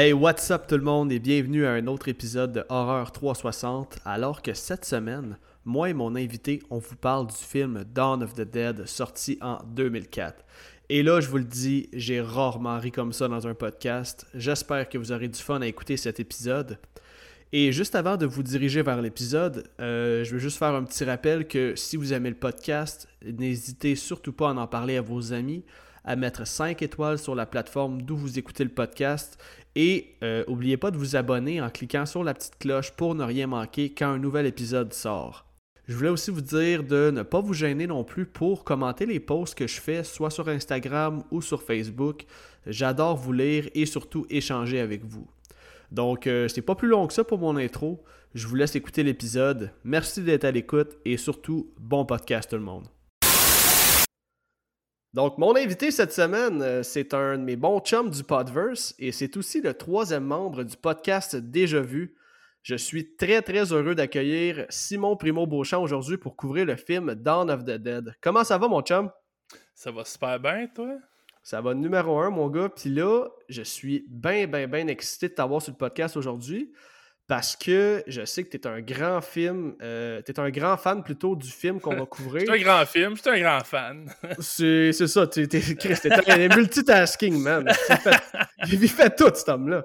Hey, what's up tout le monde et bienvenue à un autre épisode de Horreur 360. Alors que cette semaine, moi et mon invité, on vous parle du film Dawn of the Dead sorti en 2004. Et là, je vous le dis, j'ai rarement ri comme ça dans un podcast. J'espère que vous aurez du fun à écouter cet épisode. Et juste avant de vous diriger vers l'épisode, euh, je veux juste faire un petit rappel que si vous aimez le podcast, n'hésitez surtout pas à en parler à vos amis, à mettre 5 étoiles sur la plateforme d'où vous écoutez le podcast et n'oubliez pas de vous abonner en cliquant sur la petite cloche pour ne rien manquer quand un nouvel épisode sort. Je voulais aussi vous dire de ne pas vous gêner non plus pour commenter les posts que je fais, soit sur Instagram ou sur Facebook. J'adore vous lire et surtout échanger avec vous. Donc, euh, c'est pas plus long que ça pour mon intro. Je vous laisse écouter l'épisode. Merci d'être à l'écoute et surtout, bon podcast tout le monde. Donc, mon invité cette semaine, euh, c'est un de mes bons chums du Podverse et c'est aussi le troisième membre du podcast Déjà Vu. Je suis très très heureux d'accueillir Simon Primo Beauchamp aujourd'hui pour couvrir le film Dawn of the Dead. Comment ça va, mon chum? Ça va super bien, toi? Ça va numéro un, mon gars. Puis là, je suis bien, bien, bien excité de t'avoir sur le podcast aujourd'hui parce que je sais que tu es un grand film, euh, tu es un grand fan plutôt du film qu'on va couvrir. c'est un grand film, je suis un grand fan. c'est, ça, tu es, un multitasking, man. J'ai fait tout, cet homme-là.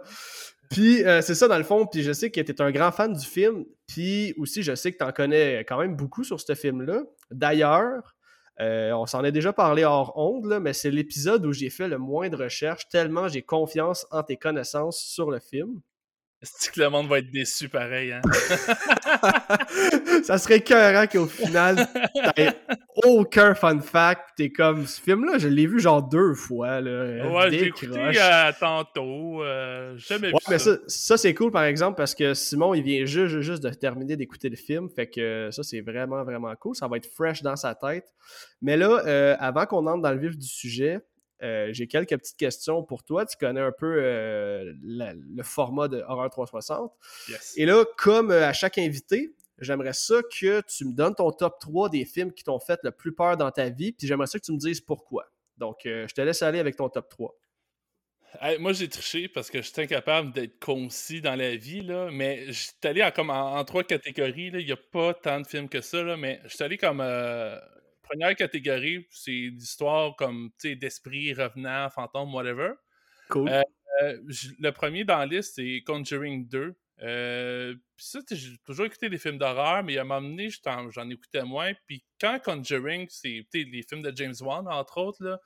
Puis euh, c'est ça dans le fond, puis je sais que tu es un grand fan du film, puis aussi je sais que tu en connais quand même beaucoup sur ce film-là. D'ailleurs, euh, on s'en est déjà parlé hors onde, là, mais c'est l'épisode où j'ai fait le moins de recherches, tellement j'ai confiance en tes connaissances sur le film. C'est que le monde va être déçu pareil, hein? ça serait écœurant qu'au final, t'aies aucun fun fact. T'es comme, ce film-là, je l'ai vu genre deux fois. Là, ouais, j'ai écouté euh, tantôt. Euh, jamais ouais, mais ça, ça, c'est cool, par exemple, parce que Simon, il vient juste, juste de terminer d'écouter le film. Fait que ça, c'est vraiment, vraiment cool. Ça va être fresh dans sa tête. Mais là, euh, avant qu'on entre dans le vif du sujet, euh, j'ai quelques petites questions pour toi. Tu connais un peu euh, le format de Horror 360. Et là, comme euh, à chaque invité, j'aimerais ça que tu me donnes ton top 3 des films qui t'ont fait le plus peur dans ta vie, puis j'aimerais ça que tu me dises pourquoi. Donc, je te laisse aller avec ton top 3. moi, j'ai triché parce que je suis incapable d'être concis dans la vie, là, mais je suis allé en, comme en, trois catégories. Il n'y a pas tant de films que ça, mais je suis allé comme première catégorie, c'est l'histoire comme d'esprit revenant, fantôme, whatever. Cool. Euh, euh, le premier dans la liste, c'est Conjuring 2. Euh, puis ça, j'ai toujours écouté des films d'horreur, mais à un moment donné, j'en écoutais moins. Puis quand Conjuring, c'est les films de James Wan, entre autres, là,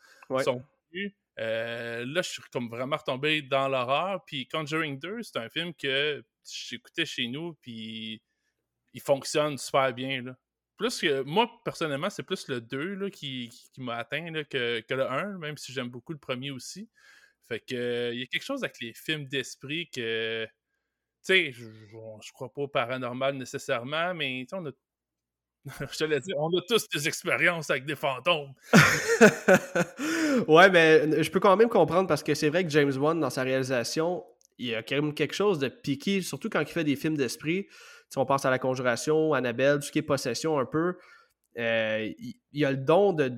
sont venus, là, je suis comme vraiment retombé dans l'horreur. Puis Conjuring 2, c'est un film que j'écoutais chez nous, puis il fonctionne super bien. Là plus que moi, personnellement, c'est plus le 2 là, qui, qui, m'a atteint là, que, que, le 1, même si j'aime beaucoup le premier aussi. Fait que il y a quelque chose avec les films d'esprit que. Tu sais, je, je, crois pas au paranormal nécessairement, mais on a. je te dit, on a tous des expériences avec des fantômes. ouais, mais je peux quand même comprendre parce que c'est vrai que James Wan, dans sa réalisation, il y a quand même quelque chose de piqué, surtout quand il fait des films d'esprit on pense à la conjuration, Annabelle, tout ce qui est possession un peu, euh, il, a le don de,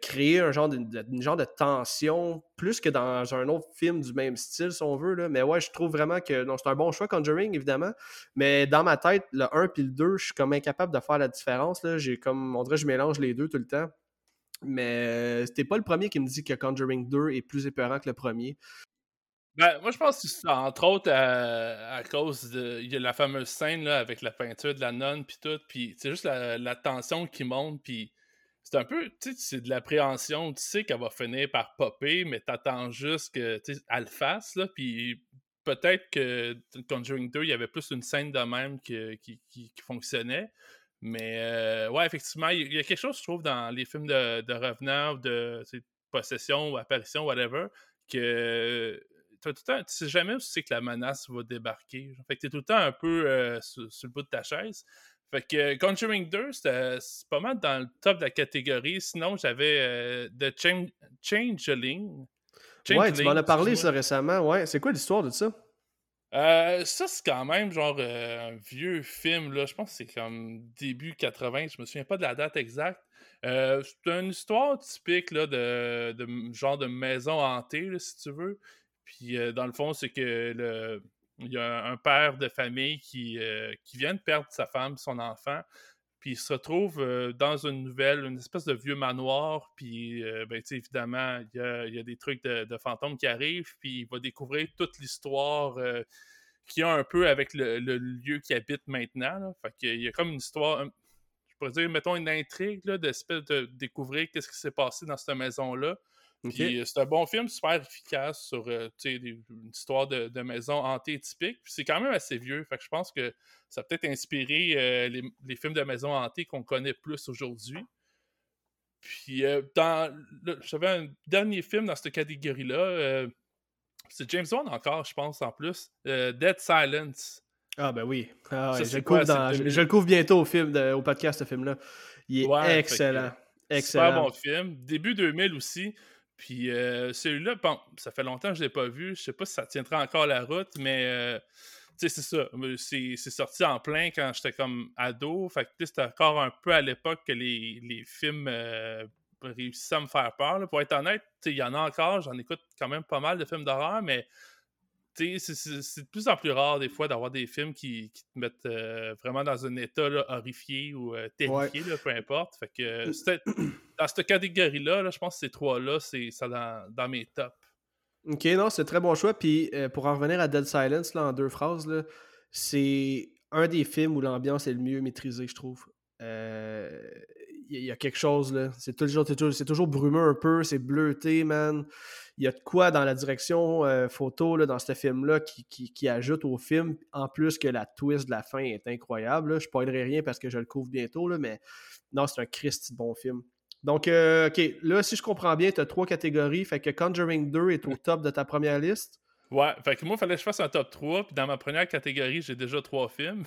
créer un genre de, genre de tension plus que dans un autre film du même style, si on veut. Mais ouais, je trouve vraiment que c'est un bon choix, Conjuring, évidemment. Mais dans ma tête, le 1 puis le 2, je suis comme incapable de faire la différence. J'ai comme, on dirait que je mélange les deux tout le temps. Mais c'était pas le premier qui me dit que Conjuring 2 est plus épeurant que le premier. Ben, moi, je pense que c'est entre autres à, cause de. Y a la fameuse scène là, avec la peinture de la nonne, puis tout. Puis c'est juste la, tension qui monte, puis c'est un peu. Tu sais, c'est de l'appréhension. Tu sais qu'elle va finir par popper, mais t'attends juste que, tu le fasse, là. Puis peut-être que Conjuring 2, il y avait plus une scène de même qui, qui, fonctionnait. Mais euh, ouais, effectivement, il y a quelque chose, je trouve, dans les films de, de revenants, de possession ou apparition, whatever, que tu sais jamais où c'est que la menace va débarquer. Fait que t'es tout le temps un peu euh, sur, le bout de ta chaise. Fait que Conjuring 2, c'est pas mal dans le top de la catégorie. Sinon, j'avais euh, The Changeling. Ouais, tu m'en as parlé ça récemment. Ouais, c'est quoi l'histoire de ça? Euh, ça, c'est quand même genre un vieux film. Là. Je pense que c'est comme début 80. Je me souviens pas de la date exacte. c'est une histoire typique là, de, de, genre de maison hantée, si tu veux. Puis dans le fond, c'est que y a un père de famille qui, qui vient de perdre sa femme, son enfant. Puis il se retrouve dans une nouvelle, une espèce de vieux manoir. Puis, ben, évidemment, il y, a, des trucs de, fantômes qui arrivent. Puis il va découvrir toute l'histoire qu'il y a un peu avec le, lieu qu'il habite maintenant. Là. Fait qu'il y a comme une histoire, je pourrais dire, mettons, une intrigue d'espèce de découvrir qu'est-ce qui s'est passé dans cette maison-là. Euh, c'est un bon film, super efficace sur euh, une histoire de, maison hantée typique. c'est quand même assez vieux. Fait que je pense que ça a peut-être inspiré euh, les, films de maison hantée qu'on connaît plus aujourd'hui. Puis dans j'avais un dernier film dans cette catégorie-là. c'est James Wan encore, je pense, en plus. Dead Silence. Ah ben oui. Ah je, le couvre bientôt au film, au podcast, ce film-là. Il est excellent. Excellent. Super bon film. Début 2000 aussi. Puis euh, celui-là, bon, ça fait longtemps que je ne l'ai pas vu. Je sais pas si ça tiendra encore la route, mais euh, c'est ça. C'est sorti en plein quand j'étais comme ado. Fait que c'était encore un peu à l'époque que les, films euh, réussissaient à me faire peur. Pour être honnête, il y en a encore. J'en écoute quand même pas mal de films d'horreur, mais c'est de plus en plus rare des fois d'avoir des films qui, te mettent euh, vraiment dans un état horrifié ou euh, terrifié, peu importe. Fait que dans cette catégorie-là, je pense que ces trois-là, c'est ça dans, mes tops. Ok, non, c'est très bon choix. Puis euh, pour en revenir à Dead Silence, là, en deux phrases, c'est un des films où l'ambiance est le mieux maîtrisée, je trouve. Il y, a quelque chose, là. C'est toujours, toujours, toujours brumeux un peu, c'est bleuté, man il y a de quoi dans la direction euh, photo là, dans ce film-là qui, ajoute au film, en plus que la twist de la fin est incroyable. Je ne spoilerai rien parce que je le couvre bientôt, là, mais non, c'est un Christ bon film. Donc, euh, OK, là, si je comprends bien, tu as trois catégories. Fait que Conjuring 2 est au top de ta première liste. Ouais, fait que moi, il fallait que je fasse un top 3. Puis dans ma première catégorie, j'ai déjà trois films.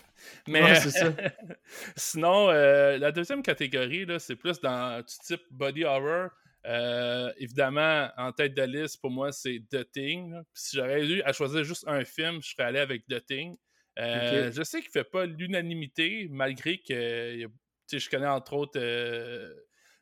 Mais ça. sinon, euh, la deuxième catégorie, c'est plus dans du type body horror. Euh, évidemment, en tête de liste, pour moi, c'est The Thing. Si j'aurais eu à choisir juste un film, je serais allé avec The Thing. Euh, je sais qu'il ne fait pas l'unanimité, malgré que je connais entre autres euh,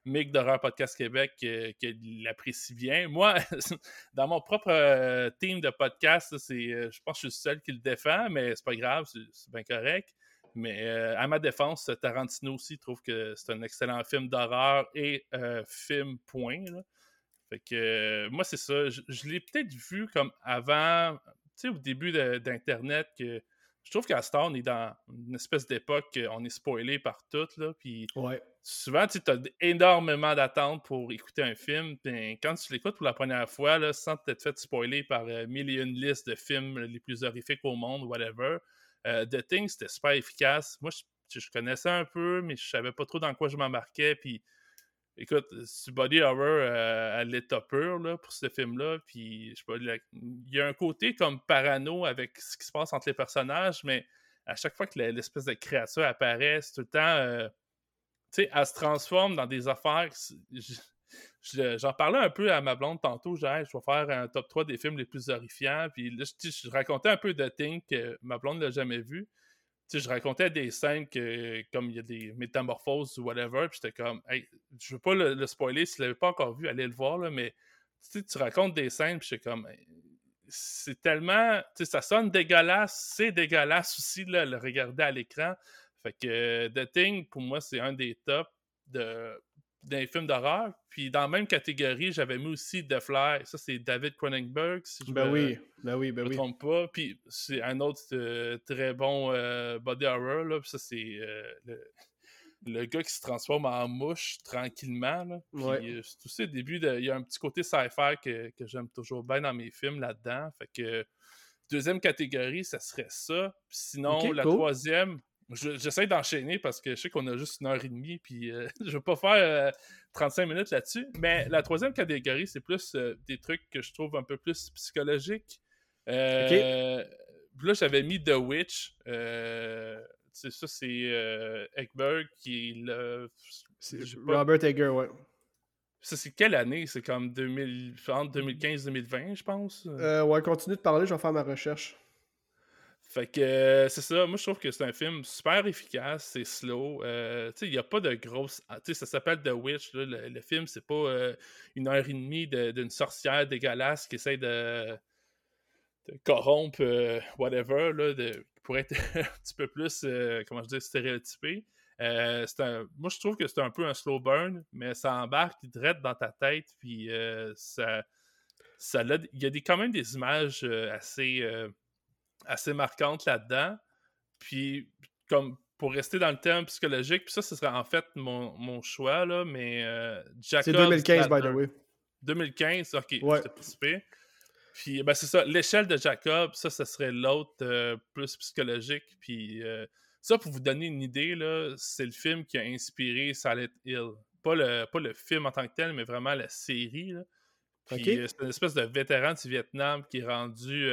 Mick d'Horreur Podcast Québec qui, l'apprécie bien. Moi, dans mon propre team de podcast, je pense que je suis le seul qui le défend, mais c'est pas grave, c'est bien correct. Mais euh, à ma défense, Tarantino aussi trouve que c'est un excellent film d'horreur et euh, film point. Fait que euh, moi, c'est ça. Je, l'ai peut-être vu comme avant, tu sais, au début d'Internet, que je trouve qu'à ce temps, on est dans une espèce d'époque on est spoilé par tout. Là, puis souvent, tu as énormément d'attentes pour écouter un film. Puis quand tu l'écoutes pour la première fois, là, sans t'être fait spoiler par mille et une listes de films les plus horrifiques au monde, whatever, euh, The Thing, c'était super efficace. Moi, je, connaissais un peu, mais je savais pas trop dans quoi je m'embarquais. Puis, écoute, c'est body horror euh, à l'état pur là, pour ce film-là. Puis, je sais pas, il y a un côté comme parano avec ce qui se passe entre les personnages, mais à chaque fois que l'espèce de créature apparaît, c'est tout le temps. Euh, tu sais, elle se transforme dans des affaires. J'en parlais un peu à ma blonde tantôt, je vais faire un top 3 des films les plus horrifiants. Puis là, je, racontais un peu de Thing que ma blonde l'a jamais vu. Sais, je racontais des scènes que, comme il y a des métamorphoses ou whatever, puis j'étais comme, hey, je veux pas le, spoiler, si tu l'avais pas encore vu, allez le voir, là, mais tu racontes des scènes, puis j'étais comme, c'est tellement, tu sais, ça sonne dégueulasse, c'est dégueulasse aussi, le regarder à l'écran. Fait que The Thing, pour moi, c'est un des tops de d'un film d'horreur. Puis dans la même catégorie, j'avais mis aussi The Fly. Ça, c'est David Cronenberg, si je ben oui, ben oui, ben me trompe pas. Puis c'est un autre euh, très bon euh, body horror. Là. Puis ça, c'est euh, le, gars qui se transforme en mouche tranquillement. Là. Puis c'est aussi au début, il y a un petit côté sci-fi que, que j'aime toujours bien dans mes films là-dedans. Fait que deuxième catégorie, ça serait ça. sinon, la troisième, J'essaie d'enchaîner parce que je sais qu'on a juste une heure et demie, puis euh, je ne vais pas faire 35 euh, minutes là-dessus. Mais la troisième catégorie, c'est plus euh, des trucs que je trouve un peu plus psychologiques. Là, j'avais mis The Witch. c'est ça, c'est Eggberg qui le. Robert Egger, ouais. Ça, c'est quelle année? C'est comme 2000, 2015-2020, je pense? ouais, continue de parler, je vais faire ma recherche. Fait que euh, c'est ça, moi je trouve que c'est un film super efficace, c'est slow. Euh, il n'y a pas de grosse. Ah, tu sais, ça s'appelle The Witch. le, film, c'est pas euh, une heure et demie d'une sorcière dégueulasse qui essaie de, corrompre whatever, là, de, pour être un petit peu plus, comment je dis, stéréotypé. moi, je trouve que c'est un peu un slow burn, mais ça embarque direct dans ta tête, puis ça, ça il y a des, quand même des images assez, assez marquantes là-dedans. Puis, comme pour rester dans le thème psychologique, puis ça, ce serait en fait mon, mon choix, là, mais Jacob... C'est 2015, by the way. 2015, ok, ouais. participé. Puis, ben, c'est ça, l'échelle de Jacob, ça, ce serait l'autre plus psychologique. Puis, ça, pour vous donner une idée, là, c'est le film qui a inspiré Silent Hill. Pas le, pas le film en tant que tel, mais vraiment la série. Là. Puis, c'est une espèce de vétéran du Vietnam qui est rendu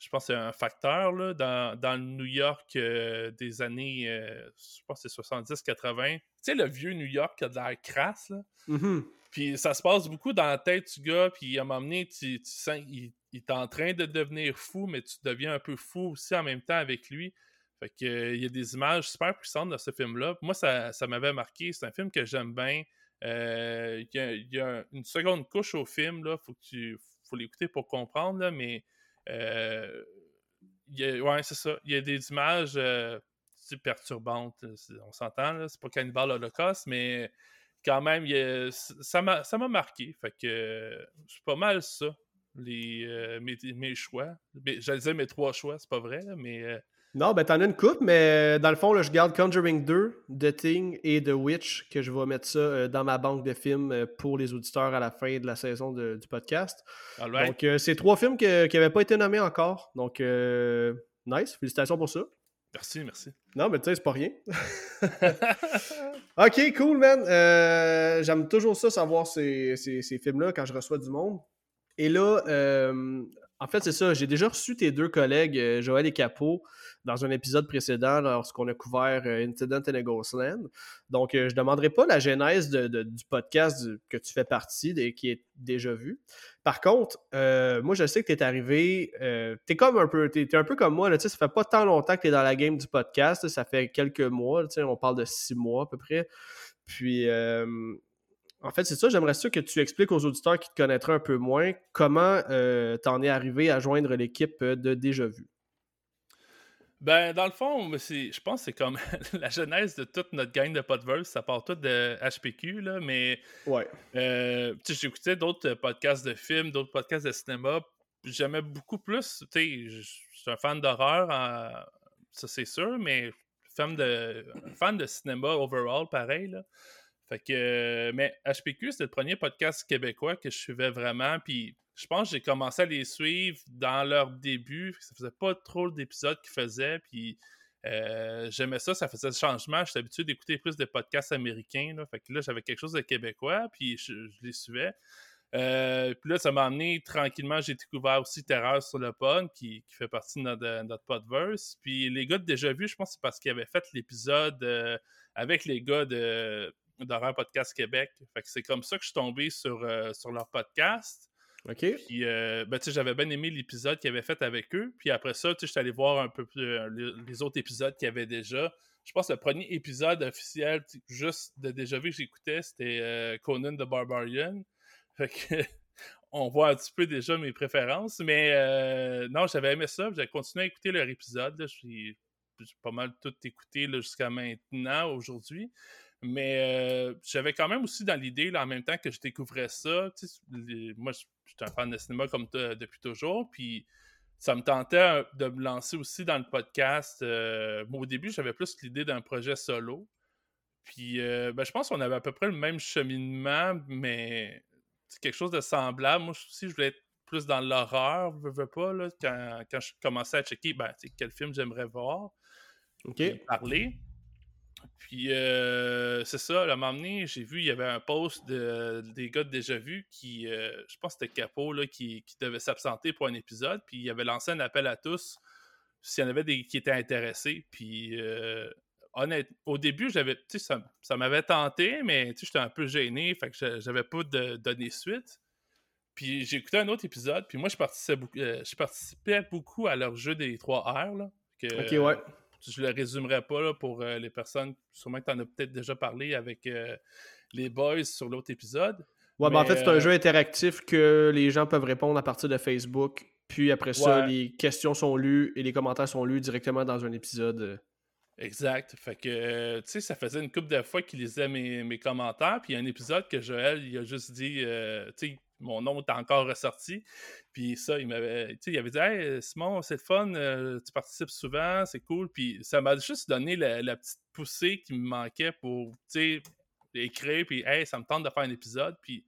je pense que c'est un facteur là, dans, dans, le New York euh, des années, euh, je pense que c'est 70-80. Tu sais, le vieux New York qui a de l'air crasse. Là. Mm-hmm. Puis ça se passe beaucoup dans la tête du gars, puis à un moment donné, tu, tu sens qu'il est en train de devenir fou, mais tu deviens un peu fou aussi en même temps avec lui. Fait que, euh, il y a des images super puissantes dans ce film-là. Moi, ça, ça m'avait marqué. C'est un film que j'aime bien. Il y, a, une seconde couche au film, là. Faut que tu faut l'écouter pour comprendre, là, mais euh, ouais, c'est ça. Il y a des images euh, perturbantes. On s'entend, c'est pas Cannibal Holocaust, mais quand même, ça m'a marqué. Fait que c'est pas mal ça, les, euh, mes, choix. J'allais dire mes trois choix, c'est pas vrai, mais non, ben t'en as une coupe, mais dans le fond, là, je garde Conjuring 2, The Thing et The Witch, que je vais mettre ça euh, dans ma banque de films euh, pour les auditeurs à la fin de la saison du podcast. Donc, euh, c'est trois films qui n'avaient pas été nommés encore. Donc, nice, félicitations pour ça. Merci, merci. Non, mais tu sais, c'est pas rien. ok, cool, man. J'aime toujours ça, savoir ces, ces films-là quand je reçois du monde. Et là, en fait, c'est ça. J'ai déjà reçu tes deux collègues, Joël et Capot, dans un épisode précédent lorsqu'on a couvert euh, Incident in a Ghostland. Donc, euh, je ne demanderai pas la genèse du podcast que tu fais partie et qui est déjà vu. Par contre, euh, moi, je sais que tu es arrivé, tu es comme un peu, un peu comme moi, là, ça fait pas tant longtemps que tu es dans la game du podcast, ça fait quelques mois, on parle de six mois à peu près. Puis, en fait, c'est ça, j'aimerais ça que tu expliques aux auditeurs qui te connaîtraient un peu moins comment tu en es arrivé à joindre l'équipe de Déjà Vu. Ben, dans le fond, je pense que c'est comme la genèse de toute notre gang de podverse. Ça part tout de HPQ, là, mais. Ouais. Euh, j'écoutais d'autres podcasts de films, d'autres podcasts de cinéma. J'aimais beaucoup plus. Tu sais, je suis un fan d'horreur, ça c'est sûr, mais fan de, fan de cinéma overall, pareil, là. Fait que. Mais HPQ, c'était le premier podcast québécois que je suivais vraiment. Puis je pense que j'ai commencé à les suivre dans leur début. Ça faisait pas trop d'épisodes qu'ils faisaient. Puis euh, j'aimais ça, ça faisait le changement. J'étais habitué d'écouter plus de podcasts américains. Là. Fait que là, j'avais quelque chose de québécois, puis je, les suivais. Euh, puis là, ça m'a amené tranquillement. J'ai découvert aussi Terreur sur le pod, qui, fait partie de notre, podverse. Puis les gars de Déjà Vu, je pense que c'est parce qu'ils avaient fait l'épisode euh, avec les gars de Podcast Québec. Fait que c'est comme ça que je suis tombé sur leur podcast. OK. Puis, euh, ben, j'avais bien aimé l'épisode qu'ils avaient fait avec eux. Puis après ça, je suis allé voir un peu plus euh, les, autres épisodes qu'il y avait déjà. Je pense que le premier épisode officiel, juste de déjà vu que j'écoutais, c'était euh, Conan the Barbarian. Fait que, on voit un petit peu déjà mes préférences. Mais non, j'avais aimé ça. J'ai continué à écouter leur épisode. J'ai pas mal tout écouté jusqu'à maintenant, aujourd'hui. Mais j'avais quand même aussi dans l'idée, en même temps que je découvrais ça, moi, j'étais un fan de cinéma comme toi depuis toujours, puis ça me tentait de me lancer aussi dans le podcast. au début, j'avais plus l'idée d'un projet solo. Puis ben, je pense qu'on avait à peu près le même cheminement, mais c'est quelque chose de semblable. Moi aussi, je voulais être plus dans l'horreur, je veux pas, là, quand, quand, je commençais à checker ben, quel film j'aimerais voir. OK. Parler. Puis euh, c'est ça, un moment donné, j'ai vu, il y avait un post de, des gars de Déjà Vu qui, euh, je pense que c'était Capot, là, qui, devait s'absenter pour un épisode. Puis il avait lancé un appel à tous s'il y en avait des qui étaient intéressés. Puis euh, honnêtement, au début, j'avais, ça, ça m'avait tenté, mais j'étais un peu gêné, fait que j'avais pas de, donner suite. Puis j'ai écouté un autre épisode, puis moi, je participais beaucoup, je participais beaucoup à leur jeu des 3 R. Ok, ouais je le résumerai pas pour euh, les personnes, sûrement que tu en as peut-être déjà parlé avec euh, les boys sur l'autre épisode. Ouais, ben, en fait, c'est un euh, jeu interactif que les gens peuvent répondre à partir de Facebook Puis après ça, les questions sont lues et les commentaires sont lus directement dans un épisode. Exact. Fait que, tu sais, ça faisait une couple de fois qu'il lisait mes, mes commentaires. Puis il y a un épisode que Joël, il a juste dit, tu sais, mon nom est encore ressorti. Puis ça, il m'avait, tu sais, il avait dit, hey, Simon, c'est le fun, euh, tu participes souvent, c'est cool. Puis ça m'a juste donné la, petite poussée qui me manquait pour, tu sais, écrire. Puis, hey, ça me tente de faire un épisode. Puis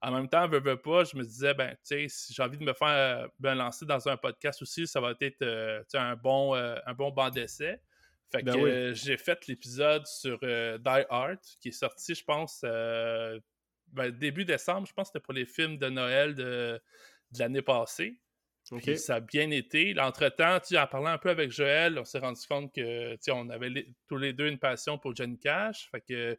en même temps, veux, veux pas, je me disais, ben, tu sais, si j'ai envie de me faire ben, lancer dans un podcast aussi, ça va être, un bon, un bon banc d'essai. Fait ben que euh, j'ai fait l'épisode sur euh, Die Hard, qui est sorti, je pense, euh, ben, début décembre. Je pense que c'était pour les films de Noël de, l'année passée. ça a bien été. Entre-temps, en parlant un peu avec Joël, on s'est rendu compte que on avait tous les deux une passion pour Johnny Cash. Fait que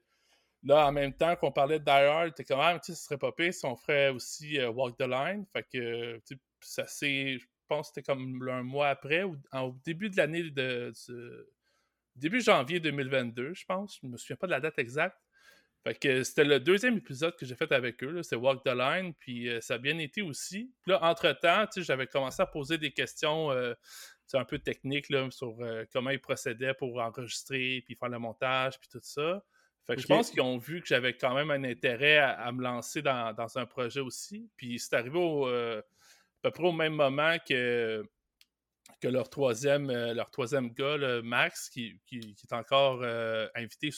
là, en même temps qu'on parlait de Die Hard, t'es quand même, ce serait pas pire si on ferait aussi Walk the Line. Fait que ça c'est, je pense que c'était comme un mois après, ou au début de l'année de, début janvier 2022, je pense. Je me souviens pas de la date exacte. Fait que c'était le deuxième épisode que j'ai fait avec eux, c'est Walk the Line, puis euh, ça a bien été aussi. Puis là, entre-temps, j'avais commencé à poser des questions euh, un peu techniques là, sur euh, comment ils procédaient pour enregistrer, puis faire le montage, puis tout ça. Fait que je pense qu'ils ont vu que j'avais quand même un intérêt à, me lancer dans, dans, un projet aussi. Puis c'est arrivé au, à peu près au même moment que que leur troisième, euh, leur troisième gars, Max, qui, est encore euh, invité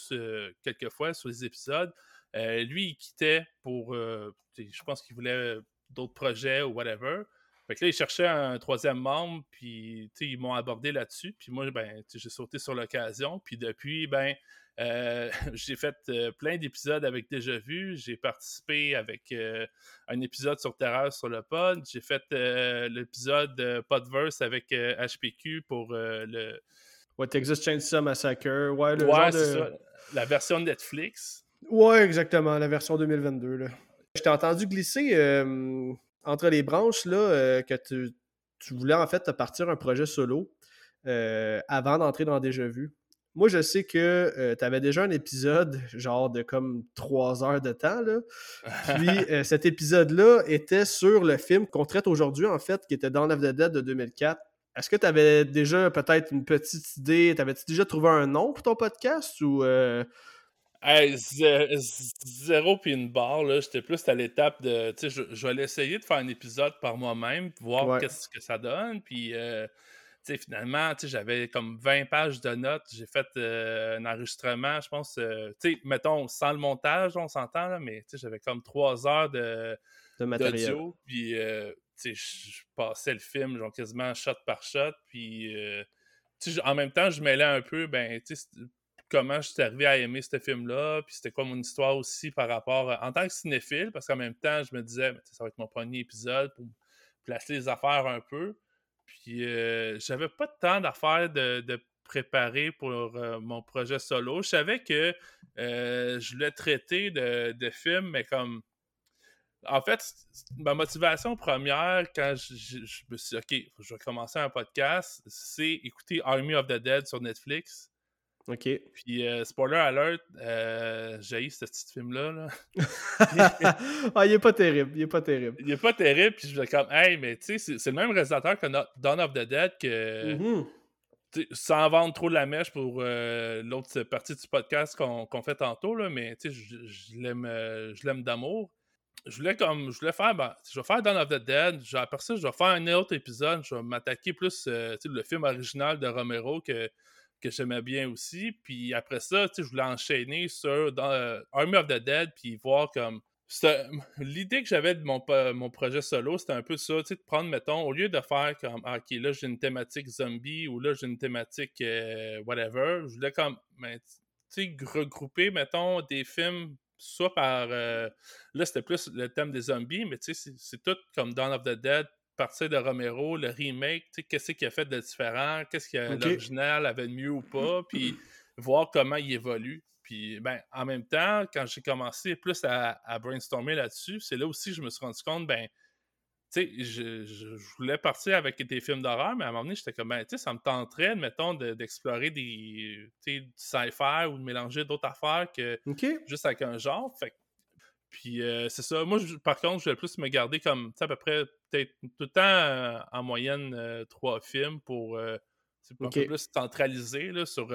quelques fois sur les épisodes, euh, lui, il quittait pour. je pense qu'il voulait d'autres projets ou whatever. Fait que là, il cherchait un troisième membre, puis ils m'ont abordé là-dessus. Puis moi, ben, j'ai sauté sur l'occasion. Puis depuis, ben, euh, j'ai fait euh, plein d'épisodes avec Déjà Vu. J'ai participé avec euh, un épisode sur Terreur sur le pod. J'ai fait l'épisode Podverse avec HPQ pour le. Ouais, Texas Chainsaw Massacre. Ouais, le ouais ça. La version Netflix. Ouais, exactement. La version 2022. Là. Je t'ai entendu glisser entre les branches là, que tu, tu, voulais en fait partir un projet solo avant d'entrer dans Déjà Vu. Moi, je sais que euh, tu avais déjà un épisode, genre de comme trois heures de temps. Là. Puis euh, cet épisode-là était sur le film qu'on traite aujourd'hui, en fait, qui était Dawn of the Dead de 2004. Est-ce que tu avais déjà peut-être une petite idée? T'avais-tu déjà trouvé un nom pour ton podcast ou. Euh? zéro puis une barre, là. J'étais plus à l'étape de. Tu sais, je, vais l'essayer de faire un épisode par moi-même, voir qu'est-ce que ça donne. Puis sais, finalement, j'avais comme 20 pages de notes. J'ai fait euh, un enregistrement, je pense, euh, mettons, sans le montage, on s'entend, là, mais j'avais comme 3 heures de, de matériel. Puis, euh, je passais le film, genre quasiment shot par shot. Puis, en même temps, je mêlais un peu, ben, comment je suis arrivé à aimer ce film-là, puis c'était quoi mon histoire aussi par rapport en tant que cinéphile, parce qu'en même temps, je me disais, ben, ça va être mon premier épisode pour placer les affaires un peu. Puis euh, j'avais pas de temps d'affaires de, de préparer pour euh, mon projet solo. Je savais que euh, je voulais traiter de, de mais comme. En fait, ma motivation première quand je, me suis dit, OK, je vais commencer un podcast, c'est écouter Army of the Dead sur Netflix. OK. Puis, spoiler alert, euh, j'ai ce petit film-là. Là. ah, il est pas terrible. Il est pas terrible. Il est pas terrible. Puis, je me comme, hey, mais tu sais, c'est le même réalisateur que Dawn of the Dead que. Mm-hmm. Sans vendre trop de la mèche pour l'autre partie du podcast qu'on fait tantôt, là, mais tu sais, je l'aime d'amour. Je voulais comme je voulais faire, ben, je vais faire Dawn of the Dead. Après ça, je vais faire un autre épisode. Je vais m'attaquer plus le film original de Romero que que j'aimais bien aussi. Puis après ça, je voulais enchaîner sur euh, Army of the Dead, puis voir comme. L'idée que j'avais de mon, mon projet solo, c'était un peu ça, de prendre, mettons, au lieu de faire comme, ah, ok, là j'ai une thématique zombie ou là j'ai une thématique euh, whatever, je voulais comme, ben, tu regrouper, mettons, des films soit par. Euh, là, c'était plus le thème des zombies, mais tu sais, c'est tout comme Dawn of the Dead, partir de Romero, le remake, qu'est-ce qu'il a fait de différent, qu'est-ce que l'original avait de mieux ou pas, puis voir comment il évolue. Puis, ben, en même temps, quand j'ai commencé plus à, brainstormer là-dessus, c'est là aussi que je me suis rendu compte, ben, tu sais, je, voulais partir avec des films d'horreur, mais à un moment donné, j'étais comme, ben, tu sais, ça me tenterait, mettons, d'explorer des, du sci-fi ou de mélanger d'autres affaires que juste avec un genre. Fait puis c'est ça. Moi, par contre, je vais plus me garder comme à peu près peut-être tout le temps en moyenne trois films pour un peu plus centraliser là, sur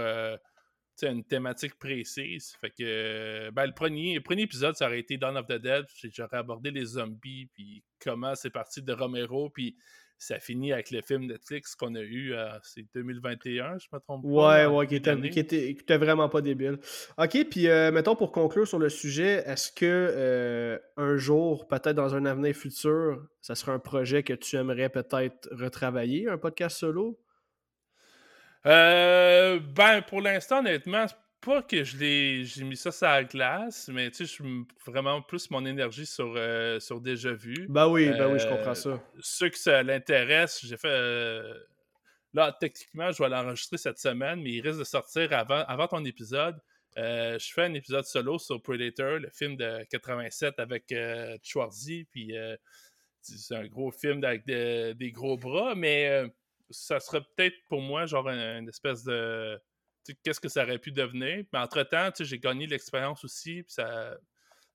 une thématique précise. Fait que ben, le, premier, le premier épisode, ça aurait été Dawn of the Dead. J'aurais abordé les zombies, puis comment c'est parti de Romero, puis ça finit avec le film Netflix qu'on a eu, euh, c'est 2021, je me trompe pas. Ouais, ouais, qui était, vraiment pas débile. Ok, puis euh, mettons pour conclure sur le sujet, est-ce que euh, un jour, peut-être dans un avenir futur, ça serait un projet que tu aimerais peut-être retravailler, un podcast solo? ben, pour l'instant, honnêtement, pas que je l'ai j'ai mis ça sur la glace, mais tu sais, je vraiment plus mon énergie sur, euh, sur déjà vu. Bah oui, bah oui, je comprends ça. Euh, ceux que ça l'intéresse, j'ai fait. Euh, là, techniquement, je vais l'enregistrer cette semaine, mais il risque de sortir avant, avant ton épisode. je fais un épisode solo sur Predator, le film de 87 avec Schwarzy, puis c'est un gros film avec des, gros bras, mais ça serait peut-être pour moi genre une espèce de qu'est-ce que ça aurait pu devenir? Mais entre-temps, j'ai gagné l'expérience aussi. ça,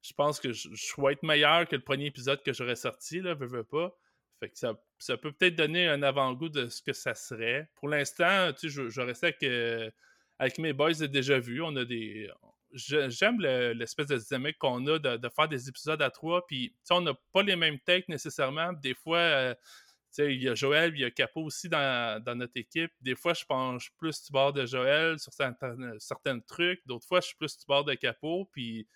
je pense que je, vais être meilleur que le premier épisode que j'aurais sorti, là, veux, veux pas. Fait que ça, ça peut peut-être donner un avant-goût de ce que ça serait. Pour l'instant, je, je restais avec, euh, avec mes boys de déjà vu. On a des. J'aime l'espèce de dynamique qu'on a de, faire des épisodes à trois. Puis, on n'a pas les mêmes takes nécessairement. Des fois, euh, il y a Joël, il y a Capot aussi dans, notre équipe. Des fois, je penche plus du bord de Joël sur certains, trucs. D'autres fois, je suis plus du bord de Capot. Puis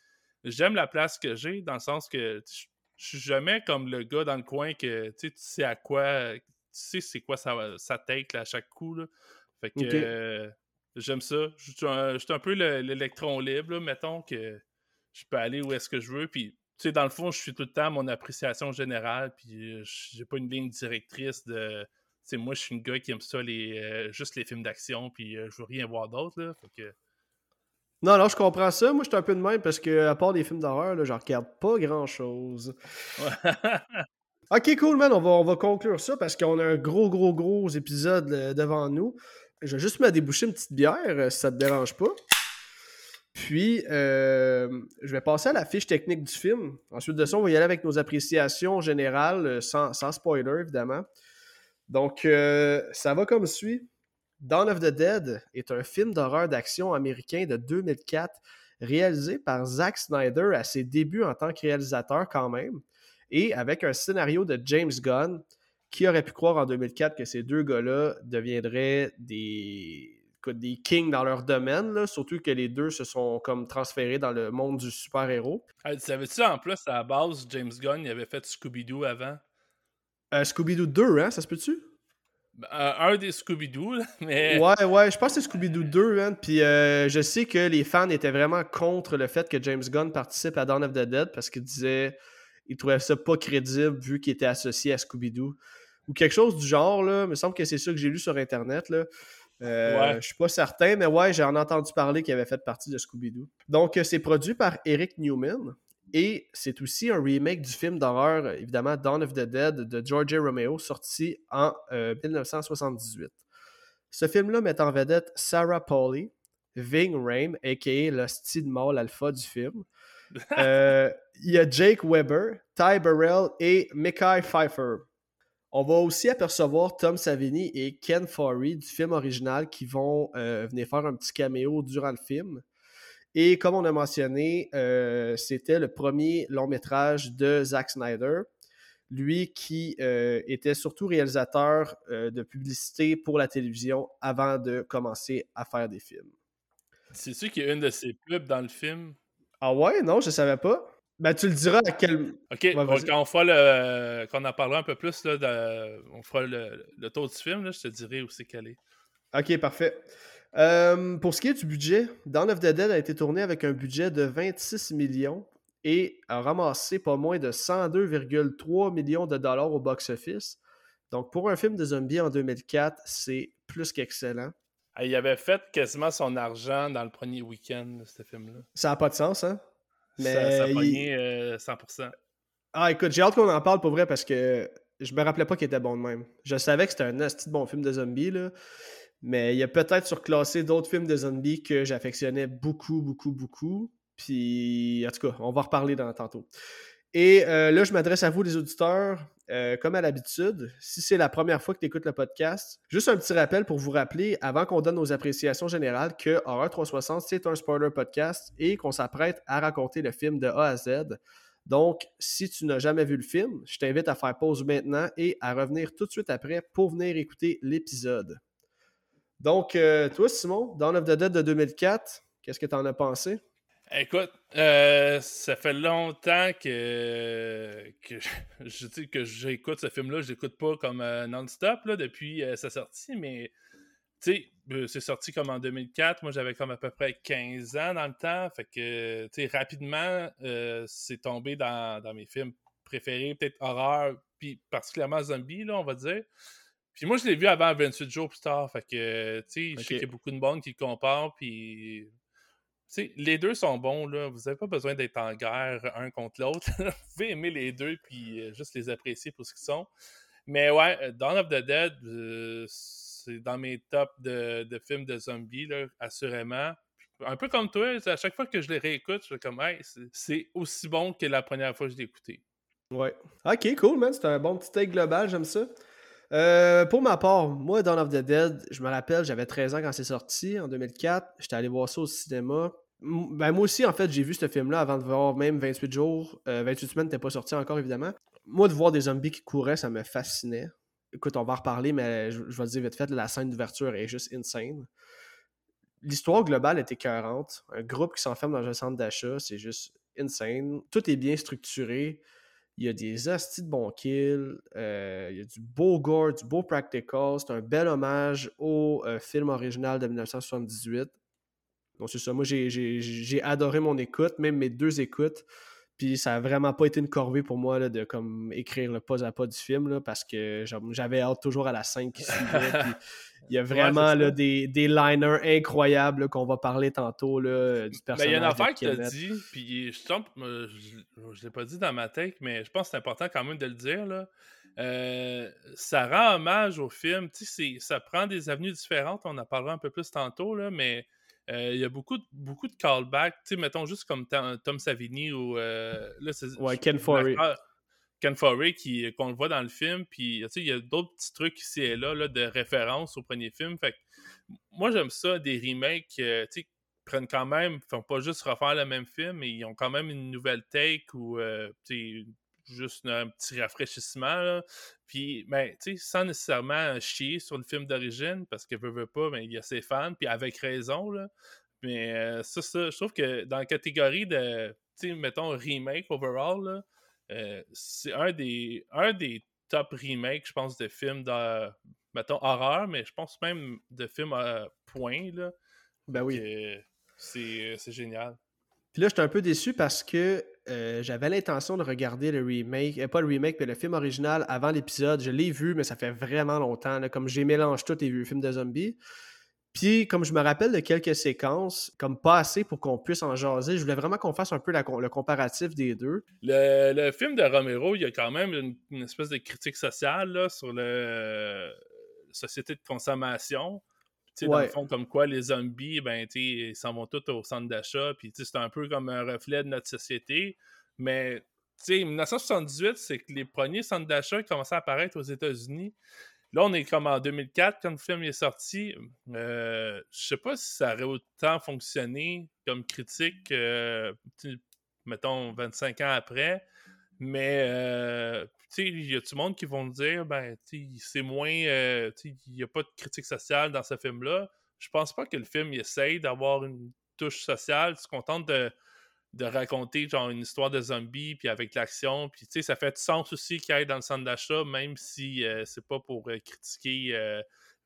j'aime la place que j'ai dans le sens que je suis jamais comme le gars dans le coin que tu sais à quoi, tu sais c'est quoi ça, ça take à chaque coup. Là. Fait que euh, j'aime ça. Je suis un, peu l'électron libre, mettons que je peux aller où est-ce que je veux. Puis sais, dans le fond, je suis tout le temps à mon appréciation générale, puis euh, j'ai pas une ligne directrice de. Tu sais, moi, je suis un gars qui aime ça, les, euh, juste les films d'action, puis euh, je veux rien voir d'autre, là. que... Non, non, je comprends ça. Moi, je suis un peu de même parce que, à part des films d'horreur, je regarde pas grand-chose. ok, cool, man. On va, on va conclure ça parce qu'on a un gros, gros, gros épisode devant nous. Je vais juste me déboucher une petite bière, si ça te dérange pas. Puis, euh, je vais passer à la fiche technique du film. Ensuite de ça, on va y aller avec nos appréciations générales, euh, sans, spoiler, évidemment. Donc, euh, ça va comme suit. Dawn of the Dead est un film d'horreur d'action américain de 2004, réalisé par Zack Snyder à ses débuts en tant que réalisateur quand même, et avec un scénario de James Gunn, qui aurait pu croire en 2004 que ces deux gars-là deviendraient des, des kings dans leur domaine, surtout que les deux se sont comme transférés dans le monde du super-héros. Savais-tu en plus, à la base, James Gunn il avait fait Scooby-Doo avant? Euh, Scooby-Doo 2, hein, ça se peut-tu? Ben, euh, un des Scooby-Doo, mais... Ouais, ouais, je pense que c'est Scooby-Doo 2, hein, puis euh, je sais que les fans étaient vraiment contre le fait que James Gunn participe à Dawn of the Dead parce qu'ils disaient... Ils trouvaient ça pas crédible vu qu'il était associé à Scooby-Doo. Ou quelque chose du genre, là. Il me semble que c'est ça que j'ai lu sur Internet, là. Euh, Je suis pas certain, mais ouais, j'ai entendu parler qu'il avait fait partie de Scooby-Doo. Donc, euh, c'est produit par Eric Newman. Et c'est aussi un remake du film d'horreur, évidemment, Dawn of the Dead de George Romeo, sorti en 1978. Euh, Ce film-là met en vedette Sarah Pauli, Ving Rhames, a.k.a. le style mâle alpha du film. Euh, il y a Jake Weber, Ty Burrell et Mickey Pfeiffer. On va aussi apercevoir Tom Savini et Ken Forey du film original qui vont euh, venir faire un petit caméo durant le film. Et comme on a mentionné, euh, c'était le premier long métrage de Zack Snyder, lui qui euh, était surtout réalisateur de publicité pour la télévision avant de commencer à faire des films. C'est sûr qu'il y a une de ses pubs dans le film? Ah ouais, non, je savais pas. Ben, tu le diras à quel. Ok, quand on fera le. Quand on en parlera un peu plus, là, on fera le, le tour du film, là, je te dirai où c'est calé. Ok, parfait. Euh, pour ce qui est du budget, Dawn of the Dead a été tourné avec un budget de 26 millions et a ramassé pas moins de 102,3 millions de dollars au box-office. Donc, pour un film de zombies en 2004, c'est plus qu'excellent. Ah, il avait fait quasiment son argent dans le premier week-end, ce film-là. Ça n'a pas de sens, hein? Mais ça, a pogné 100%. Euh, ah, écoute, j'ai hâte qu'on en parle pour vrai parce que je me rappelais pas qu'il était bon de même. Je savais que c'était un petit bon film de zombies, là. Mais il y a peut-être surclassé d'autres films de zombies que j'affectionnais beaucoup, beaucoup, beaucoup. Puis, en tout cas, on va reparler dans tantôt. Et euh, là, je m'adresse à vous, les auditeurs. Euh, comme à l'habitude, si c'est la première fois que tu écoutes le podcast, juste un petit rappel pour vous rappeler, avant qu'on donne nos appréciations générales, que Horror 360, c'est un spoiler podcast et qu'on s'apprête à raconter le film de A à Z. Donc, si tu n'as jamais vu le film, je t'invite à faire pause maintenant et à revenir tout de suite après pour venir écouter l'épisode. Donc, euh, toi, Simon, Dawn of the Dead de 2004, qu'est-ce que tu en as pensé? Écoute, euh, ça fait longtemps que, que, je, que j'écoute ce film-là. Je l'écoute pas comme euh, non-stop depuis euh, sa sortie, mais tu sais, c'est sorti comme en 2004. Moi, j'avais comme à peu près 15 ans dans le temps. Fait que, tu sais, rapidement, c'est tombé dans, mes films préférés, peut-être horreur, puis particulièrement zombie, là, on va dire. Puis moi, je l'ai vu avant 28 jours plus tard. Fait que, tu sais, je sais qu'il y a beaucoup de monde qui le comparent, puis les deux sont bons, là. Vous n'avez pas besoin d'être en guerre un contre l'autre. vous pouvez aimer les deux puis euh, juste les apprécier pour ce qu'ils sont. Mais ouais, euh, Dawn of the Dead, euh, c'est dans mes tops de, films de zombies, là, assurément. Un peu comme toi, à chaque fois que je les réécoute, je suis comme, hey, c'est aussi bon que la première fois que je l'ai écouté. Ouais. Ok, cool, man. C'est un bon petit take global, j'aime ça. Pour ma part, moi, Dawn of the Dead, je me rappelle, j'avais 13 ans quand c'est sorti, en 2004. J'étais allé voir ça au cinéma. Ben, moi aussi, en fait, j'ai vu ce film-là avant de voir même 28 jours. 28 euh, semaines n'était pas sorti encore, évidemment. Moi, de voir des zombies qui couraient, ça me fascinait. Écoute, on va en reparler, mais je, vais te dire vite fait, la scène d'ouverture est juste insane. L'histoire globale est écœurante. Un groupe qui s'enferme dans un centre d'achat, c'est juste insane. Tout est bien structuré. Il y a des astis de bons kills. Euh, il y a du beau gore, du beau practical. C'est un bel hommage au euh, film original de 1978. Donc, c'est ça. Moi, j'ai adoré mon écoute, même mes deux écoutes. Puis ça a vraiment pas été une corvée pour moi là, de comme écrire le pas à pas du film là, parce que j'avais hâte toujours à la scène qui suivait. il y a vraiment là, des, des, liners incroyables qu'on va parler tantôt là, du personnage. Il y a une affaire que tu as dit, puis je je, l'ai pas dit dans ma tête, mais je pense que c'est important quand même de le dire. Là. Euh, ça rend hommage au film. Ça prend des avenues différentes, on en parlera un peu plus tantôt, là, mais euh, il y a beaucoup de, beaucoup de callbacks, tu sais, mettons juste comme Tom Savini ou. Euh, ouais, Ken Forey. Ken Forey qu'on le voit dans le film, puis il y a d'autres petits trucs ici et là, là, de référence au premier film. Fait moi, j'aime ça, des remakes, euh, tu sais, prennent quand même, font pas juste refaire le même film, mais ils ont quand même une nouvelle take ou sais juste un petit rafraîchissement. Puis, ben, tu sais, sans nécessairement chier sur le film d'origine, parce que veut, veut pas, mais ben, il y a ses fans, puis avec raison, là. Mais euh, ça, ça, je trouve que dans la catégorie de, tu sais, mettons, remake overall, euh, c'est un des, un des top remakes, je pense, de films de, mettons, horreur, mais je pense même de films à point, là. Ben oui. C'est génial. Puis là, j'étais un peu déçu parce que euh, j'avais l'intention de regarder le remake, euh, pas le remake, mais le film original avant l'épisode. Je l'ai vu, mais ça fait vraiment longtemps. comme j'ai mélangé tout et vu le film de zombies. Puis, comme je me rappelle de quelques séquences, comme pas assez pour qu'on puisse en jaser, je voulais vraiment qu'on fasse un peu le comparatif des deux. Le, film de Romero, il y a quand même une, espèce de critique sociale sur la société de consommation. Dans le fond, comme quoi les zombies, ben, ils s'en vont tous au centre d'achat, puis c'est un peu comme un reflet de notre société. Mais 1978, c'est que les premiers centres d'achat commençaient à apparaître aux États-Unis. Là, on est comme en 2004 quand le film est sorti. Euh, je sais pas si ça aurait autant fonctionné comme critique, euh, mettons 25 ans après. Mais euh, il y a tout le monde qui vont dire ben, c'est moins. Euh, il n'y a pas de critique sociale dans ce film-là. Je pense pas que le film essaye d'avoir une touche sociale. Tu contente de, de raconter genre une histoire de zombies puis avec l'action. Puis ça fait du sens aussi qu'il aille dans le centre d'achat, même si euh, c'est pas pour critiquer,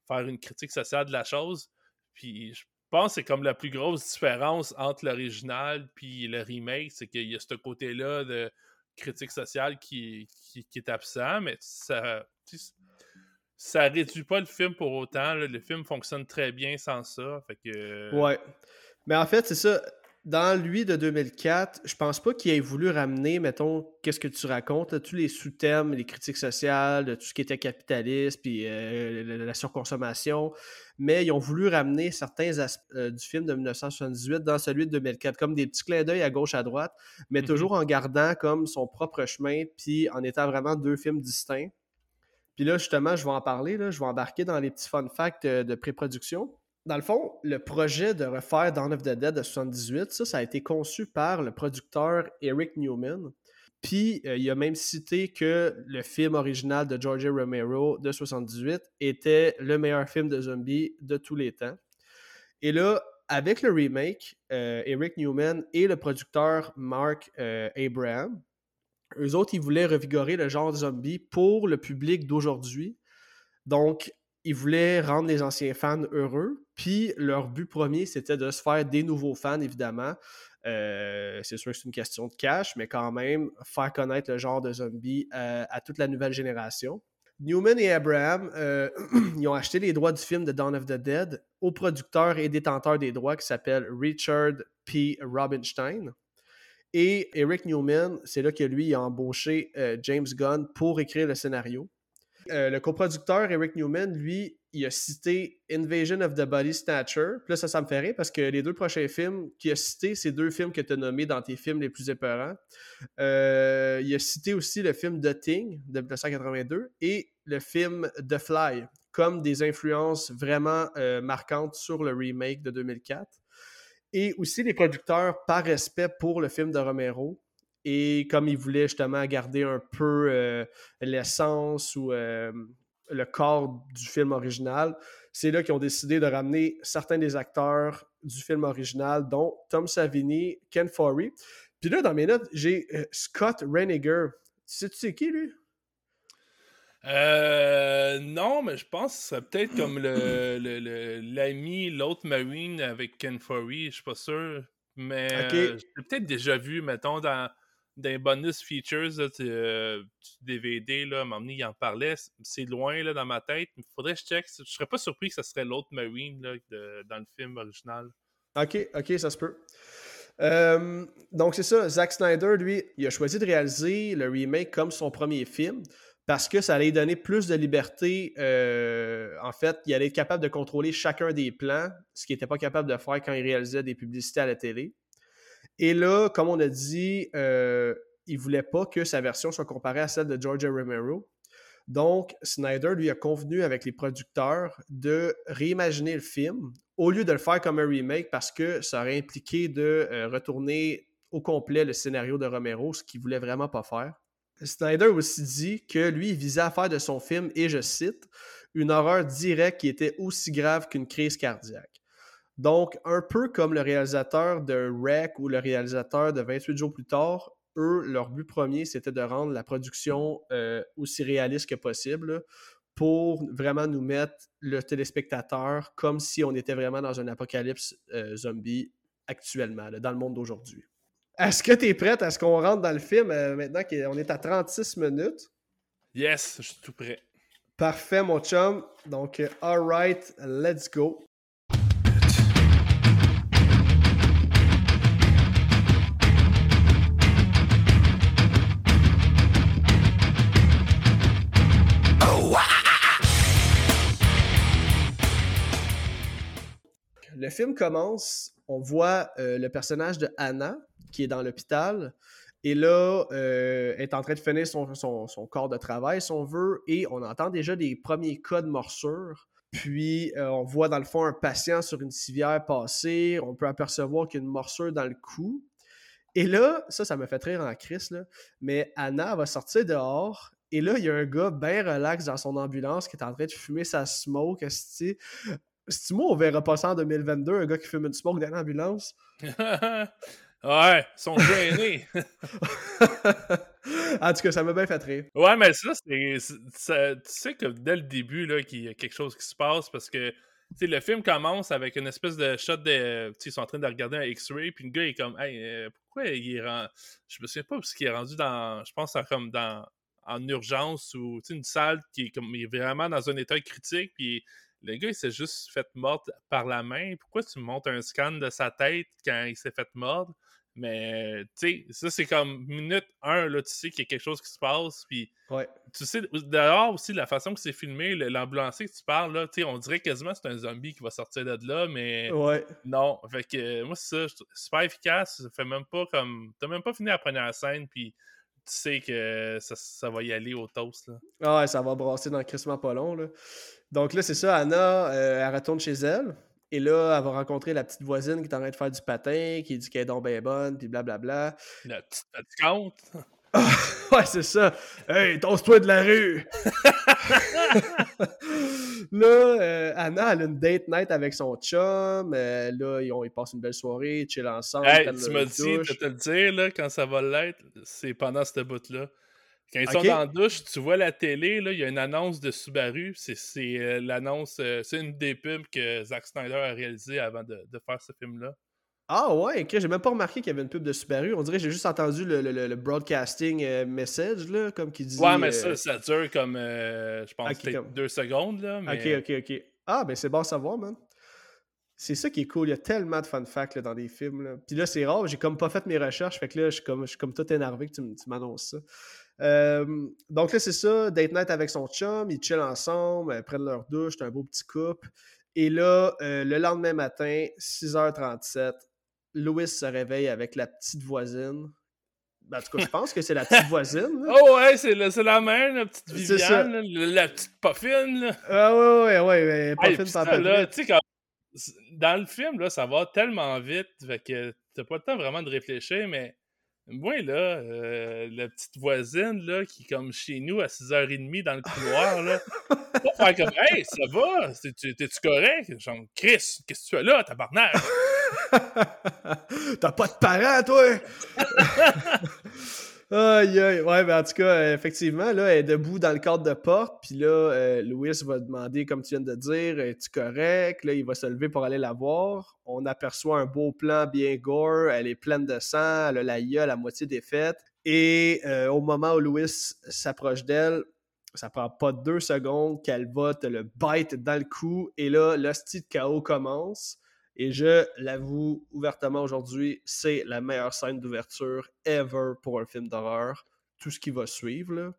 faire une critique sociale de la chose. Puis je pense que c'est comme la plus grosse différence entre l'original puis le remake, c'est qu'il y a ce côté-là de critique sociale qui, qui, est absent, mais ça ça réduit pas le film pour autant. Le film fonctionne très bien sans ça. Fait. Ouais. Mais en fait, c'est ça. Dans lui de 2004, je pense pas qu'il ait voulu ramener, mettons, qu'est-ce que tu racontes, tous les sous-thèmes, les critiques sociales, tout ce qui était capitaliste, puis euh, la, surconsommation. Mais ils ont voulu ramener certains aspects euh, du film de 1978 dans celui de 2004, comme des petits clins d'œil à gauche, à droite, mais Mhm. toujours en gardant comme son propre chemin, puis en étant vraiment deux films distincts. Puis là, justement, je vais en parler, là, je vais embarquer dans les petits fun facts euh, de pré-production. Dans le fond, le projet de refaire Dawn of the Dead de 78, ça, ça a été conçu par le producteur Eric Newman. Puis, euh, il a même cité que le film original de George Romero de 78 était le meilleur film de zombies de tous les temps. Et là, avec le remake, euh, Eric Newman et le producteur Mark euh, Abraham, eux autres, ils voulaient revigorer le genre zombie pour le public d'aujourd'hui. Donc, ils voulaient rendre les anciens fans heureux. Puis, leur but premier, c'était de se faire des nouveaux fans, évidemment. Euh, c'est sûr que c'est une question de cash, mais quand même, faire connaître le genre de zombie euh, à toute la nouvelle génération. Newman et Abraham, euh, ils ont acheté les droits du film de Dawn of the Dead au producteur et détenteur des droits qui s'appelle Richard P. Robinstein. Et Eric Newman, c'est là que lui il a embauché James Gunn pour écrire le scénario. Euh, le coproducteur Eric Newman, lui, il a cité Invasion of the Body Snatcher. Puis là, ça, ça me fait rire parce que les deux prochains films qu'il a cités, c'est deux films que tu as nommés dans tes films les plus épeurants. Euh, il a cité aussi le film The Thing de 1982 et le film The Fly comme des influences vraiment euh, marquantes sur le remake de 2004. Et aussi les producteurs par respect pour le film de Romero. Et comme ils voulaient justement garder un peu euh, l'essence ou euh, le corps du film original, c'est là qu'ils ont décidé de ramener certains des acteurs du film original, dont Tom Savini, Ken Forey. Puis là, dans mes notes, j'ai euh, Scott Reiniger. Tu sais, tu sais qui, lui? Euh, non, mais je pense que c'est peut-être comme le, l'ami, l'autre Marine avec Ken Forey, je suis pas sûr. Mais euh, je l'ai peut-être déjà vu, mettons, dans, les bonus features là, euh, DVD, là, donné, il en parlait. C'est loin là, dans ma tête. Il faudrait que je check. Je serais pas surpris que ce serait l'autre Marine là, dans le film original. Ok, ok, ça se peut. Donc c'est ça, Zack Snyder, lui, il a choisi de réaliser le remake comme son premier film parce que ça allait lui donner plus de liberté. euh, en fait, il allait être capable de contrôler chacun des plans, ce qu'il n'était pas capable de faire quand il réalisait des publicités à la télé. Et là, comme on a dit, euh, il voulait pas que sa version soit comparée à celle de George Romero. Donc, Snyder lui a convenu avec les producteurs de réimaginer le film au lieu de le faire comme un remake parce que ça aurait impliqué de euh, retourner au complet le scénario de Romero, ce qu'il voulait vraiment pas faire. Snyder aussi dit que lui, il visait à faire de son film, et je cite, une horreur directe qui était aussi grave qu'une crise cardiaque. Donc, un peu comme le réalisateur de Wreck ou le réalisateur de 28 jours plus tard, eux, leur but premier, c'était de rendre la production euh, aussi réaliste que possible pour vraiment nous mettre le téléspectateur comme si on était vraiment dans un apocalypse euh, zombie actuellement, là, dans le monde d'aujourd'hui. Est-ce que tu es prête à ce qu'on rentre dans le film euh, maintenant qu'on est à 36 minutes? Yes, je suis tout prêt. Parfait, mon chum. Donc, euh, alright, let's go. Le film commence, on voit euh, le personnage de Anna qui est dans l'hôpital et là euh, est en train de finir son, corps de travail, si on veut, et on entend déjà des premiers cas de morsure. Puis euh, on voit dans le fond un patient sur une civière passer, on peut apercevoir qu'il y a une morsure dans le cou. Et là, ça, ça me fait rire en crise, mais Anna va sortir dehors et là, il y a un gars bien relax dans son ambulance qui est en train de fumer sa smoke. C'est-tu moi, on verra pas ça en 2022, un gars qui fume une smoke dans l'ambulance? ouais, ils sont gênés. en tout cas, ça m'a bien fait rire. Ouais, mais ça, c'est. Tu sais que dès le début, là, qu'il y a quelque chose qui se passe parce que. Le film commence avec une espèce de shot de. Ils sont en train de regarder un X-ray, puis le gars est comme, hey, euh, pourquoi il est rendu. Je me souviens pas, parce qu'il est rendu dans. Je pense, en- comme dans. En urgence ou, une salle qui est comme. Il est vraiment dans un état critique, puis le gars, il s'est juste fait mordre par la main. Pourquoi tu me montres un scan de sa tête quand il s'est fait mordre? Mais, tu sais, ça, c'est comme minute 1, là, tu sais qu'il y a quelque chose qui se passe. Puis, ouais. tu sais, d'ailleurs aussi, la façon que c'est filmé, l'ambulancier que tu parles, là, tu sais, on dirait quasiment que c'est un zombie qui va sortir de là, mais ouais. non. Fait que, moi, c'est ça, super efficace. Ça fait même pas comme. T'as même pas fini la première scène, puis sais que ça, ça, va y aller au toast, là. Ah ouais, ça va brasser dans le crissement pas long, là. Donc là, c'est ça, Anna, euh, elle retourne chez elle. Et là, elle va rencontrer la petite voisine qui est en train de faire du patin, qui dit qu'elle est donc bien bonne, puis blablabla. La petite fatigante. ouais, c'est ça. Hey, tosse-toi de la rue! là, euh, Anna, elle a une date night avec son chum. Euh, là, ils, ont, ils, passent une belle soirée, ils chillent ensemble. Hey, tu m'as dit de te le dire, là, quand ça va l'être, c'est pendant cette bout-là. Quand ils sont dans la douche, tu vois la télé, il y a une annonce de Subaru. C'est euh, l'annonce, c'est une des pubs que Zack Snyder a réalisé avant de, faire ce film-là. Ah ouais, ok, j'ai même pas remarqué qu'il y avait une pub de Subaru. On dirait que j'ai juste entendu le, broadcasting euh, message, là, comme qui dit. Ouais, mais ça, ça dure comme, je pense, deux secondes. Là, mais... Ok, ok, ok. Ah, ben c'est bon à savoir, man. C'est ça qui est cool. Il y a tellement de fun facts dans des films. Là. Puis là, c'est rare, j'ai comme pas fait mes recherches. Fait que là, je suis comme, je suis comme tout énervé que tu m'annonces ça. Euh, donc là, c'est ça, date night avec son chum, ils chillent ensemble, ils prennent leur douche, c'est un beau petit couple. Et là, euh, le lendemain matin, 6h37, Louis se réveille avec la petite voisine. Ben, en tout cas, je pense que c'est la petite voisine. Oh ouais, c'est la, mère, la petite Viviane, la, petite Puffin. Ah ouais, ouais, ouais, Puffin, là, tu sais, dans le film, là, ça va tellement vite, fait que t'as pas le temps vraiment de réfléchir, mais moi, là, euh, la petite voisine, là, qui est comme chez nous à 6h30 dans le couloir, là, faire comme Hey, ça va? T'es-tu correct? Genre, Chris, qu'est-ce que tu fais là, tabarnak? T'as pas de parents, toi? Aïe, aïe. Ouais, ben en tout cas, effectivement, là, elle est debout dans le cadre de porte, puis là, euh, Louis va demander, comme tu viens de dire, es-tu correct? Là, il va se lever pour aller la voir. On aperçoit un beau plan bien gore, elle est pleine de sang, elle a la gueule à moitié défaite. Et euh, au moment où Louis s'approche d'elle, ça prend pas deux secondes qu'elle va te le bite dans le cou, et là, l'hostie de chaos commence. Et je l'avoue ouvertement aujourd'hui, c'est la meilleure scène d'ouverture ever pour un film d'horreur. Tout ce qui va suivre, là.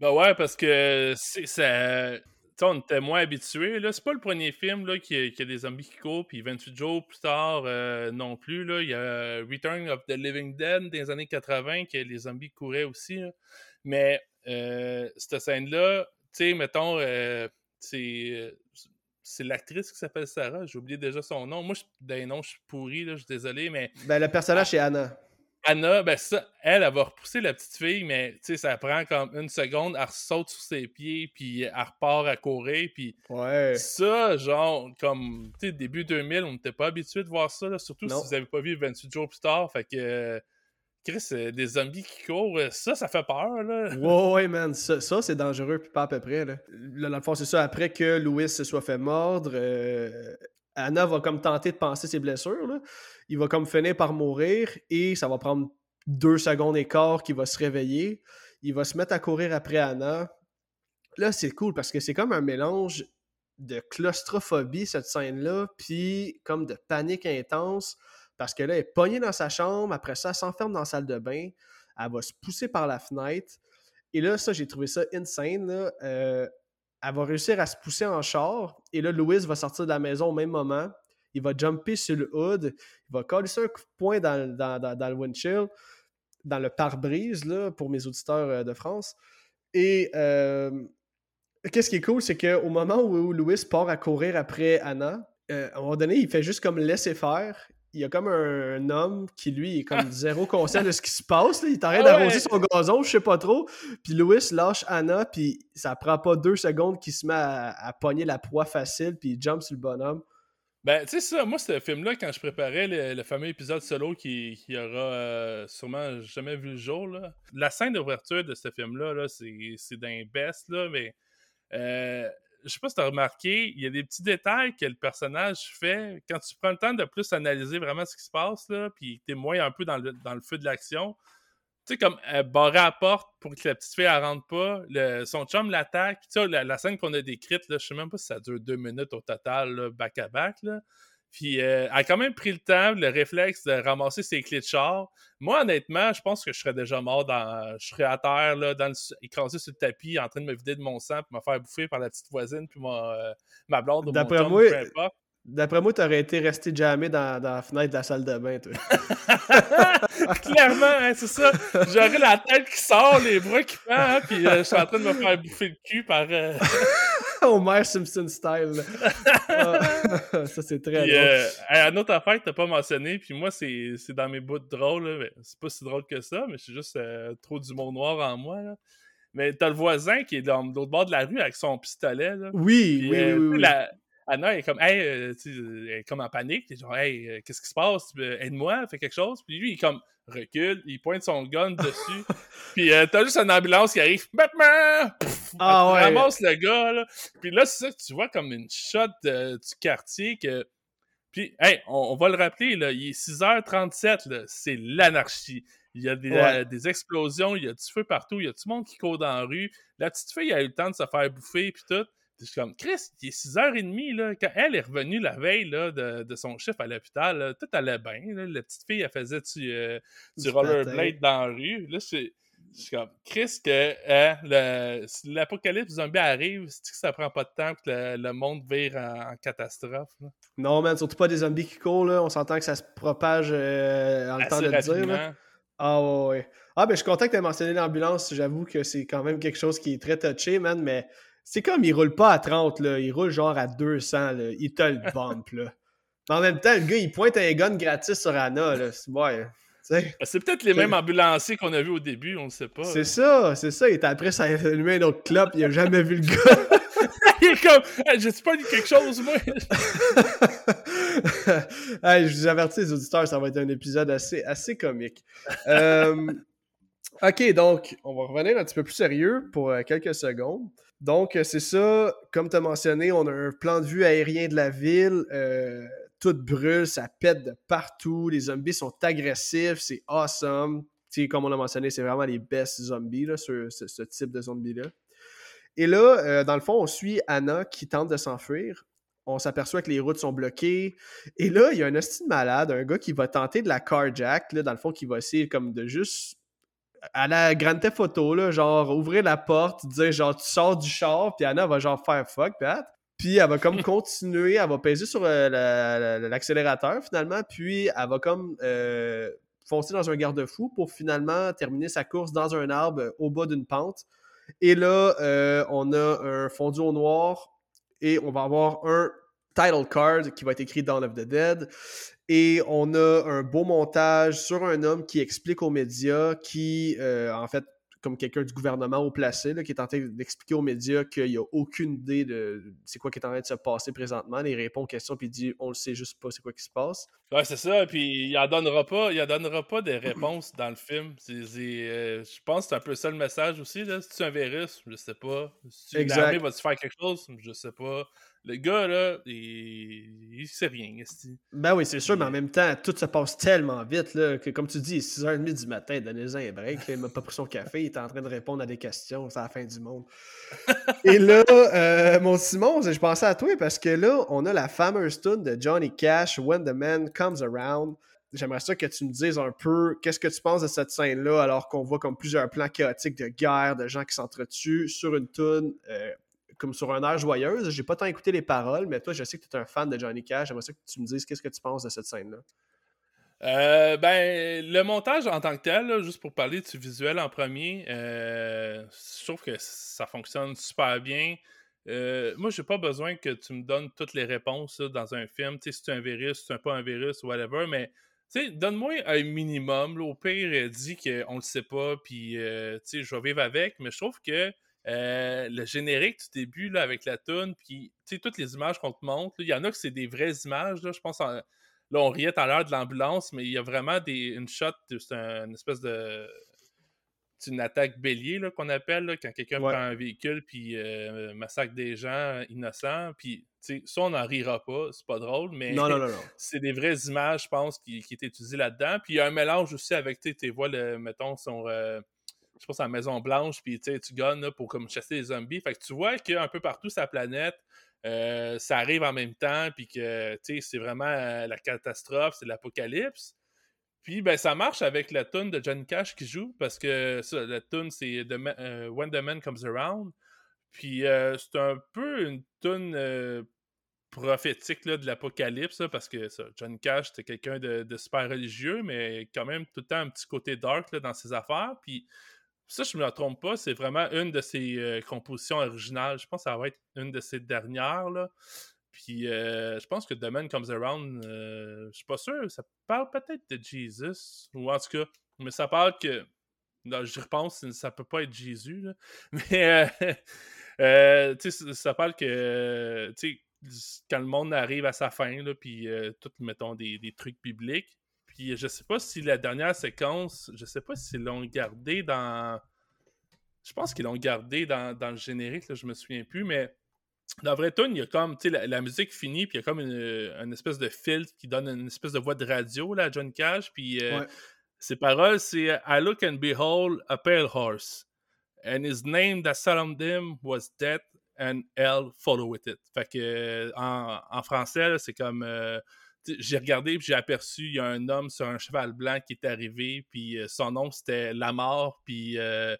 Ben ouais, parce que c'est ça. on était moins habitués. C'est pas le premier film là, qui, a, des zombies qui courent, puis 28 jours plus tard euh, non plus. Là, il y a Return of the Living Dead des années 80, que les zombies couraient aussi. Mais euh, cette scène-là, tu sais, mettons, euh, c'est c'est l'actrice qui s'appelle Sarah. J'ai oublié déjà son nom. Moi, d'un nom, je suis pourri, là, je suis désolé, mais. Ben, le personnage, c'est Anna. Anna, ben ça, elle, elle va repousser la petite fille, mais tu sais, ça prend comme une seconde, elle saute sur ses pieds, puis elle repart à courir, puis ouais. ça, genre, comme, tu sais, début 2000, on n'était pas habitué de voir ça, là, surtout si vous n'avez pas vu 28 jours plus tard, fait que Chris, des zombies qui courent, euh, ça, ça fait peur, là. Ouais, ouais, man. Ça, c'est dangereux, puis pas à peu près, là. Là, dans le fond, c'est ça. Après que Louis se soit fait mordre, euh, Anna va comme tenter de penser ses blessures, là. Il va comme finir par mourir, et ça va prendre deux secondes et quart qu'il va se réveiller. Il va se mettre à courir après Anna. Là, c'est cool, parce que c'est comme un mélange de claustrophobie, cette scène-là, puis comme de panique intense parce que là, elle est pognée dans sa chambre. Après ça, elle s'enferme dans la salle de bain. Elle va se pousser par la fenêtre. Et là, ça, j'ai trouvé ça insane. Euh, elle va réussir à se pousser en char. Et là, Louis va sortir de la maison au même moment. Il va jumper sur le hood. Il va coller un coup de poing dans, dans, le windshield, dans le pare-brise, pour mes auditeurs euh, de France. Et euh, qu'est-ce qui est cool, c'est qu'au moment où Louis part à courir après Anna, à un moment donné, il fait juste comme laisser faire il y a comme un, homme qui, lui, est comme zéro conscient de ce qui se passe. Il t'arrête ah d'arroser son gazon, je sais pas trop. Puis Louis lâche Anna, puis ça prend pas deux secondes qu'il se met à, pogner la proie facile, puis il jump sur le bonhomme. Ben, tu sais ça, moi, ce film-là, quand je préparais le, fameux épisode solo qui, qui aura euh, sûrement jamais vu le jour, là, la scène d'ouverture de ce film-là, -là, c'est d'un best, là, mais... Euh, je sais pas si tu as remarqué, il y a des petits détails que le personnage fait. Quand tu prends le temps de plus analyser vraiment ce qui se passe, là, puis tu es moins un peu dans le, feu de l'action, tu sais, comme elle barrer la porte pour que la petite fille ne rentre pas, son chum l'attaque. Tu sais, la, scène qu'on a décrite, là, je sais même pas si ça dure deux minutes au total, back-à-back, Puis elle a quand même pris le temps, le réflexe de ramasser ses clés de char. Moi, honnêtement, je pense que je serais déjà mort dans. Je serais à terre, là, dans le, écrasé sur le tapis, en train de me vider de mon sang, puis me faire bouffer par la petite voisine, puis ma, ma blonde ou mon chum, moi. D'après moi, t'aurais été resté jamais dans, dans, la fenêtre de la salle de bain, toi. Clairement, hein, c'est ça. J'aurais la tête qui sort, les bras qui pendent, puis euh, je suis en train de me faire bouffer le cul par. Euh... Homer Simpson style. Ah, ça, c'est très puis, drôle. Euh, une autre affaire que t'as pas mentionné, puis moi, c'est dans mes bouts de drôle. C'est pas si drôle que ça, mais c'est juste euh, trop d'humour noir en moi. Là. Mais t'as le voisin qui est de l'autre bord de la rue avec son pistolet. Là. Oui, oui, euh, oui, oui. La, Anna est comme, hey, euh, elle est comme en panique. Elle est genre, hey, euh, qu'est-ce qui se passe? Aide-moi, fais quelque chose. Puis lui, il est comme, recule, il pointe son gun dessus. puis euh, t'as juste une ambulance qui arrive, Batman! ah ouais. ramasse le gars, là. Puis là, c'est ça que tu vois comme une shot du quartier que. Puis, hey, on, on, va le rappeler, là, il est 6h37, là, c'est l'anarchie. Il y a des, Ouais. euh, des explosions, il y a du feu partout, il y a tout le monde qui court dans la rue. La petite fille a eu le temps de se faire bouffer, puis tout. Je suis comme, Chris, il est 6h30, là. Quand elle est revenue la veille là, de, de son chiffre à l'hôpital, là, tout allait bien. là. La petite fille, elle faisait du, euh, du rollerblade dans la rue. Là, je je suis comme, Chris, que hein, le- si l'apocalypse zombie arrive, c'est que ça prend pas de temps que le, le monde vire en, en catastrophe. là? Non, man, surtout pas des zombies qui courent, là. On s'entend que ça se propage euh, en le temps de le dire, là. Ah ouais, ouais. Ah ben je suis content que tu aies mentionné l'ambulance. J'avoue que c'est quand même quelque chose qui est très touché, man, mais c'est comme il roule pas à 30, là. Il roule genre à 200, là. Il te le bump, là. Mais en même temps, le gars, il pointe un gun gratis sur Anna, là. C'est ouais. Ben, C'est peut-être les mêmes ambulanciers qu'on a vus au début, on ne sait pas. C'est ça, c'est ça. Il est après, ça a allumé un autre clope. Il a jamais vu le gars. Il est comme, Hey, j'ai pas dit quelque chose, moi. Hey, je vous avertis, les auditeurs, ça va être un épisode assez, assez comique. Euh, ok, donc, on va revenir un petit peu plus sérieux pour euh, quelques secondes. Donc, euh, c'est ça, comme tu as mentionné, on a un plan de vue aérien de la ville. euh, tout brûle, ça pète de partout. Les zombies sont agressifs, c'est awesome. Tu sais, comme on a mentionné, c'est vraiment les best zombies, là, ce, type de zombies-là. Et là, dans le fond, on suit Anna qui tente de s'enfuir. On s'aperçoit que les routes sont bloquées. Et là, il y a un hostie de malade, un gars qui va tenter de la carjack, là, dans le fond, qui va essayer comme de juste à la grande photo, là, genre ouvrir la porte, dire genre tu sors du char, puis Anna va genre faire fuck, Pat. Puis elle va comme continuer, elle va peser sur euh, la- la- l'accélérateur finalement, puis elle va comme euh, foncer dans un garde-fou pour finalement terminer sa course dans un arbre euh, au bas d'une pente. Et là, on a un fondu au noir et on va avoir un title card qui va être écrit Dawn of the Dead. Et on a un beau montage sur un homme qui explique aux médias, qui, euh, en fait, comme quelqu'un du gouvernement au placé, là, qui est en train d'expliquer aux médias qu'il n'y a aucune idée de c'est quoi qui est en train de se passer présentement. Il répond aux questions puis il dit on le sait juste pas c'est quoi qui se passe. Ouais, c'est ça. Puis il en donnera pas, il en donnera pas des réponses dans le film. C'est, c'est, euh, je pense que c'est un peu ça le message aussi. Là. Si tu un virus, je sais pas. Si l'armée va-tu faire quelque chose, je sais pas. Le gars, là, il, il sait rien. Ben oui, c'est sûr, mais en même temps, tout se passe tellement vite là, que, comme tu dis, 6h30 du matin, donnez-en un break. là, il m'a pas pris son café, il est en train de répondre à des questions, c'est la fin du monde. Et là, euh, mon Simon, je pensais à toi parce que là, on a la fameuse tune de Johnny Cash, When the Man Comes Around. J'aimerais ça que tu me dises un peu qu'est-ce que tu penses de cette scène-là, alors qu'on voit comme plusieurs plans chaotiques de guerre, de gens qui s'entretuent sur une tune euh, comme sur un air joyeuse. J'ai pas tant écouté les paroles, mais toi, je sais que tu es un fan de Johnny Cash. J'aimerais que tu me dises qu'est-ce que tu penses de cette scène-là. Euh, ben, le montage en tant que tel, juste pour parler du visuel en premier, euh, je trouve que ça fonctionne super bien. Euh, moi, j'ai pas besoin que tu me donnes toutes les réponses dans un film. Tu sais, si c'est un virus, si c'est pas un virus, whatever, mais tu donne-moi un minimum. là. au pire, dis qu'on le sait pas, puis je vais vivre avec, mais je trouve que euh, le générique du début là, avec la tune, puis tu sais, toutes les images qu'on te montre, il y en a que c'est des vraies images, là, je pense. en- Là, on riait tout à l'heure de l'ambulance, mais il y a vraiment des, une shot, c'est un- une espèce de. C'est une attaque bélier qu'on appelle, là, quand quelqu'un Ouais. prend un véhicule puis euh, massacre des gens innocents. Puis, ça, on n'en rira pas, c'est pas drôle, mais Non, non, non, non. c'est des vraies images, je pense, qui, qui étaient utilisées là-dedans. Puis il y a un mélange aussi avec, tu voix, le, mettons, sur, euh, je pense, à la Maison Blanche, puis tu gonnes là, pour comme chasser les zombies. Fait que tu vois qu'un peu partout la planète, ça arrive en même temps, puis que c'est vraiment la catastrophe, c'est l'apocalypse. Puis ben, ça marche avec la tune de John Cash qui joue, parce que la tune c'est When the Man Comes Around. Puis c'est un peu une tune prophétique là, de l'apocalypse, parce que John Cash, c'était quelqu'un de, super religieux, mais quand même tout le temps un petit côté dark là, dans ses affaires. Puis ça, je me trompe pas, c'est vraiment une de ses euh, compositions originales. Je pense que ça va être une de ses dernières. Là. Puis euh, je pense que The Man Comes Around, euh, je suis pas sûr, ça parle peut-être de Jesus, ou en tout cas, mais ça parle que. Je repense, ça peut pas être Jésus, là. mais sais, ça parle que quand le monde arrive à sa fin, là, puis tout, mettons, des, des trucs bibliques, puis je sais pas si la dernière séquence, je sais pas s'ils l'ont gardé dans. Je pense qu'ils l'ont gardé dans, le générique, là, je me souviens plus, mais dans vrai tune, il y a comme, tu sais, la, musique finit, puis il y a comme une, espèce de filtre qui donne une espèce de voix de radio là, à John Cash, puis euh, ses paroles, c'est I look and behold a pale horse, and his name that surrounded him was death, and hell follow with it. Fait que en, français, c'est comme. Euh, j'ai regardé puis j'ai aperçu il y a un homme sur un cheval blanc qui est arrivé puis euh, son nom c'était la mort puis euh,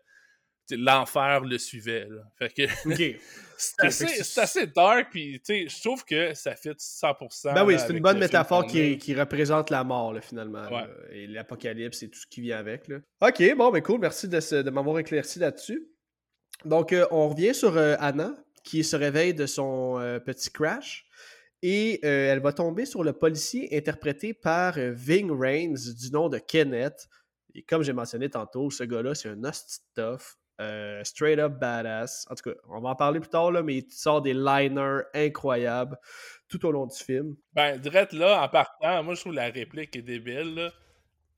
l'enfer le suivait fait que c'est assez, dark puis je trouve que ça fit 100% ben oui c'est une bonne métaphore qui, qui, représente la mort finalement et l'apocalypse et tout ce qui vient avec là. ok bon ben cool merci de, de m'avoir éclairci là-dessus. Donc euh, on revient sur Anna qui se réveille de son petit crash et euh, elle va tomber sur le policier interprété par euh, Ving Rains du nom de Kenneth. Et comme j'ai mentionné tantôt, ce gars-là, c'est un hostie. Euh, straight up badass. En tout cas, on va en parler plus tard, mais il sort des liners incroyables tout au long du film. Ben, direct là, en partant, moi je trouve la réplique est débile.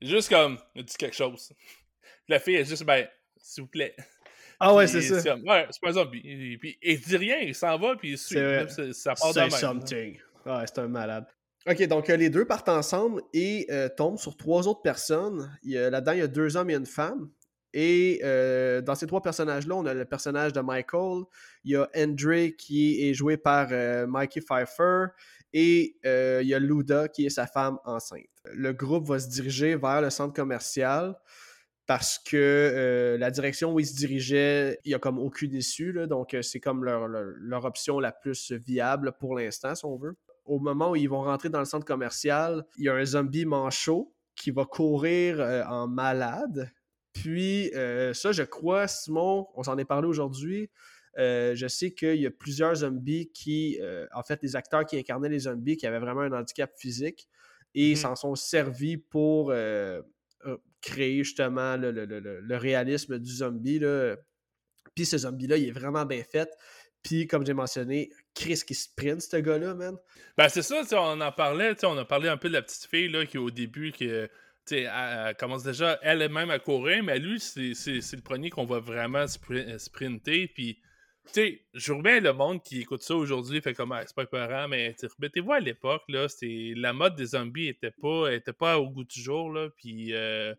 Juste comme, il dit quelque chose. La fille est juste, ben, s'il vous plaît. Ah ouais, c'est ça. ouais, c'est pas un zombie. Et, puis, il dit rien, il s'en va, puis il suit. Ça part de something. Ouais, c'est un malade. Ok, donc euh, les deux partent ensemble et euh, tombent sur trois autres personnes. Là-dedans, il y a deux hommes et une femme. Et euh, dans ces trois personnages-là, on a le personnage de Michael, il y a Andre qui est joué par Mikey Pfeiffer et il y a Luda qui est sa femme enceinte. Le groupe va se diriger vers le centre commercial parce que euh, la direction où ils se dirigeaient, il n'y a comme aucune issue. donc, euh, c'est comme leur, option la plus viable pour l'instant, si on veut. Au moment où ils vont rentrer dans le centre commercial, il y a un zombie manchot qui va courir euh, en malade. Puis, ça, je crois, Simon, on s'en est parlé aujourd'hui. je sais qu'il y a plusieurs zombies qui, en fait, les acteurs qui incarnaient les zombies qui avaient vraiment un handicap physique et mmh s'en sont servis pour créer justement le, réalisme du zombie. Là. Puis ce zombie-là, il est vraiment bien fait. Puis, comme j'ai mentionné, Chris qui sprint, ce gars-là, man. Ben, c'est ça, on en parlait, on a parlé un peu de la petite fille, là, qui au début, qui, elle, commence déjà elle-même à courir, mais lui, c'est le premier qu'on va vraiment sprinter, puis tu sais, je remets le monde qui écoute ça aujourd'hui, fait comme, c'est pas épeurant, mais remettez-vous à l'époque, là, la mode des zombies était pas, était pas au goût du jour, là, puis euh,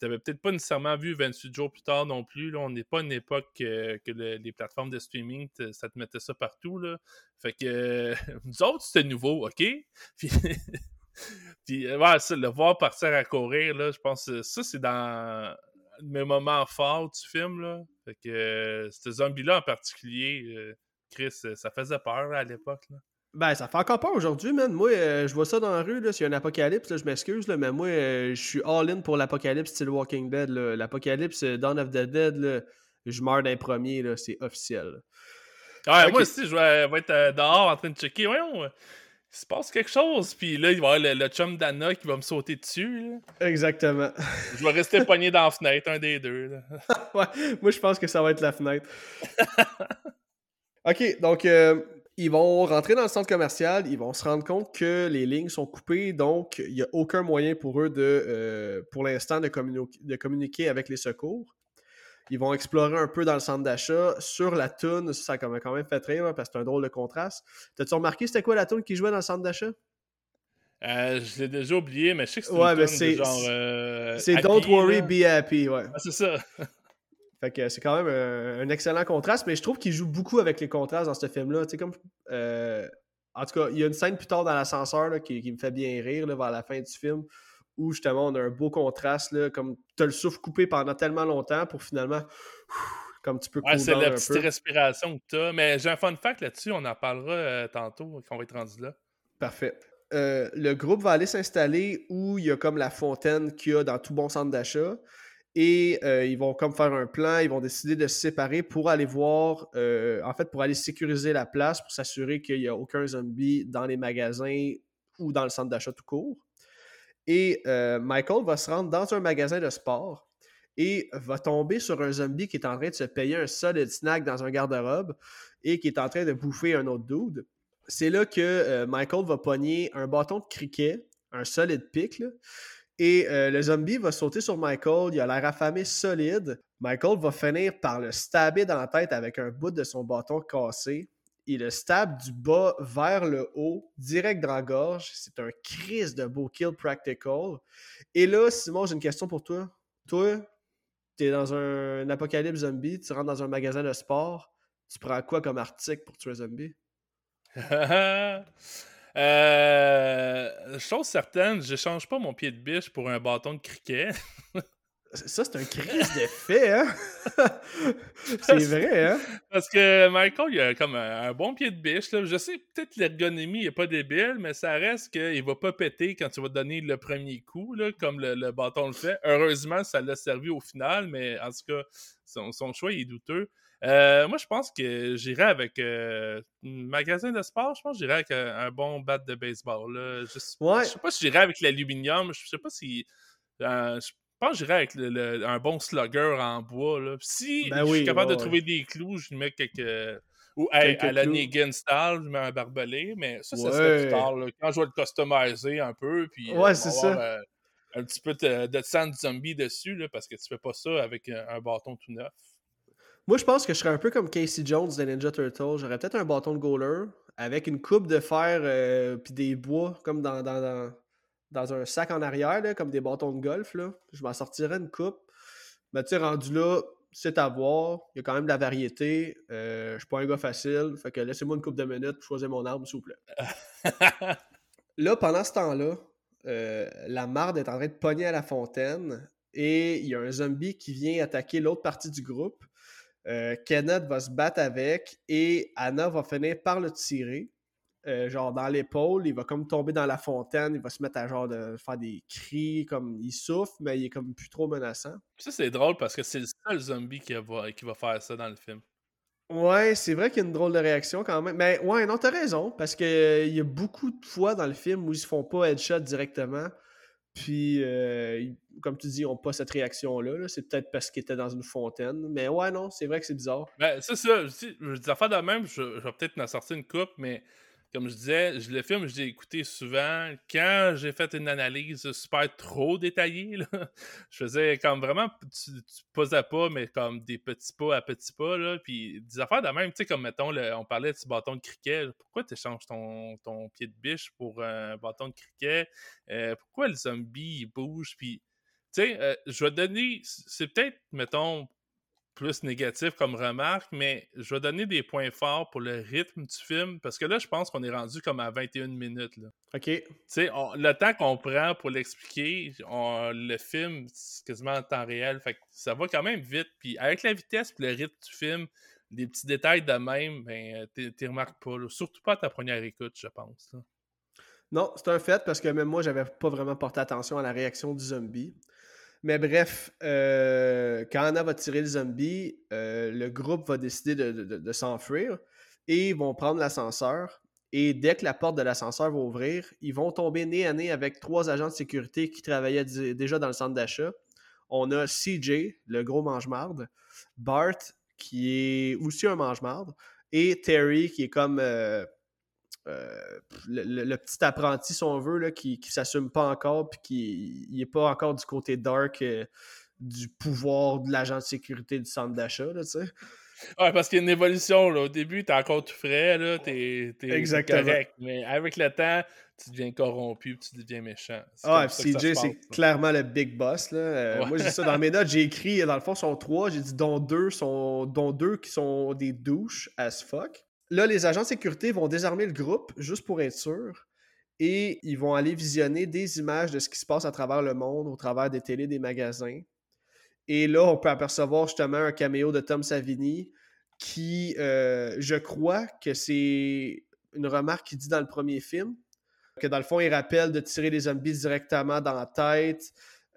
t'avais peut-être pas nécessairement vu 28 jours plus tard non plus, là, on n'est pas une époque que les plateformes de streaming, ça te mettait ça partout, là, fait que, nous autres, c'était nouveau, ok? Puis, puis ouais, ça, le voir partir à courir, là, je pense, ça, c'est dans mes moments forts du film, là. Fait que euh, ce zombie-là en particulier, euh, Chris, euh, ça faisait peur à l'époque. Ben, ça fait encore peur aujourd'hui, man. Moi, je vois ça dans la rue, là, s'il y a un apocalypse, je m'excuse, mais moi, je suis all-in pour l'apocalypse style Walking Dead. L'apocalypse Dawn of the Dead, je meurs d'un premier, c'est officiel. Ouais, moi aussi, je vais, être dehors en train de checker. Voyons, il se passe quelque chose, puis là, il va y avoir le, chum d'Anna qui va me sauter dessus. Exactement. Je vais rester pogné dans la fenêtre, un des deux. ouais, moi, je pense que ça va être la fenêtre. ok, donc, euh, ils vont rentrer dans le centre commercial, ils vont se rendre compte que les lignes sont coupées, donc il n'y a aucun moyen pour eux de, euh, pour l'instant, de, de communiquer avec les secours. Ils vont explorer un peu dans le centre d'achat. Sur la toune, ça a quand même fait rire parce que c'est un drôle de contraste. T'as-tu remarqué c'était quoi la toune qui jouait dans le centre d'achat? Euh, je l'ai déjà oublié, mais je sais que c'est ouais, c'est genre. Euh, c'est Don't Worry, Be Happy, ouais. Ah, c'est ça. Fait que c'est quand même un, excellent contraste, mais je trouve qu'il joue beaucoup avec les contrastes dans ce film-là. Tu sais, comme. Euh, en tout cas, il y a une scène plus tard dans l'ascenseur qui, me fait bien rire vers la fin du film où justement on a un beau contraste, là, comme tu as le souffle coupé pendant tellement longtemps pour finalement. comme tu peux Ouais, c'est la petite respiration que tu as. Mais j'ai un fun fact là-dessus, on en parlera euh, tantôt quand on va être rendu là. Parfait. Euh, le groupe va aller s'installer où il y a comme la fontaine qu'il y a dans tout bon centre d'achat. Et euh, ils vont comme faire un plan, ils vont décider de se séparer pour aller voir, en fait, pour aller sécuriser la place, pour s'assurer qu'il n'y a aucun zombie dans les magasins ou dans le centre d'achat tout court. Et Michael va se rendre dans un magasin de sport et va tomber sur un zombie qui est en train de se payer un solid snack dans un garde-robe et qui est en train de bouffer un autre dude c'est là que euh, Michael va pogner un bâton de cricket, un solide pic, et euh, le zombie va sauter sur Michael. Il a l'air affamé solide. Michael va finir par le stabber dans la tête avec un bout de son bâton cassé. Il le stab du bas vers le haut, direct dans la gorge. C'est un crise de beau kill practical. Et là, Simon, j'ai une question pour toi. Toi, tu es dans un, apocalypse zombie, tu rentres dans un magasin de sport. Tu prends quoi comme article pour tuer un zombie? euh, chose certaine, je change pas mon pied de biche pour un bâton de cricket. Ça, c'est un crise d'effet, hein? c'est vrai, hein? Parce que Michael, il a comme un, bon pied de biche. Là. Je sais, peut-être l'ergonomie n'est pas débile, mais ça reste qu'il va pas péter quand tu vas donner le premier coup, là, comme le, bâton le fait. Heureusement, ça l'a servi au final, mais en tout cas, son, son choix est douteux. Euh, moi, je pense que j'irais avec euh, un magasin de sport. Je pense que j'irais avec un, bon bat de baseball. Là. Je, ne sais pas si j'irais avec l'aluminium. Je sais pas si. Euh, je pense que j'irais avec un bon slugger en bois. Là. Si ben je suis capable de trouver des clous, je mets quelques. Ou à, la Negan style, je mets un barbelé, mais ça, ça serait plus tard. Quand je vais le customiser un peu, puis ouais, c'est ça. un petit peu de, de sand zombie dessus, là, parce que tu fais pas ça avec un bâton tout neuf. Moi, je pense que je serais un peu comme Casey Jones de Ninja Turtle. J'aurais peut-être un bâton de goaler avec une coupe de fer euh, puis des bois comme dans, dans, dans, un sac en arrière, comme des bâtons de golf. Là. Je m'en sortirais une coupe. Mais tu sais, rendu là, c'est à voir. Il y a quand même de la variété. Euh, je suis pas un gars facile. Fait que laissez-moi une coupe de minutes pour choisir mon arme, s'il vous plaît. là, pendant ce temps-là, euh, la marde est en train de pogner à la fontaine et il y a un zombie qui vient attaquer l'autre partie du groupe. Euh, Kenneth va se battre avec et Anna va finir par le tirer. Euh, genre dans l'épaule, il va comme tomber dans la fontaine, il va se mettre à genre de faire des cris, comme il souffre, mais il est comme plus trop menaçant. Ça c'est drôle parce que c'est le seul zombie qui va, qui va faire ça dans le film. Ouais, c'est vrai qu'il y a une drôle de réaction quand même. Mais ouais, non, t'as raison, parce qu'il euh, y a beaucoup de fois dans le film où ils se font pas headshot directement. Puis, euh, comme tu dis, ils n'ont pas cette réaction-là. c'est peut-être parce qu'ils étaient dans une fontaine. Mais ouais, non, c'est vrai que c'est bizarre. Ben, c'est ça. Je dis, je affaires de même, je, je vais peut-être en sortir une coupe, mais comme je disais, je, le film, je l'ai écouté souvent. Quand j'ai fait une analyse super trop détaillée, je faisais comme vraiment, tu, posais pas, mais comme des petits pas à petits pas. Là, puis des affaires de même, tu sais, comme mettons, on parlait ce bâton de cricket. Pourquoi tu échanges ton, ton, pied de biche pour un bâton de cricket? Euh, pourquoi le zombie il bouge? Puis, tu sais, euh, je vais donner, c'est peut-être, mettons, plus négatif comme remarque, mais je vais donner des points forts pour le rythme du film, parce que là, je pense qu'on est rendu comme à 21 minutes. Là. OK. Tu sais, le temps qu'on prend pour l'expliquer, le film, c'est quasiment en temps réel, fait ça va quand même vite. Puis avec la vitesse et le rythme du film, des petits détails de même, ben, tu remarques pas. Surtout pas à ta première écoute, je pense. Non, c'est un fait, parce que même moi, j'avais pas vraiment porté attention à la réaction du zombie. Mais bref, euh, quand Anna va tirer le zombie, euh, le groupe va décider de, s'enfuir et ils vont prendre l'ascenseur. Et dès que la porte de l'ascenseur va ouvrir, ils vont tomber nez à nez avec trois agents de sécurité qui travaillaient déjà dans le centre d'achat. On a CJ, le gros mange-marde, Bart, qui est aussi un mange-marde, et Terry, qui est comme euh, euh, le, petit apprenti, si on veut, là, qui ne s'assume pas encore, puis qui n'est pas encore du côté dark euh, du pouvoir de l'agent de sécurité du centre d'achat. Ouais, parce qu'il y a une évolution, là. Au début, t'es encore tout frais, là, t'es correct. Mais avec le temps, tu deviens corrompu, tu deviens méchant. Ah, CJ, c'est clairement le big boss, là. Euh, moi, j'ai ça dans mes notes. J'ai écrit, dans le fond, sont trois. J'ai dit dont deux, sont, dont deux qui sont des douches as fuck. Là, les agents de sécurité vont désarmer le groupe, juste pour être sûr. Et ils vont aller visionner des images de ce qui se passe à travers le monde, au travers des télés, des magasins. Et là, on peut apercevoir justement un caméo de Tom Savini qui, euh, je crois que c'est une remarque qu'il dit dans le premier film, que dans le fond, il rappelle de tirer les zombies directement dans la tête.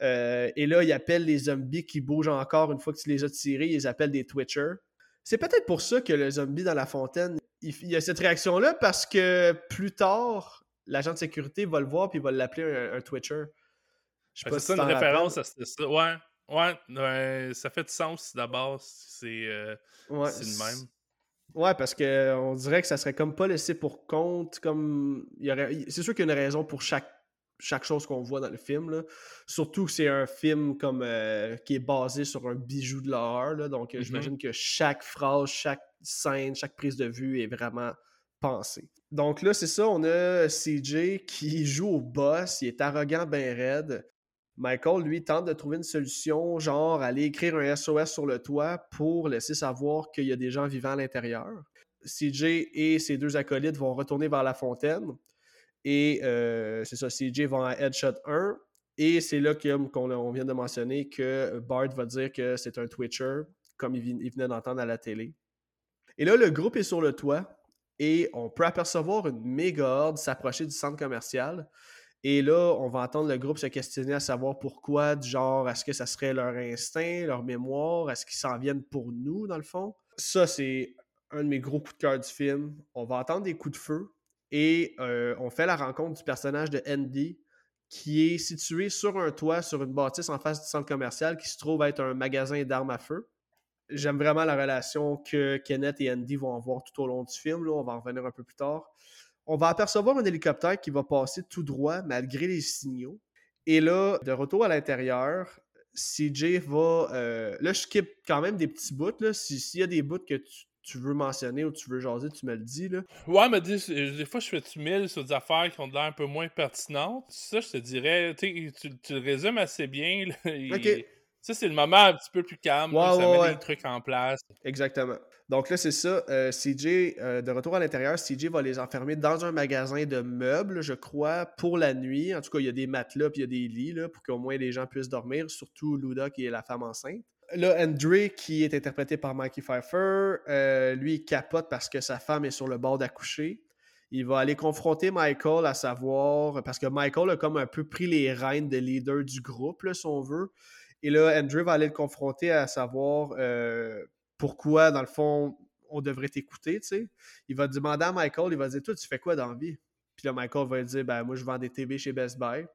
Euh, et là, il appelle les zombies qui bougent encore une fois que tu les as tirés, il les appelle des Twitchers. C'est peut-être pour ça que le zombie dans la fontaine, il, y a cette réaction-là parce que plus tard, l'agent de sécurité va le voir puis il va l'appeler un, Twitcher. Je sais pas c'est ça une référence à ça. Ouais. Ouais, ça fait du sens d'abord. C'est euh, le même. Ouais, parce que on dirait que ça serait comme pas laissé pour compte. Comme c'est sûr qu'il y a une raison pour chaque chaque chose qu'on voit dans le film. Là. Surtout que c'est un film comme euh, qui est basé sur un bijou de l'horreur. Donc mm-hmm. j'imagine que chaque phrase, chaque scène, chaque prise de vue est vraiment pensée. Donc là, c'est ça, on a CJ qui joue au boss, il est arrogant, ben raide. Michael, lui, tente de trouver une solution, genre aller écrire un SOS sur le toit pour laisser savoir qu'il y a des gens vivants à l'intérieur. CJ et ses deux acolytes vont retourner vers la fontaine. Et euh, c'est ça, CJ va à Headshot 1. Et c'est là qu'on vient de mentionner que Bart va dire que c'est un Twitcher, comme il, venait d'entendre à la télé. Et là, le groupe est sur le toit et on peut apercevoir une méga horde s'approcher du centre commercial. Et là, on va entendre le groupe se questionner à savoir pourquoi, du genre, est-ce que ça serait leur instinct, leur mémoire, est-ce qu'ils s'en viennent pour nous, dans le fond? Ça, c'est un de mes gros coups de cœur du film. On va entendre des coups de feu et euh, on fait la rencontre du personnage de Andy qui est situé sur un toit, sur une bâtisse en face du centre commercial qui se trouve être un magasin d'armes à feu. J'aime vraiment la relation que Kenneth et Andy vont avoir tout au long du film. Là. On va en revenir un peu plus tard on va apercevoir un hélicoptère qui va passer tout droit malgré les signaux. Et là, de retour à l'intérieur, CJ va. Euh, là, je skip quand même des petits bouts. S'il y a des bouts que tu, veux mentionner ou tu veux jaser, tu me le dis. Là. Ouais, mais des, fois, je fais tu sur des affaires qui ont l'air un peu moins pertinentes. Ça, je te dirais, tu, tu le résumes assez bien. Ça, c'est le moment un petit peu plus calme. ça met des trucs en place. Exactement. Donc là, c'est ça. Euh, CJ, euh, de retour à l'intérieur, CJ va les enfermer dans un magasin de meubles, je crois, pour la nuit. En tout cas, il y a des matelas puis il y a des lits là, pour qu'au moins les gens puissent dormir, surtout Luda qui est la femme enceinte. Là, Andre, qui est interprété par Mikey Pfeiffer, euh, lui, il capote parce que sa femme est sur le bord d'accoucher. Il va aller confronter Michael à savoir, parce que Michael a comme un peu pris les rênes de leader du groupe, là, si on veut. Et là, Andrew va aller le confronter à savoir pourquoi, dans le fond, on devrait t'écouter, tu sais. Il va demander à Michael, il va dire, toi, tu fais quoi dans vie? Puis là, Michael va dire, ben, moi, je vends des TV chez Best Buy.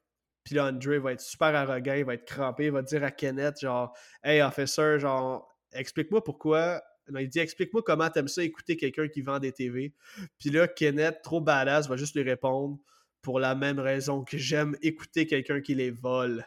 Puis là, Andre va être super arrogant, il va être crampé, il va dire à Kenneth, genre, hey, officer, genre, explique-moi pourquoi. Non, il dit, explique-moi comment t'aimes ça écouter quelqu'un qui vend des TV. Puis là, Kenneth, trop badass, va juste lui répondre, pour la même raison que j'aime écouter quelqu'un qui les vole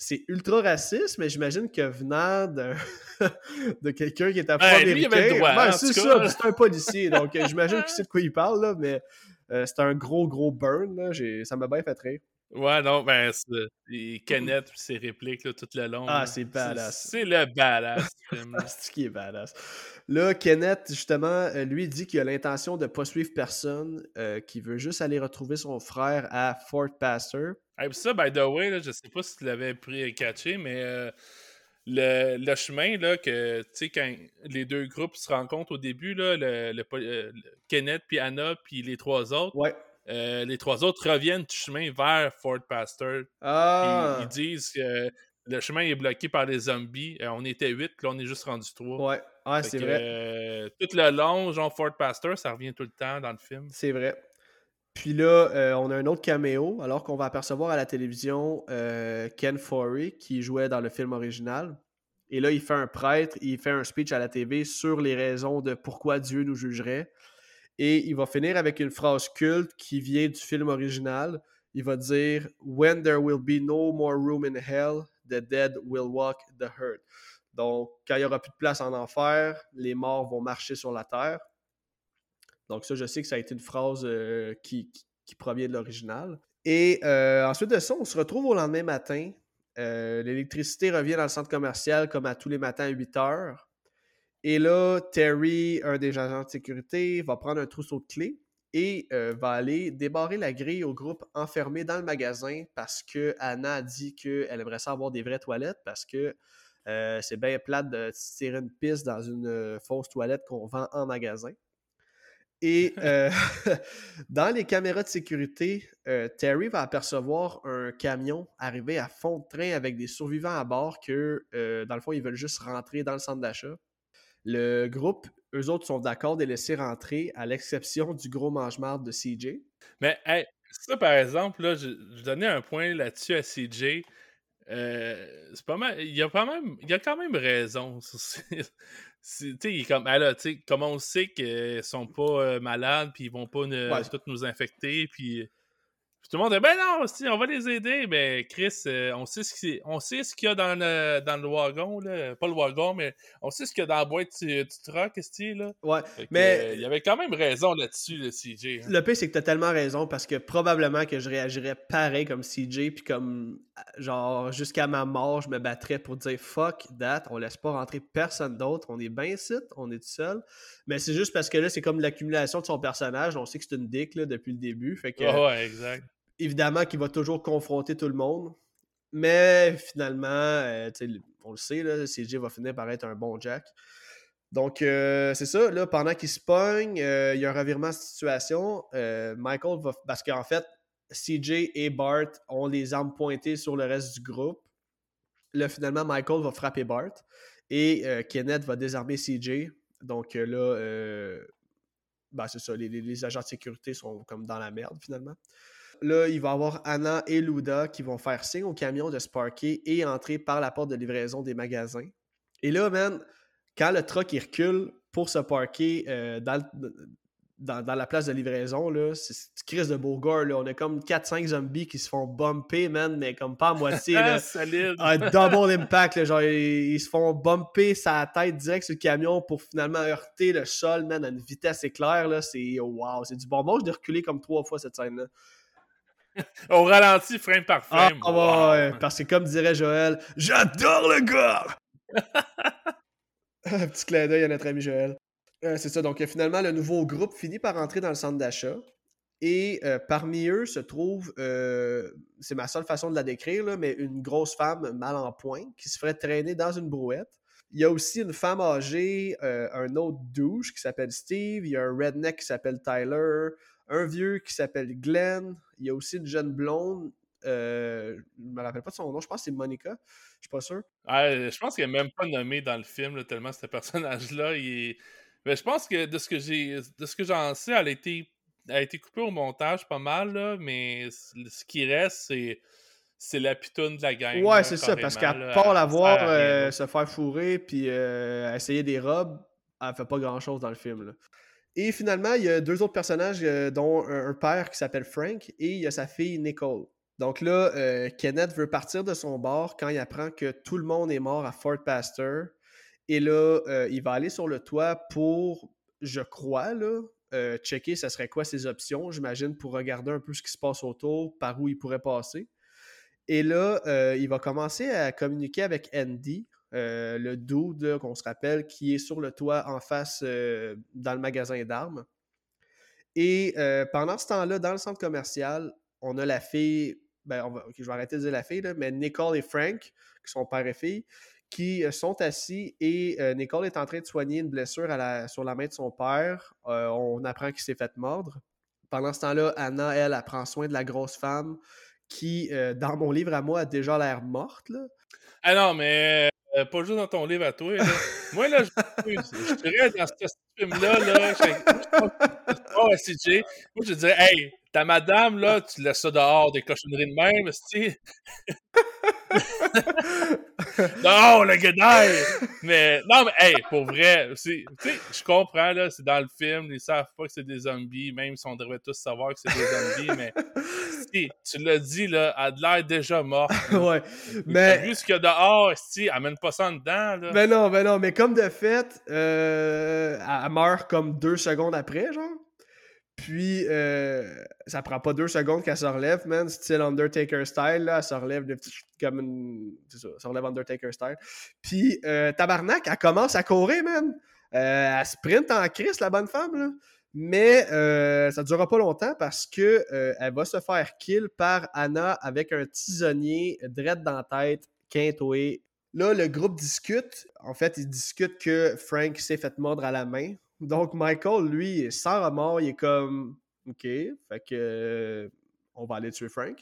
c'est ultra raciste, mais j'imagine que venant de, de quelqu'un qui est afro-américain, ben, c'est ça, c'est un policier, donc j'imagine qu'il sait de quoi il parle, là, mais euh, c'est un gros, gros burn, là, ça m'a bien fait rire. Ouais, non, ben, c'est Kenneth ses répliques là, tout le long. Ah, c'est badass. C'est le badass. c'est ce qui est badass? Là, Kenneth, justement, euh, lui dit qu'il a l'intention de ne pas suivre personne, euh, qu'il veut juste aller retrouver son frère à Fort Pastor. Et ça, by the way, là, je sais pas si tu l'avais pris catché, mais euh, le, le, chemin, là, que, tu sais, quand les deux groupes se rencontrent au début, là, le, le Kenneth, puis Anna, puis les trois autres. Ouais euh, les trois autres reviennent du chemin vers Fort Pastor. Ah. Ils, disent que le chemin est bloqué par les zombies. Euh, on était huit, là, on est juste rendu trois. Ouais, ah, c'est vrai. Euh, tout le long, genre Fort Pastor, ça revient tout le temps dans le film. C'est vrai. Puis là, on a un autre caméo, alors qu'on va apercevoir à la télévision Ken Forey qui jouait dans le film original. Et là, il fait un prêtre, il fait un speech à la TV sur les raisons de pourquoi Dieu nous jugerait. Et il va finir avec une phrase culte qui vient du film original. Il va dire When there will be no more room in hell, the dead will walk the hurt. Donc, quand il n'y aura plus de place en enfer, les morts vont marcher sur la terre. Donc, ça, je sais que ça a été une phrase euh, qui, provient de l'original. Et euh, ensuite de ça, on se retrouve au lendemain matin. Euh, l'électricité revient dans le centre commercial comme à tous les matins à 8 heures. Et là, Terry, un des agents de sécurité, va prendre un trousseau de clés et va aller débarrer la grille au groupe enfermé dans le magasin parce que Anna a dit qu'elle aimerait ça avoir des vraies toilettes parce que c'est bien plate de tirer une piste dans une fausse toilette qu'on vend en magasin. Et euh, dans les caméras de sécurité, euh, Terry va apercevoir un camion arriver à fond de train avec des survivants à bord que, euh, dans le fond, ils veulent juste rentrer dans le centre d'achat. Le groupe, eux autres, sont d'accord de les laisser rentrer, à l'exception du gros mange-marde de CJ. Mais, ça, par exemple, là, je, je donnais un point là-dessus à CJ. c'est pas mal. Il y a, pas même, il y a quand même raison. sais, comme, comme on sait qu'ils sont pas euh, malades, puis ils vont pas tous nous infecter, puis tout le monde dit Ben non, on va les aider. Mais Chris, euh, on sait ce qu'il y a dans le, dans le wagon, là. pas le wagon, mais on sait ce qu'il y a dans la boîte du, du truck, là? Ouais. mais euh, il y avait quand même raison là-dessus, le CJ. Hein. Le pire, c'est que tu as tellement raison parce que probablement que je réagirais pareil comme CJ, puis comme genre jusqu'à ma mort, je me battrais pour dire fuck that, on laisse pas rentrer personne d'autre, on est bien ici, on est tout seul. Mais c'est juste parce que là, c'est comme l'accumulation de son personnage, on sait que c'est une dick là, depuis le début. Fait que, ouais, exact évidemment qu'il va toujours confronter tout le monde. Mais finalement, euh, on le sait, là, CJ va finir par être un bon Jack. Donc, euh, c'est ça. Là, pendant qu'il se pogne, euh, il y a un revirement de situation. Michael va. Parce qu'en fait, CJ et Bart ont les armes pointées sur le reste du groupe. Là, finalement, Michael va frapper Bart. Et Kenneth va désarmer CJ. Donc là, ben, c'est ça. les, agents de sécurité sont comme dans la merde, finalement là, il va y avoir Anna et Luda qui vont faire signe au camion de Sparky et entrer par la porte de livraison des magasins. Et là, man, quand le truck il recule pour se parker euh, dans, dans, la place de livraison, là, c'est crise de Beauregard, là. On a comme 4-5 zombies qui se font bumper, man, mais comme pas à moitié, là. Un double impact, Genre, ils, se font bumper sa tête direct sur le camion pour finalement heurter le sol, man, à une vitesse éclair, là. C'est, wow, c'est du bon Moi, Je reculer comme trois fois cette scène-là. On ralentit frame par ah, frame. Ah, ouais, parce que comme dirait Joël, j'adore le gars! Un petit clin d'œil à notre ami Joël. Euh, c'est ça, donc finalement, le nouveau groupe finit par entrer dans le centre d'achat. Et euh, parmi eux se trouve, euh, c'est ma seule façon de la décrire, mais une grosse femme mal en point qui se ferait traîner dans une brouette. Il y a aussi une femme âgée, un autre douche qui s'appelle Steve, il y a un redneck qui s'appelle Tyler, un vieux qui s'appelle Glenn. Il y a aussi une jeune blonde. Euh, je me rappelle pas de son nom. Je pense que c'est Monica. Je suis pas sûr. je pense qu'elle n'est même pas nommée dans le film, tellement ce personnage-là. Mais je pense que de ce que j'ai de ce que j'en sais, elle a été, a été coupée au montage pas mal, mais ce qui reste, c'est c'est la pitoune de la gang. Ouais, c'est ça, parce qu'à part la voir euh, se faire fourrer puis euh, essayer des robes, elle fait pas grand chose dans le film. Là. Et finalement, il y a deux autres personnages, euh, dont un, père qui s'appelle Frank et il y a sa fille Nicole. Donc là, Kenneth veut partir de son bord quand il apprend que tout le monde est mort à Fort Pastor. Et là, euh, il va aller sur le toit pour, je crois, là, checker ce serait quoi ses options, j'imagine, pour regarder un peu ce qui se passe autour, par où il pourrait passer. Et là, il va commencer à communiquer avec Andy, euh, le dude qu'on se rappelle qui est sur le toit en face euh, dans le magasin d'armes. Et euh, pendant ce temps-là, dans le centre commercial, on a la fille, ben, je vais arrêter de dire la fille, mais Nicole et Frank, qui sont père et fille, qui sont assis et Nicole est en train de soigner une blessure sur la main de son père. on apprend qu'il s'est fait mordre. Pendant ce temps-là, Anna, elle, elle, prend soin de la grosse femme qui, dans mon livre à moi, a déjà l'air morte. Là. Ah non, mais euh, pas juste dans ton livre à toi. Là. Moi, là, je, je dirais dans ce film-là, là, je, oh, CJ, moi, je dirais, hey, ta madame, là, tu laisses ça dehors des cochonneries de même, tu non, le guenaille! Mais, non, mais, hey, pour vrai, tu sais, je comprends, là, c'est dans le film, ils savent pas que c'est des zombies, même si on devrait tous savoir que c'est des zombies, mais tu l'as dit, là, elle a l'air déjà morte. ouais. Mais. Vu ce qu'il y a dehors, si, amène pas ça en dedans, là. Ben non, ben non, mais comme de fait, euh, elle meurt comme deux secondes après, genre. Puis, euh, ça prend pas deux secondes qu'elle se relève, man. Style Undertaker style, là. Elle se relève de comme une. C'est ça, elle se relève Undertaker style. Puis, euh, Tabarnak, elle commence à courir, man. Euh, elle sprint en crise, la bonne femme, là. Mais euh, ça ne durera pas longtemps parce que elle va se faire kill par Anna avec un tisonnier dread dans la tête, quintoué. Là, le groupe discute. En fait, ils discutent que Frank s'est fait mordre à la main. Donc, Michael, lui, sans remords, il est comme OK, fait que on va aller tuer Frank.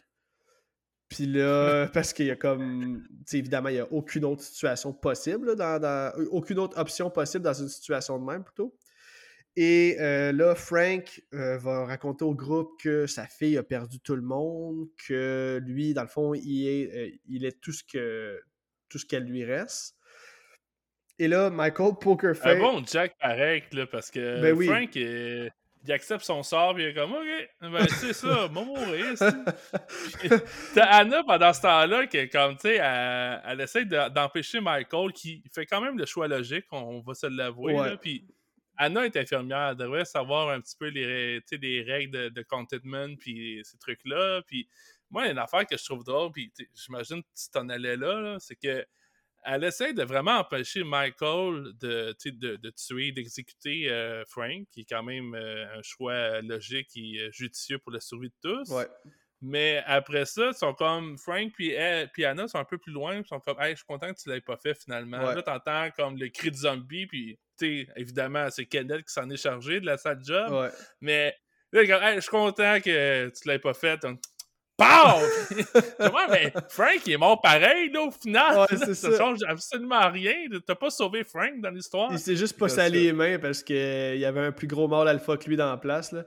Puis là, parce qu'il y a comme. évidemment, il n'y a aucune autre situation possible, dans, aucune autre option possible dans une situation de même, plutôt. Et euh, là, Frank euh, va raconter au groupe que sa fille a perdu tout le monde, que lui, dans le fond, il est, euh, il est tout ce que tout ce qu'elle lui reste. Et là, Michael Pokerface. Un bon Jack pareil, là, parce que ben Frank, il, accepte son sort, puis il est comme, OK, ben, c'est ça, mon mourir. T'as Anna pendant ce temps-là, qui comme, tu sais, elle, elle, essaie d'empêcher Michael, qui fait quand même le choix logique, on, va se l'avouer, puis Anna est infirmière, elle devrait savoir un petit peu les, les règles de, containment puis ces trucs-là. Puis moi, il y a une affaire que je trouve drôle, puis j'imagine que tu t'en allais là, c'est que elle essaie de vraiment empêcher Michael de, de, tuer, d'exécuter euh, Frank, qui est quand même euh, un choix logique et euh, judicieux pour la survie de tous. Mais après ça, ils sont comme Frank puis, puis Anna sont un peu plus loin, ils sont comme Hey, je suis content que tu l'aies pas fait finalement. Là, t'entends comme le cri de zombie, puis évidemment, c'est Kenneth qui s'en est chargé de la salle job. Mais là, je suis content que tu l'aies pas fait. POW! mais Frank, il est mort pareil, là, au final. ça, ça, change absolument rien. T'as pas sauvé Frank dans l'histoire. Il s'est juste pas salé les mains parce qu'il y avait un plus gros mâle alpha que lui dans la place. Là.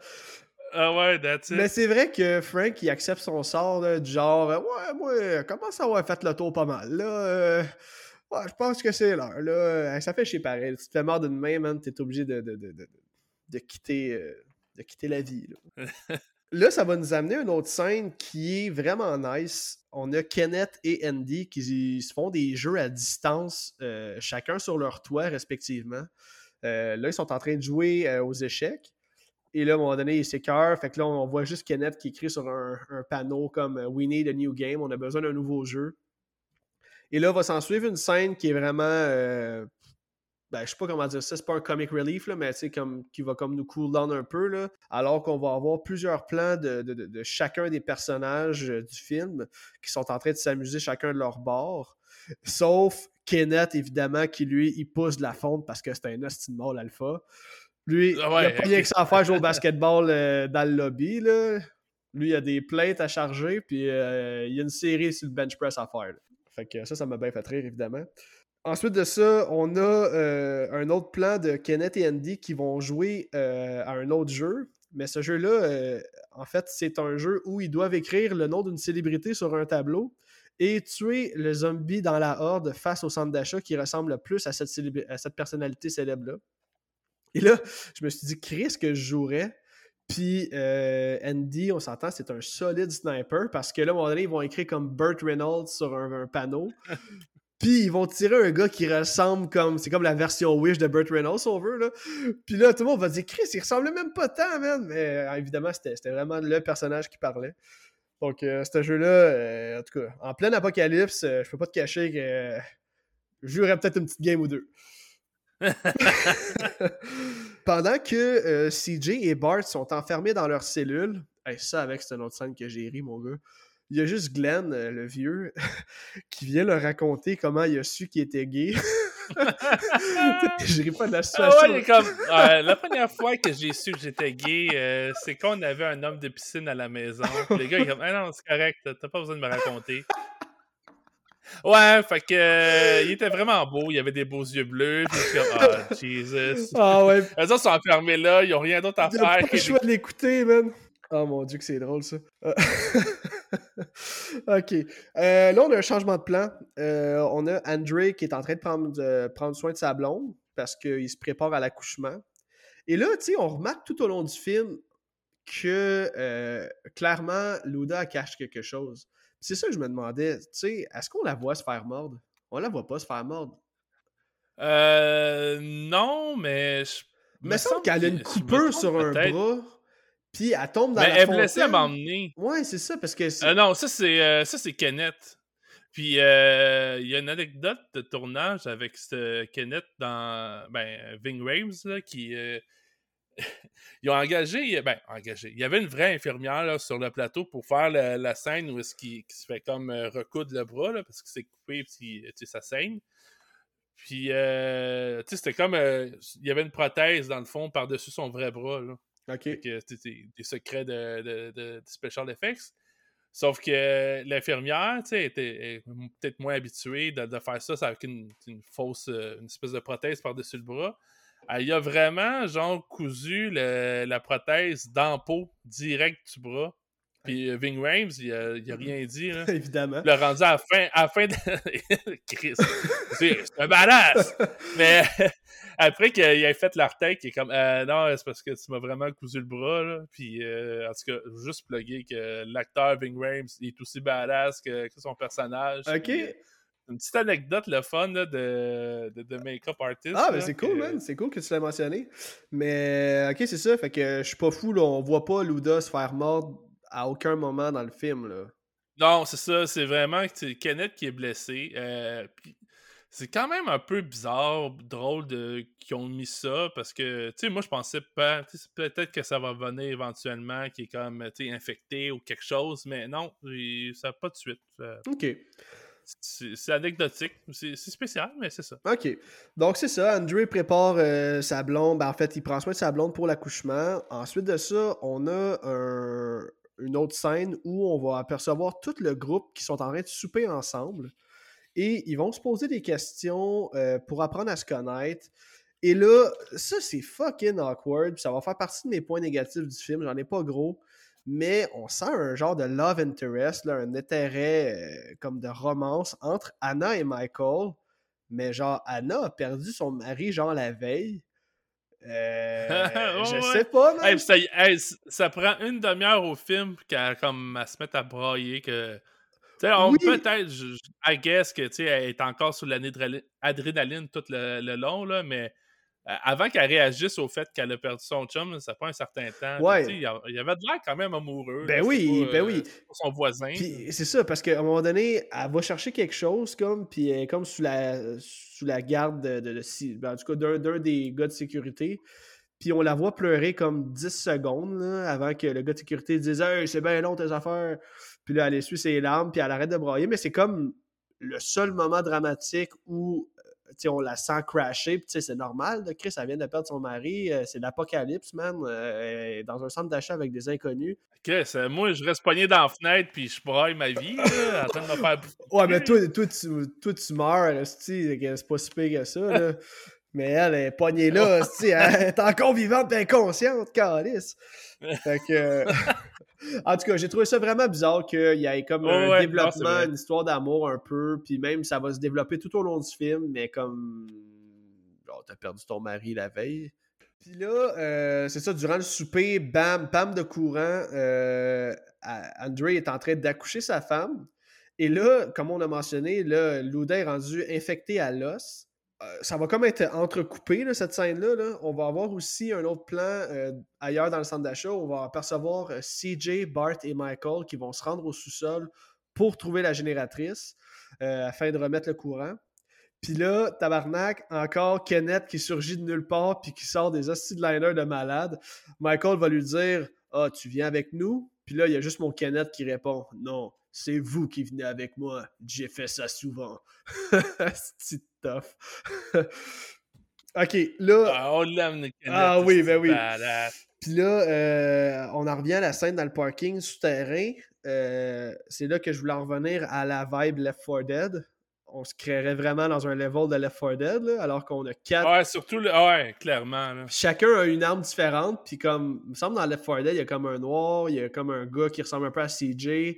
Ah ouais, that's it. Mais c'est vrai que Frank, il accepte son sort du genre Ouais, moi, comment ça va fait le tour pas mal, là? Euh, Ouais, je pense que c'est l'heure. Là. Ça fait chez pareil. Si tu te fais mort d'une main, man, t'es obligé de, de, de, de quitter, euh, de quitter la vie. Là. là. ça va nous amener à une autre scène qui est vraiment nice. On a Kenneth et Andy qui se font des jeux à distance, euh, chacun sur leur toit, respectivement. Euh, là, ils sont en train de jouer aux échecs. Et là, à un moment donné, il s'écœure. Fait que là, on voit juste Kenneth qui écrit sur un, un panneau comme We need a new game, on a besoin d'un nouveau jeu. Et là, va s'en suivre une scène qui est vraiment. Euh, ben, je sais pas comment dire ça, c'est pas un comic relief, là, mais comme, qui va comme nous cool down un peu, là, alors qu'on va avoir plusieurs plans de, chacun des personnages euh, du film qui sont en train de s'amuser chacun de leur bord. Sauf Kenneth, évidemment, qui lui, il pousse de la fonte parce que c'est un hostie de alpha. Lui, il a pas rien que ça à faire jouer au basketball euh, dans le lobby. Là. Lui, il a des plaintes à charger, puis il y a une série sur le bench press à faire. Fait que ça, ça m'a bien fait rire, évidemment. Ensuite de ça, on a euh, un autre plan de Kenneth et Andy qui vont jouer euh, à un autre jeu. Mais ce jeu-là, euh, en fait, c'est un jeu où ils doivent écrire le nom d'une célébrité sur un tableau et tuer le zombie dans la horde face au centre d'achat qui ressemble le plus à cette, personnalité célèbre-là. Et là, je me suis dit, Chris, que je jouerais puis Andy, on s'entend, c'est un solide sniper parce que là, à un moment donné, ils vont écrire comme Burt Reynolds sur un, panneau. Puis ils vont tirer un gars qui ressemble comme. C'est comme la version Wish de Burt Reynolds, si on veut. Là. Puis là, tout le monde va dire Chris, il ressemblait même pas tant, man. Mais euh, évidemment, c'était vraiment le personnage qui parlait. Donc, euh, ce jeu-là, en tout cas, en plein apocalypse, je peux pas te cacher que je jouerais peut-être une petite game ou deux. Pendant que euh, CJ et Bart sont enfermés dans leur cellule, ça avec c'est une autre scène que j'ai ri, mon gars. Il y a juste Glenn, euh, le vieux, qui vient leur raconter comment il a su qu'il était gay. je ris pas de la situation. Ah ouais, comme, la première fois que j'ai su que j'étais gay, euh, c'est quand on avait un homme de piscine à la maison. Les gars, ils comme, ah non, c'est correct, t'as pas besoin de me raconter. Ouais, fait que euh, il était vraiment beau, il avait des beaux yeux bleus, puis comme ah Jesus. Ah ouais. Les autres sont enfermés là, ils ont rien d'autre à faire. Pas le choix de l'écouter, man. Oh mon dieu que c'est drôle ça. Euh, ok. Euh, là on a un changement de plan. on a Andre qui est en train de prendre, prendre soin de sa blonde parce qu'il se prépare à l'accouchement. Et là, tu sais, on remarque tout au long du film que euh, clairement, Luda cache quelque chose. C'est ça que je me demandais, tu sais, est-ce qu'on la voit se faire mordre? On la voit pas se faire mordre. Euh, non, mais... Je... Me semble qu'elle a une coupure sur un bras, puis elle tombe dans mais la elle est fontaine. blessée à m'emmener. Ouais, c'est ça, parce que... Euh, non, ça c'est euh, ça c'est Kenneth. Puis euh, il y a une anecdote de tournage avec ce Kenneth dans ben Ving Rames là, qui ils ont engagé ben engagé. Il y avait une vraie infirmière là, sur le plateau pour faire la, la scène où est-ce qu'il qu'il se fait comme recoudre le bras là, parce que c'est coupé puis tu sais ça saigne. Puis euh, tu sais c'était comme il y avait une prothèse dans le fond par-dessus son vrai bras là OK. que c'était des secrets de, de, de- special effects. Sauf que l'infirmière, tu sais, était peut-être moins habituée de, de faire ça avec une, une fausse, euh, une espèce de prothèse par-dessus le bras. Elle y a vraiment, genre, cousu le- la prothèse dans peau, direct du bras. Puis euh, Ving Rhames, il a, il a rien dit, là. Évidemment. Le rendu à la fin, à la fin de... Chris, c'est c'est un badass! Mais après qu'il ait fait l'artec, il est comme euh, non, c'est parce que tu m'as vraiment cousu le bras. Là. Puis euh, en tout cas, juste plugger que l'acteur Ving Rhames est aussi badass que, que son personnage. OK. Puis, euh, une petite anecdote, le fun là, de, de, de make-up artist. Ah, ben c'est que- cool, man. C'est cool que tu l'aies mentionné. Mais, ok, c'est ça. Fait que je suis pas fou, là. On voit pas Luda se faire mordre à aucun moment dans le film, là. Non, c'est ça. C'est vraiment que c'est Kenneth qui est blessé. euh, puis c'est quand même un peu bizarre, drôle de qu'ils ont mis ça parce que, tu sais, moi je pensais pas, peut-être que ça va venir éventuellement, qui est comme, tu sais, infecté ou quelque chose, mais non, ça pas de suite. Euh, Ok. C'est anecdotique, c'est c'est spécial, mais c'est ça. OK. Donc, c'est ça. Andrew prépare euh, sa blonde. Ben, en fait, il prend soin de sa blonde pour l'accouchement. Ensuite de ça, on a un- une autre scène où on va apercevoir tout le groupe qui sont en train de souper ensemble. Et ils vont se poser des questions euh, pour apprendre à se connaître. Et là, ça, c'est fucking awkward. puis Ça va faire partie de mes points négatifs du film. J'en ai pas gros. Mais on sent un genre de love interest, là, un intérêt euh, comme de romance entre Anna et Michael. Mais genre, Anna a perdu son mari, genre, la veille. Euh, je ouais. sais pas. Hey, ça, hey, c- ça prend une demi-heure au film qu'elle comme se mettre à brailler que. Sais, on Oui. peut-être, I guess que tu sais, elle est encore sous l'adrénaline tout le, le long, là, mais euh, avant qu'elle réagisse au fait qu'elle a perdu son chum, ça prend un certain temps. Ouais. Il y avait de l'air quand même amoureux. Ben là, oui, pas, ben euh, oui. pas son voisin. C'est ça, parce qu'à un moment donné, elle va chercher quelque chose, comme, puis elle est comme sous la, sous la garde de, de- de- si- ben, en tout cas, d'un, d'un des gars de sécurité. Puis on la voit pleurer comme 10 secondes là, avant que le gars de sécurité dise Hey, c'est bien long tes affaires. Puis là, elle essuie ses larmes, puis elle arrête de brailler. Mais c'est comme le seul moment dramatique où euh, on la sent crasher. Puis c'est normal, là, Chris, elle vient de perdre son mari. euh, c'est l'apocalypse, man. euh, elle est dans un centre d'achat avec des inconnus. Chris, euh, moi, je reste pogné dans la fenêtre puis je braille ma vie, là, en train de me faire bouffer. Ouais, mais toi, toi, tu, toi, tu meurs, c'est pas si pire que ça, là. Mais elle est pognée là, elle est encore vivante et inconsciente, calice. Fait que... en tout cas, j'ai trouvé ça vraiment bizarre qu'il y ait comme un ouais, développement, une histoire d'amour un peu, puis même ça va se développer tout au long du film, mais comme... Genre, t'as perdu ton mari la veille. Puis là, euh, c'est ça, durant le souper, bam, bam de courant, euh, André est en train d'accoucher sa femme. Et là, comme on a mentionné, là, Luda est rendu infecté à l'os. Euh, ça va comme être entrecoupé, là, cette scène-là. là. On va avoir aussi un autre plan euh, ailleurs dans le centre d'achat. On va apercevoir euh, CJ, Bart et Michael qui vont se rendre au sous-sol pour trouver la génératrice afin de remettre le courant. Puis là, tabarnak, encore Kenneth qui surgit de nulle part puis qui sort des hosties de de malade. Michael va lui dire Ah, tu viens avec nous Puis là, il y a juste mon Kenneth qui répond Non, c'est vous qui venez avec moi. J'ai fait ça souvent. c'est tough. ok, là. Ah, on l'aime, le Kenneth, Ah oui, ben oui. badass. Puis là, euh, on en revient à la scène dans le parking souterrain. Euh, c'est là que je voulais en revenir à la vibe Left 4 Dead. On se créerait vraiment dans un level de Left 4 Dead, là, alors qu'on a quatre. Ouais, surtout, le... ouais, clairement. Là. Chacun a une arme différente. Puis comme, il me semble dans Left 4 Dead, il y a comme un noir, il y a comme un gars qui ressemble un peu à CJ.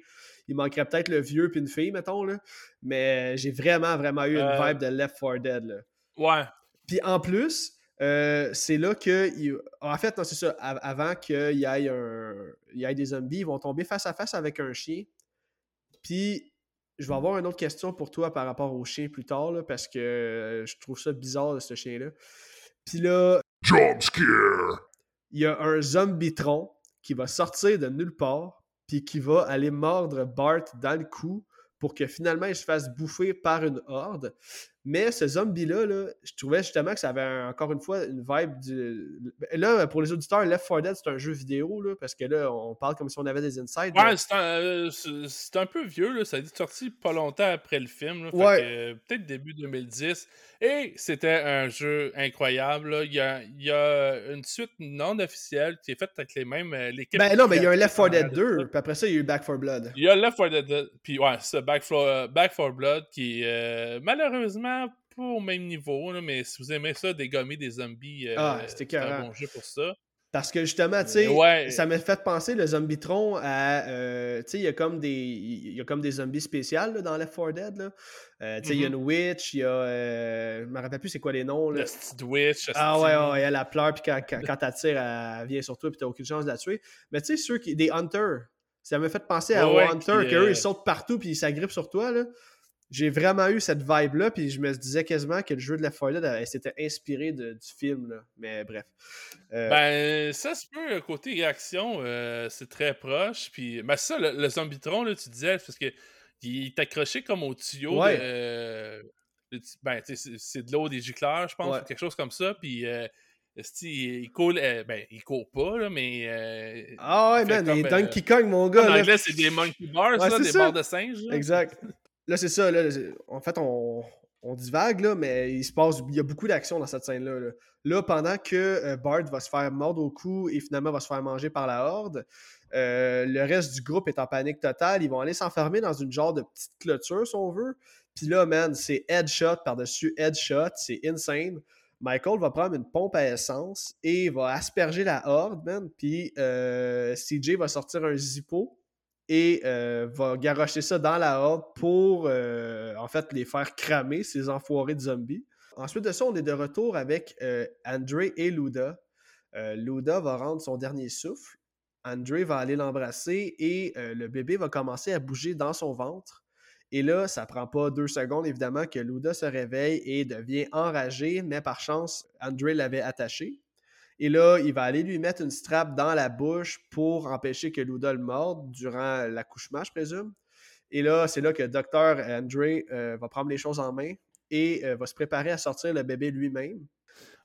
Il manquerait peut-être le vieux puis une fille, mettons. Là. Mais j'ai vraiment, vraiment eu une Euh. vibe de Left 4 Dead. Là. Ouais. Puis en plus, c'est là que. En fait, c'est ça. Avant qu'il y, ait un... y ait des zombies, ils vont tomber face à face avec un chien. Puis, je vais avoir une autre question pour toi par rapport au chien plus tard, parce que je trouve ça bizarre, ce chien-là. Puis là. Il y a un zombie-tron qui va sortir de nulle part, qui va aller mordre Bart dans le cou pour que finalement il se fasse bouffer par une horde. Mais ce zombie-là, je trouvais justement que ça avait encore une fois une vibe du. Là, pour les auditeurs, Left 4 Dead, c'est un jeu vidéo, là, parce que là, on parle comme si on avait des insights. Ouais, c'est un, un, peu vieux, là. ça a été sorti pas longtemps après le film. ouais. Peut-être début 2010. Et c'était un jeu incroyable. Il, y a, il, y a, une suite non officielle qui est faite avec les mêmes. Euh, l'équipe ben non, mais il y a un Left 4 Dead 2, puis après ça, il y a eu Back 4 Blood. Il y a Left 4 Dead 2, puis ouais, c'est Back 4, euh, Back 4 Blood qui, euh, malheureusement, pas au même niveau, là, mais si vous aimez ça, dégommer des zombies, euh, ah, c'est un bon jeu pour ça. Parce que justement, tu sais, ça m'a fait penser le Zombietron à. Euh, tu sais, il y a comme des. Il y a comme des zombies spéciales dans Left 4 Dead. Là. Euh, tu sais, il y a mm-hmm. une witch, il y a. Euh, je me rappelle plus c'est quoi les noms. Là. Le witch. Ah ouais, ouais, elle a pleure, puis quand, quand, quand elle elle vient sur toi, puis t'as aucune chance de la tuer. Mais tu sais, ceux qui. Des hunters. Ça m'a fait penser à ouais, Hunter, qu'eux, ils sautent partout, puis ils s'agrippent sur toi. Là j'ai vraiment eu cette vibe-là, puis je me disais quasiment que le jeu de la Dead s'était inspiré du film, là. mais bref. Euh, ben, ça se peut, côté réaction, euh, c'est très proche, puis ben, ça, le, Zombitron, là, tu disais, parce que il est accroché comme au tuyau de, ben, c'est de l'eau des gicleurs, je pense, quelque chose comme ça, puis... Euh, il, court, ben, il court pas, là, mais. ah ouais, man, il est Donkey Kong, mon gars. En anglais, c'est des monkey bars, là, des barres de singe. Exact. Là, c'est ça. Là, en fait, on, on divague, là, mais il se passe. Il y a beaucoup d'action dans cette scène-là. Là. pendant que euh, Bart va se faire mordre au cou et finalement va se faire manger par la horde, euh, le reste du groupe est en panique totale. Ils vont aller s'enfermer dans une genre de petite clôture, si on veut. Puis là, man, c'est headshot par-dessus headshot. C'est insane. Michael va prendre une pompe à essence et va asperger la horde, man. Puis euh, CJ va sortir un zippo et euh, va garocher ça dans la horde pour euh, en fait les faire cramer, ces enfoirés de zombies. Ensuite de ça, on est de retour avec euh, André et Luda. Luda va rendre son dernier souffle. André va aller l'embrasser et le bébé va commencer à bouger dans son ventre. Et là, ça prend pas deux secondes, évidemment, que Luda se réveille et devient enragé, mais par chance, André l'avait attaché. Et là, il va aller lui mettre une strap dans la bouche pour empêcher que Luda le morde durant l'accouchement, je présume. Et là, c'est là que Dr. Andre euh, va prendre les choses en main et euh, va se préparer à sortir le bébé lui-même.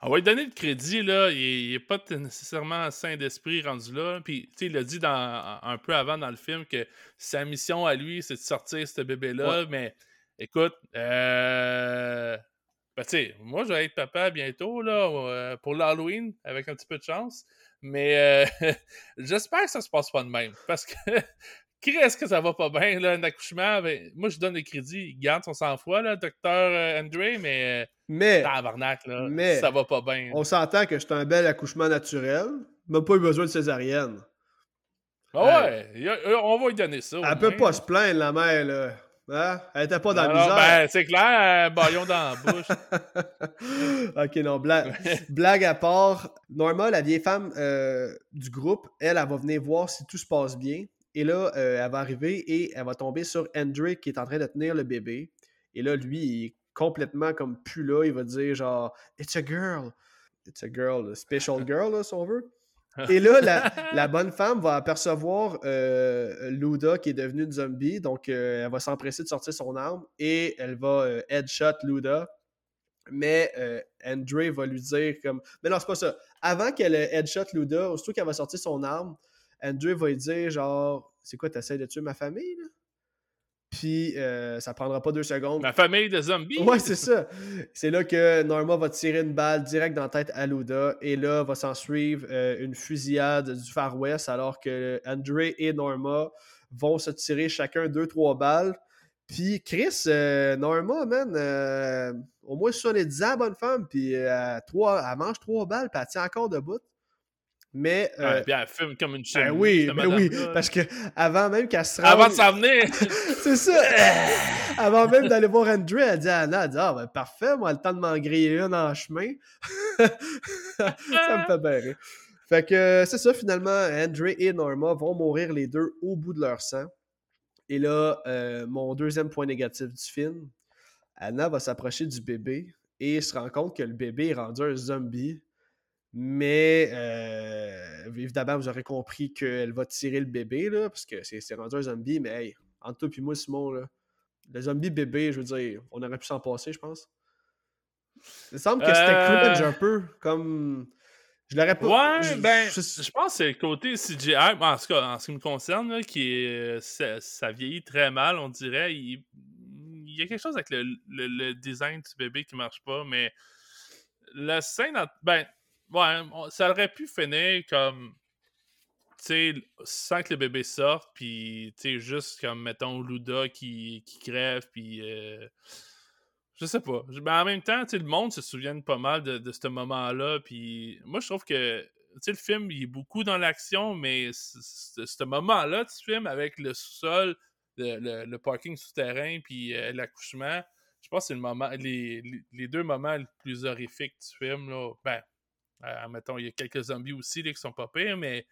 On va lui donner le crédit, là. Il n'est pas nécessairement sain d'esprit rendu là. Puis, tu sais, il a dit dans, un peu avant dans le film que sa mission à lui, c'est de sortir ce bébé-là. Mais écoute, euh, ben, tu sais, moi, je vais être papa bientôt, là, euh, pour l'Halloween, avec un petit peu de chance. Mais euh, j'espère que ça se passe pas de même. Parce que, qui est-ce que ça va pas bien, là, un accouchement? Ben, moi, je donne le crédit. Il garde son sang-froid, là, docteur euh, André, mais. Mais. Tabarnak, là. Mais. Ça va pas bien. On s'entend que c'est un bel accouchement naturel. Même pas eu besoin de césarienne. Ah ouais, on va lui donner ça. Elle peut pas se plaindre, la mère, là. Hein? Elle était pas dans la misère. Ben, c'est clair, un baillon dans la bouche. ok, non, blague, blague à part. Norma, la vieille femme euh, du groupe, elle, elle va venir voir si tout se passe bien. Et là, euh, elle va arriver et elle va tomber sur Andrew qui est en train de tenir le bébé. Et là, lui, il est complètement comme plus là. Il va dire genre, It's a girl. It's a girl, a special girl, là, si on veut. Et là, la, bonne femme va apercevoir euh, Luda qui est devenue une zombie. Donc, euh, elle va s'empresser de sortir son arme et elle va euh, headshot Luda. Mais Andre va lui dire comme. Mais non, c'est pas ça. Avant qu'elle headshot Luda, aussitôt qu'elle va sortir son arme, Andre va lui dire genre C'est quoi, t'essaies de tuer ma famille là? Puis euh, ça prendra pas deux secondes. Ma famille de zombies. Ouais, c'est ça. C'est là que Norma va tirer une balle direct dans la tête à Luda. Et là, va s'en suivre euh, une fusillade du Far West alors que André et Norma vont se tirer chacun deux, trois balles. Puis Chris, euh, Norma, man, au moins 70 ans, bonne femme. Puis trois, elle mange trois balles, puis elle tient encore debout. Mais. Euh, puis elle filme comme une chaîne. Ben oui, ben oui. Parce que avant même qu'elle se rende. Avant de s'en venir! c'est ça! avant même d'aller voir Andrew, elle dit à Anna, elle dit Ah, ben parfait, moi, le temps de m'en griller une en chemin. ça me fait bien rire. Fait que c'est ça, finalement, Andrew et Norma vont mourir les deux au bout de leur sang. Et là, euh, mon deuxième point négatif du film, Anna va s'approcher du bébé et se rend compte que le bébé est rendu un zombie. Mais euh, évidemment, vous aurez compris qu'elle va tirer le bébé, là, parce que c'est rendu un zombie. Mais hey, entre toi et moi, Simon, là, le zombie bébé, je veux dire, on aurait pu s'en passer, je pense. Il me semble que c'était euh... un peu, comme... Je l'aurais pas. Ouais, ben, je, pense que c'est le côté CGI, en tout cas, en ce qui me concerne, qui est, ça, vieillit très mal, on dirait. Il, y a quelque chose avec le, design du bébé qui marche pas, mais la scène, ben, ouais, ça aurait pu finir comme, tu sais, sans que le bébé sorte, puis, tu sais, juste comme, mettons, Luda qui, qui crève, puis. Euh, je sais pas. Mais ben, en même temps, le monde se souvient pas mal de, ce moment-là. Puis moi, je trouve que le film, il est beaucoup dans l'action, mais ce moment-là du film, avec le sous-sol, le, parking souterrain, puis euh, l'accouchement, je pense que c'est le moment, les, deux moments les plus horrifiques du film. Là. Ben, mettons, il y a quelques zombies aussi là, qui sont pas pires, mais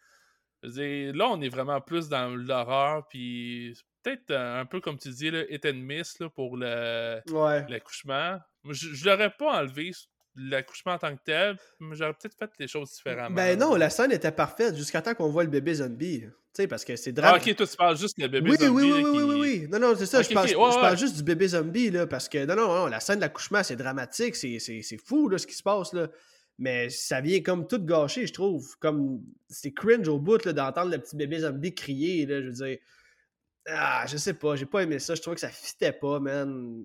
là, on est vraiment plus dans l'horreur, puis peut-être euh, un peu comme tu dis, là, hit and miss là, pour l'accouchement. Je, je l'aurais pas enlevé l'accouchement en tant que tel, mais j'aurais peut-être fait les choses différemment. Ben non, la scène était parfaite jusqu'à temps qu'on voit le bébé zombie. Tu sais, parce que c'est drame. Ah, ok, toi, tu parles juste du bébé oui, zombie. Oui, oui, oui, oui, oui, Non, non, c'est ça. je, parle, je parle, juste du bébé zombie, là, parce que non, non, non, la scène de l'accouchement, c'est dramatique, c'est fou, là, ce qui se passe, là. Mais ça vient comme tout gâcher, je trouve. Comme, c'est cringe au bout, d'entendre le petit bébé zombie crier, là, je veux dire. Ah, je sais pas, j'ai pas aimé ça. Je trouvais que ça fitait pas, man.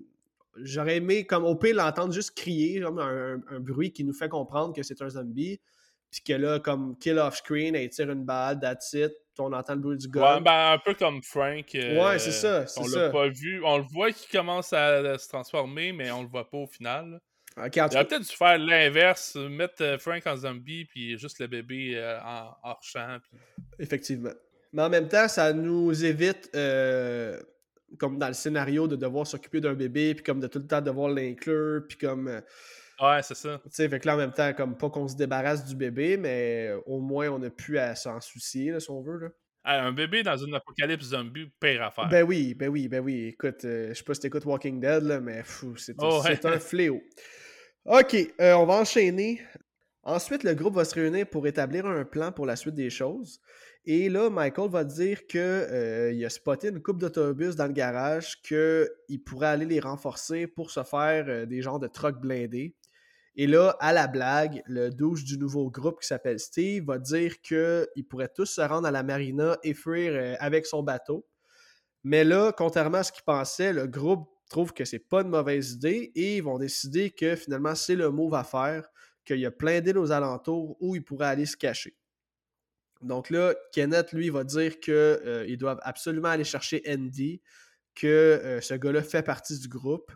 J'aurais aimé, comme au pire, l'entendre juste crier, genre un, bruit qui nous fait comprendre que c'est un zombie. Puis que là, comme kill off screen, elle tire une balle, that's it. On entend le bruit du gars. Ouais, ben un peu comme Frank. ouais, c'est ça. On l'a pas vu. On le voit qu'il commence à se transformer, mais on le voit pas au final. Okay, Il aurait peut-être dû faire l'inverse, mettre euh, Frank en zombie, puis juste le bébé euh, en hors champ. Effectivement. Mais en même temps, ça nous évite, euh, comme dans le scénario, de devoir s'occuper d'un bébé, puis comme de tout le temps devoir l'inclure, puis comme. Euh, ouais, c'est ça. Tu sais, fait que là, en même temps, comme pas qu'on se débarrasse du bébé, mais au moins, on n'a plus à s'en soucier, si on veut. Là. Un bébé dans une apocalypse zombie, pire affaire. Ben oui, ben oui, ben oui. Écoute, euh, je sais pas si t'écoutes Walking Dead, là, mais c'est oh, un fléau. OK, on va enchaîner. Ensuite, le groupe va se réunir pour établir un plan pour la suite des choses. Et là, Michael va dire qu'il euh, a spoté une coupe d'autobus dans le garage, qu'il pourrait aller les renforcer pour se faire euh, des genres de trucks blindés. Et là, à la blague, le douche du nouveau groupe qui s'appelle Steve va dire qu'ils pourraient tous se rendre à la marina et fuir euh, avec son bateau. Mais là, contrairement à ce qu'il pensait, le groupe trouve que c'est pas une mauvaise idée et ils vont décider que finalement c'est le move à faire, qu'il y a plein d'îles aux alentours où ils pourraient aller se cacher. Donc là, Kenneth, lui, va dire qu'ils euh, doivent absolument aller chercher Andy, que euh, ce gars-là fait partie du groupe.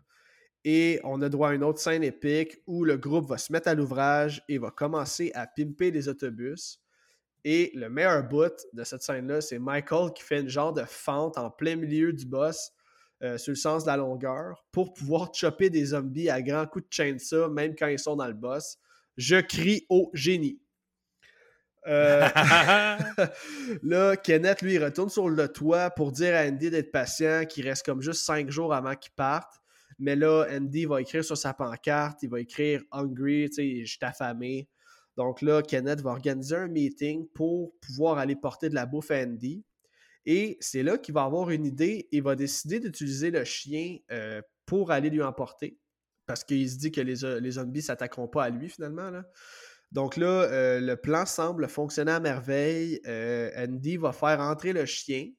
Et on a droit à une autre scène épique où le groupe va se mettre à l'ouvrage et va commencer à pimper les autobus. Et le meilleur bout de cette scène-là, c'est Michael qui fait une genre de fente en plein milieu du boss euh, sur le sens de la longueur pour pouvoir chopper des zombies à grands coups de chainsaw, même quand ils sont dans le boss. Je crie au génie. Euh, là, Kenneth, lui, retourne sur le toit pour dire à Andy d'être patient, qu'il reste comme juste cinq jours avant qu'il parte. Mais là, Andy va écrire sur sa pancarte, il va écrire Hungry, tu sais, je suis affamé. Donc là, Kenneth va organiser un meeting pour pouvoir aller porter de la bouffe à Andy. Et c'est là qu'il va avoir une idée et va décider d'utiliser le chien euh, pour aller lui emporter. Parce qu'il se dit que les, les zombies ne s'attaqueront pas à lui finalement. Donc là, euh, le plan semble fonctionner à merveille. Euh, Andy va faire entrer le chien,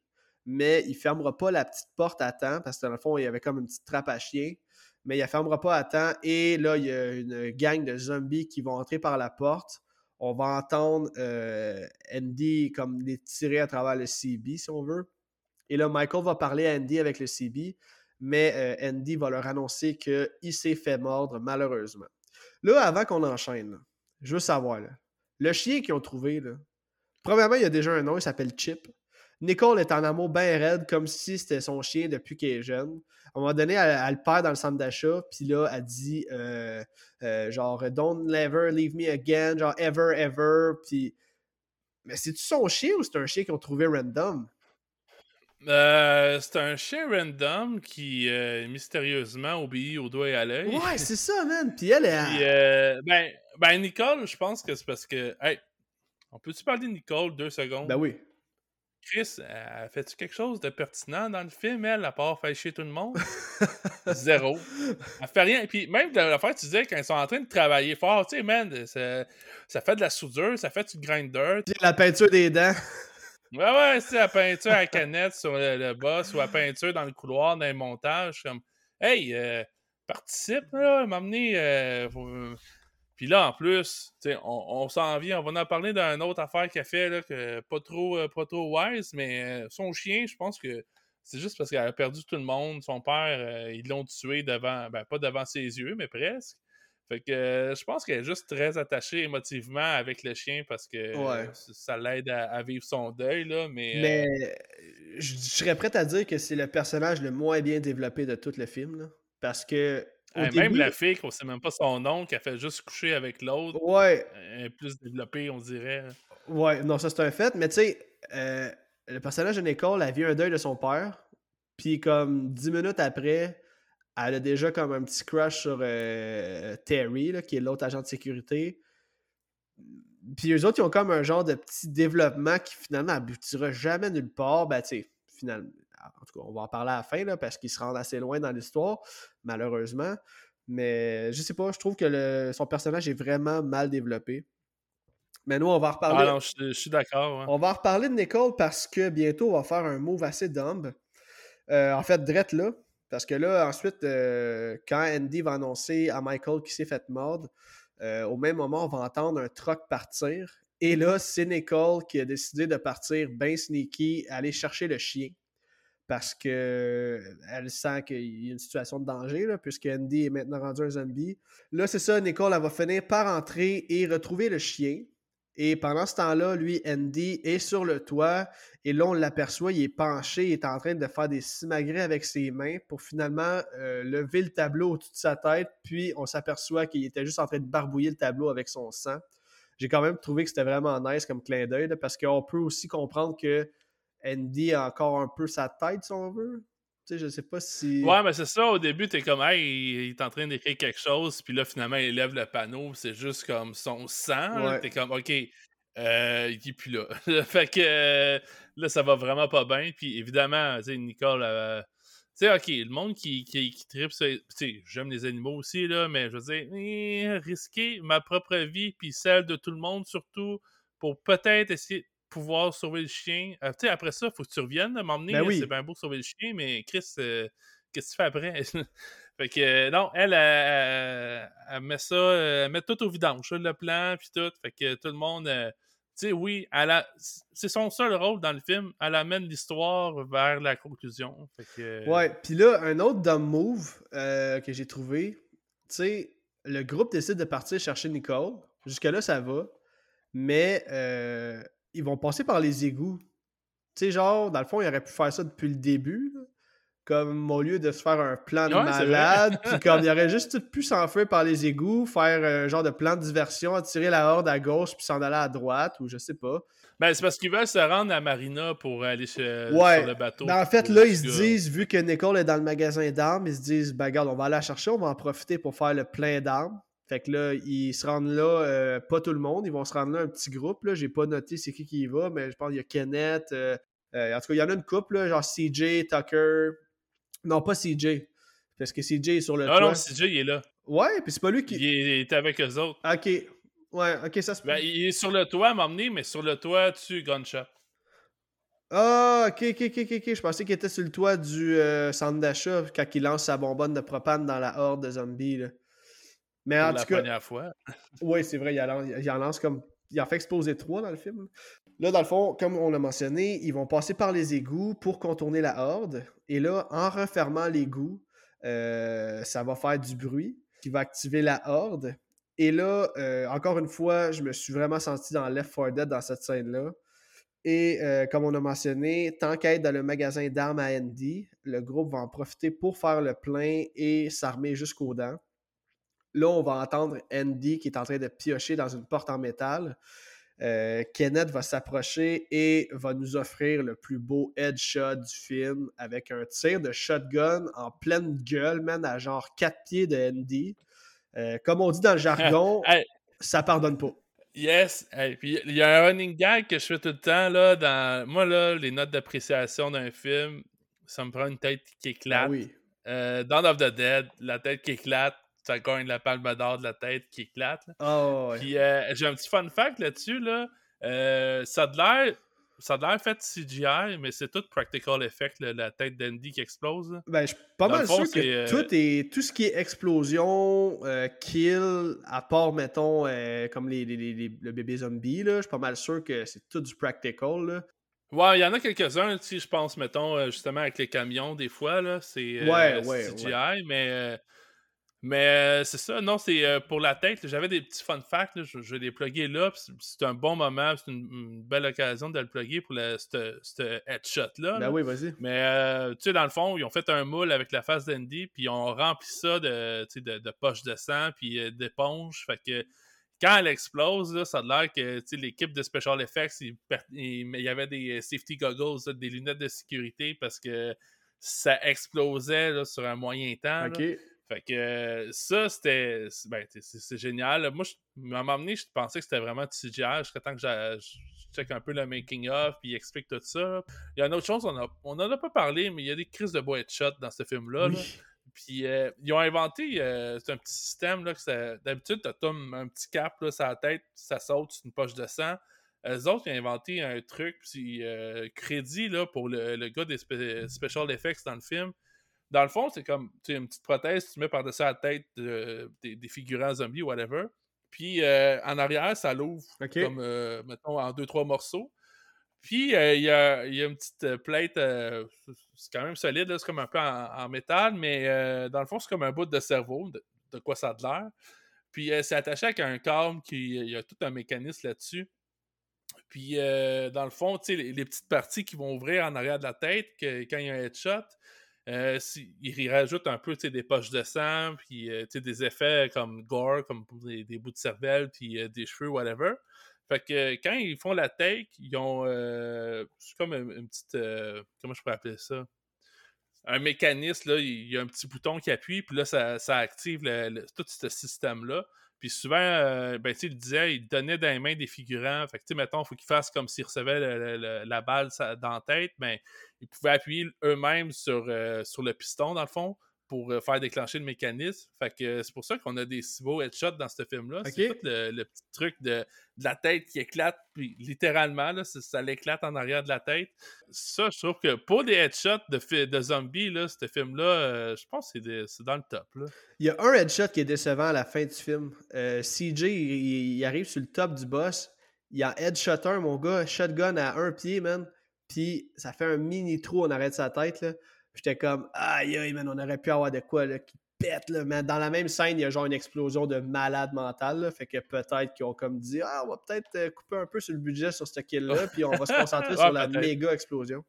mais il ne fermera pas la petite porte à temps parce que dans le fond, il y avait comme une petite trappe à chien. Mais il ne fermera pas à temps. Et là, il y a une gang de zombies qui vont entrer par la porte. On va entendre euh, Andy comme les tirer à travers le CB, si on veut. Et là, Michael va parler à Andy avec le CB, mais Andy va leur annoncer qu'il s'est fait mordre, malheureusement. Là, avant qu'on enchaîne, je veux savoir, Le chien qu'ils ont trouvé, là. Premièrement, il y a déjà un nom, il s'appelle Chip. Nicole est en amour bien raide, comme si c'était son chien depuis qu'elle est jeune. À un moment donné, elle, le perd dans le centre d'achat, puis là, elle dit euh, euh, genre Don't never leave me again, genre ever, ever. Puis. Mais c'est-tu son chien ou c'est un chien qu'ils ont trouvé random? Euh, c'est un chien random qui mystérieusement obéit au doigt et à l'œil. Ouais, c'est ça, man. Puis elle est. ben, ben, Nicole, je pense que c'est parce que. Hey, on peut-tu parler de Nicole deux secondes? Ben oui. Chris, elle fait-tu quelque chose de pertinent dans le film, elle, à part faire chier tout le monde? Zéro. Elle fait rien. Et puis, même de l'affaire, tu disais, quand ils sont en train de travailler fort, tu sais, man, ça, ça, fait de la soudure, ça fait du grinder. La peinture des dents. Ouais, ouais, c'est la peinture à canette sur le, boss ou la peinture dans le couloir, dans les montages. Comme, hey, euh, participe, là, m'amener. Euh, puis là, en plus, on, on s'en vient, on va en parler d'une autre affaire qu'elle fait, là, que pas trop, euh, pas trop wise, mais euh, son chien, je pense que c'est juste parce qu'elle a perdu tout le monde. Son père, euh, ils l'ont tué devant, ben pas devant ses yeux, mais presque. Fait que je pense qu'elle est juste très attachée émotivement avec le chien parce que ça l'aide à, vivre son deuil, là, mais... Mais je, serais prêt à dire que c'est le personnage le moins bien développé de tout le film, là, parce que même la fille, qu'on sait même pas son nom, qui a fait juste coucher avec l'autre. Ouais. est plus développée, on dirait. Ouais, non, ça c'est un fait. Mais tu sais, euh, le personnage de Nicole, a vu un deuil de son père. Puis comme dix minutes après, elle a déjà comme un petit crush sur euh, Terry, là, qui est l'autre agent de sécurité. Puis eux autres, ils ont comme un genre de petit développement qui finalement aboutira jamais nulle part. Ben, tu sais, finalement, en tout cas, on va en parler à la fin, là, parce qu'ils se rendent assez loin dans l'histoire, malheureusement. Mais je sais pas, je trouve que son personnage est vraiment mal développé. Mais nous, on va reparler. Ah non, je, suis d'accord. On va reparler de Nicole parce que bientôt, on va faire un move assez dumb. Euh, en fait, Drette là. Parce que là, ensuite, euh, quand Andy va annoncer à Michael qu'il s'est fait mordre, euh, au même moment, on va entendre un truck partir. Et là, c'est Nicole qui a décidé de partir bien sneaky, aller chercher le chien parce qu'elle sent qu'il y a une situation de danger, puisque Andy est maintenant rendu un zombie. Là, c'est ça, Nicole, elle va finir par entrer et retrouver le chien. Et pendant ce temps-là, lui, Andy, est sur le toit. Et là, on l'aperçoit, il est penché, il est en train de faire des simagrées avec ses mains pour finalement euh, lever le tableau au-dessus de sa tête. Puis, on s'aperçoit qu'il était juste en train de barbouiller le tableau avec son sang. J'ai quand même trouvé que c'était vraiment nice comme clin d'œil, parce qu'on peut aussi comprendre que Andy a encore un peu sa tête, si on veut. Tu sais, je sais pas si. Ouais, mais c'est ça, au début, t'es comme, hey, il est en train d'écrire quelque chose, puis là, finalement, il lève le panneau, c'est juste comme son sang. T'es comme, ok, euh, il est plus là. fait que euh, là, ça va vraiment pas bien. Puis évidemment, tu sais, Nicole, euh, tu sais, ok, le monde qui, qui, qui tripe, tu sais, j'aime les animaux aussi, là, mais je veux dire, eh, risquer ma propre vie, puis celle de tout le monde, surtout, pour peut-être essayer pouvoir sauver le chien. Euh, tu sais, après ça, il faut que tu reviennes, m'emmener. Ben c'est bien beau sauver le chien, mais Chris, euh, qu'est-ce que tu fais après? fait que, euh, non, elle, elle, met ça, elle met tout au vidange, le plan, puis tout. Fait que tout le monde, tu sais, oui, elle c'est son seul rôle dans le film. Elle amène l'histoire vers la conclusion. Fait que, ouais, puis là, un autre dumb move que j'ai trouvé, tu sais, le groupe décide de partir chercher Nicole. Jusque-là, ça va. Mais ils vont passer par les égouts. Tu sais, genre, dans le fond, ils auraient pu faire ça depuis le début. Comme au lieu de se faire un plan de malade, puis comme il aurait juste pu s'enfuir par les égouts, faire un genre de plan de diversion, attirer la horde à gauche, puis s'en aller à droite, ou je sais pas. Ben, c'est parce qu'ils veulent se rendre à Marina pour aller sur, le bateau. Ben, en fait, là, ils se disent, vu que Nicole est dans le magasin d'armes, ils se disent, ben, regarde, on va aller la chercher, on va en profiter pour faire le plein d'armes. Fait que là, ils se rendent là, euh, pas tout le monde, ils vont se rendre là un petit groupe. Là. J'ai pas noté c'est qui qui y va, mais je pense qu'il y a Kenneth. Euh, euh, en tout cas, il y en a une couple, genre CJ, Tucker. Non, pas CJ. Parce que CJ est sur le ah toit. non, CJ, il est là. Ouais, puis c'est pas lui qui. Il est, avec eux autres. Ok. Ouais, ok, ça se ben, il est sur le toit à m'emmener, mais sur le toit, tu gunshot. Ah, ok, ok, ok, ok. Je pensais qu'il était sur le toit du centre d'achat quand il lance sa bonbonne de propane dans la horde de zombies. Là. Mais en tout cas. première fois. oui, c'est vrai, il en, lance comme. Il en fait exploser trois dans le film. Là, dans le fond, comme on l'a mentionné, ils vont passer par les égouts pour contourner la horde. Et là, en refermant l'égout, euh, ça va faire du bruit qui va activer la horde. Et là, euh, encore une fois, je me suis vraiment senti dans Left 4 Dead dans cette scène-là. Et euh, comme on a mentionné, tant qu'à être dans le magasin d'armes à Andy, le groupe va en profiter pour faire le plein et s'armer jusqu'aux dents. Là, on va entendre Andy qui est en train de piocher dans une porte en métal. Euh, Kenneth va s'approcher et va nous offrir le plus beau headshot du film avec un tir de shotgun en pleine gueule, man, à genre 4 pieds de Andy. Euh, comme on dit dans le jargon, ça pardonne pas. Yes. puis il y a un running gag que je fais tout le temps là, dans. Moi, là, les notes d'appréciation d'un film, ça me prend une tête qui éclate. Ah oui. Euh, Dawn of the Dead, la tête qui éclate, ça gagne la palme d'or de la tête qui éclate. Oh, Puis euh, j'ai un petit fun fact là-dessus. Là. Euh, ça a l'air ça a l'air fait CGI, mais c'est tout practical effect, la tête d'Andy qui explose. Ben, je suis pas mal sûr que euh, tout, est, tout ce qui est explosion, kill, à part, mettons, comme les, les, les, le bébé zombie, je suis pas mal sûr que c'est tout du practical. Là. Ouais, il y en a quelques-uns, si je pense, mettons, justement, avec les camions, des fois, là, c'est CGI, mais mais euh, c'est ça, non, c'est euh, pour la tête. J'avais des petits fun facts, je, vais les plugger là. C'est un bon moment, c'est une, belle occasion de le plugger pour ce headshot-là. Ben oui, vas-y. Mais euh, tu sais, dans le fond, ils ont fait un moule avec la face d'Andy, puis ils ont rempli ça de, de, de poches de sang, puis d'éponges. Fait que quand elle explose, ça a l'air que l'équipe de Special Effects, il, y avait des safety goggles, des lunettes de sécurité parce que ça explosait sur un moyen temps. Fait que euh, ça, c'était. Ben, c'est génial. Moi, à un moment donné, je pensais que c'était vraiment CGI. Jusqu'à temps que je check un peu le making-of puis explique tout ça. Il y a une autre chose, on, a, on en a pas parlé, mais il y a des crises de bois shot dans ce film-là. Puis euh, ils ont inventé euh, c'est un petit système là, que d'habitude, tu as un petit cap là, sur la tête, ça saute, c'est une poche de sang. Eux autres, ils ont inventé un truc, puis crédit là, pour le, le gars des special effects dans le film dans le fond, c'est comme une petite prothèse tu mets par-dessus la tête des, figurants zombies ou whatever. Puis euh, en arrière, ça l'ouvre comme, euh, mettons, en deux, trois morceaux. Puis euh, il y, a, une petite plate, c'est quand même solide, c'est comme un peu en, métal, mais dans le fond, c'est comme un bout de cerveau, de, quoi ça a de l'air. Puis c'est attaché avec un câble, qui, il y a tout un mécanisme là-dessus. Puis dans le fond, les, les petites parties qui vont ouvrir en arrière de la tête quand il y a un headshot, euh, il rajoute un peu des poches de sang, puis euh, des effets comme gore, comme des, bouts de cervelle, puis euh, des cheveux, whatever. Fait que quand ils font la take, ils ont comme une, petite comment je pourrais appeler ça? Un mécanisme, là, il y a un petit bouton qui appuie, puis là, ça, active tout ce système-là. Puis souvent, euh, ben, il disait, il donnait dans les mains des figurants. Fait que, mettons, il faut qu'ils fassent comme s'ils recevaient la balle dans la tête. Ben, ils pouvaient appuyer eux-mêmes sur, euh, sur le piston, dans le fond, pour euh, faire déclencher le mécanisme. Fait que c'est pour ça qu'on a des si beaux headshots dans ce film-là. C'est tout le, petit truc de, la tête qui éclate, puis littéralement, là, ça, l'éclate en arrière de la tête. Ça, je trouve que pour des headshots de, de zombies, là, ce film-là, euh, je pense que c'est dans le top. Là. Il y a un headshot qui est décevant à la fin du film. Euh, CJ, il, arrive sur le top du boss. Il y a headshotter, mon gars, shotgun à un pied, man. Puis ça fait un mini trou en arrière de sa tête, là. J'étais comme, aïe, aïe, man, on aurait pu avoir de quoi là, qui pète. Là. Mais dans la même scène, il y a genre une explosion de malade mental. fait que peut-être qu'ils ont comme dit, ah, on va peut-être euh, couper un peu sur le budget sur ce kill-là, puis on va se concentrer sur la méga explosion.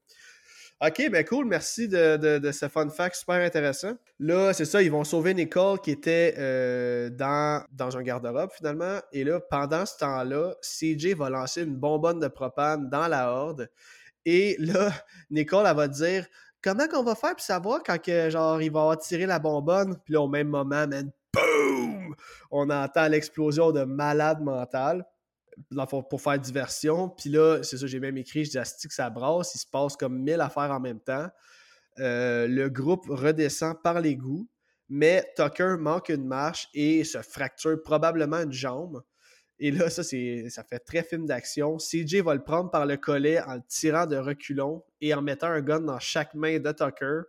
Ok, ben cool, merci de, de, ce fun fact super intéressant. Là, c'est ça, ils vont sauver Nicole qui était euh, dans, dans un garde-robe finalement. Et là, pendant ce temps-là, CJ va lancer une bonbonne de propane dans la horde. Et là, Nicole, elle va dire comment qu'on va faire pour savoir quand que, genre, il va avoir la bonbonne, puis là, au même moment, man, boum! On entend l'explosion de malade mental pour faire diversion. Puis là, c'est ça, j'ai même écrit, je dis, que ça brasse, il se passe comme mille affaires en même temps. Euh, le groupe redescend par l'égout, mais Tucker manque une marche et se fracture probablement une jambe. Et là, ça, ça fait très film d'action. CJ va le prendre par le collet en le tirant de reculons et en mettant un gun dans chaque main de Tucker.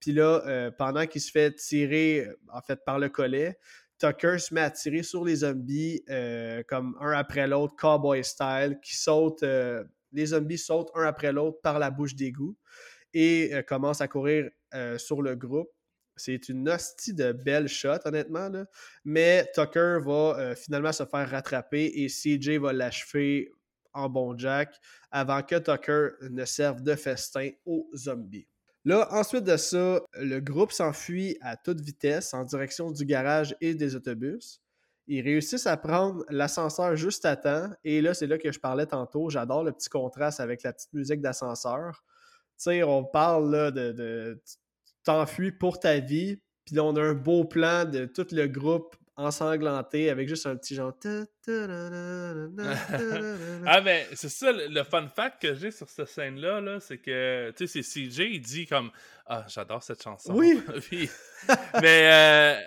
Puis là, euh, pendant qu'il se fait tirer, en fait, par le collet, Tucker se met à tirer sur les zombies euh, comme un après l'autre, cowboy style, qui saute. Euh, les zombies sautent un après l'autre par la bouche d'égout et commencent à courir sur le groupe. C'est une hostie de belle shot, honnêtement. Mais Tucker va euh, finalement se faire rattraper et CJ va l'achever en bon jack avant que Tucker ne serve de festin aux zombies. Là, ensuite de ça, le groupe s'enfuit à toute vitesse en direction du garage et des autobus. Ils réussissent à prendre l'ascenseur juste à temps. Et là, c'est là que je parlais tantôt. J'adore le petit contraste avec la petite musique d'ascenseur. Tu sais, on parle là, de t'enfuis pour ta vie. Puis là, on a un beau plan de tout le groupe ensanglanté avec juste un petit genre. ah, mais c'est ça, le, fun fact que j'ai sur cette scène-là, -là, c'est que, tu sais, c'est CJ, il dit comme Ah, j'adore cette chanson. Oui. mais, euh,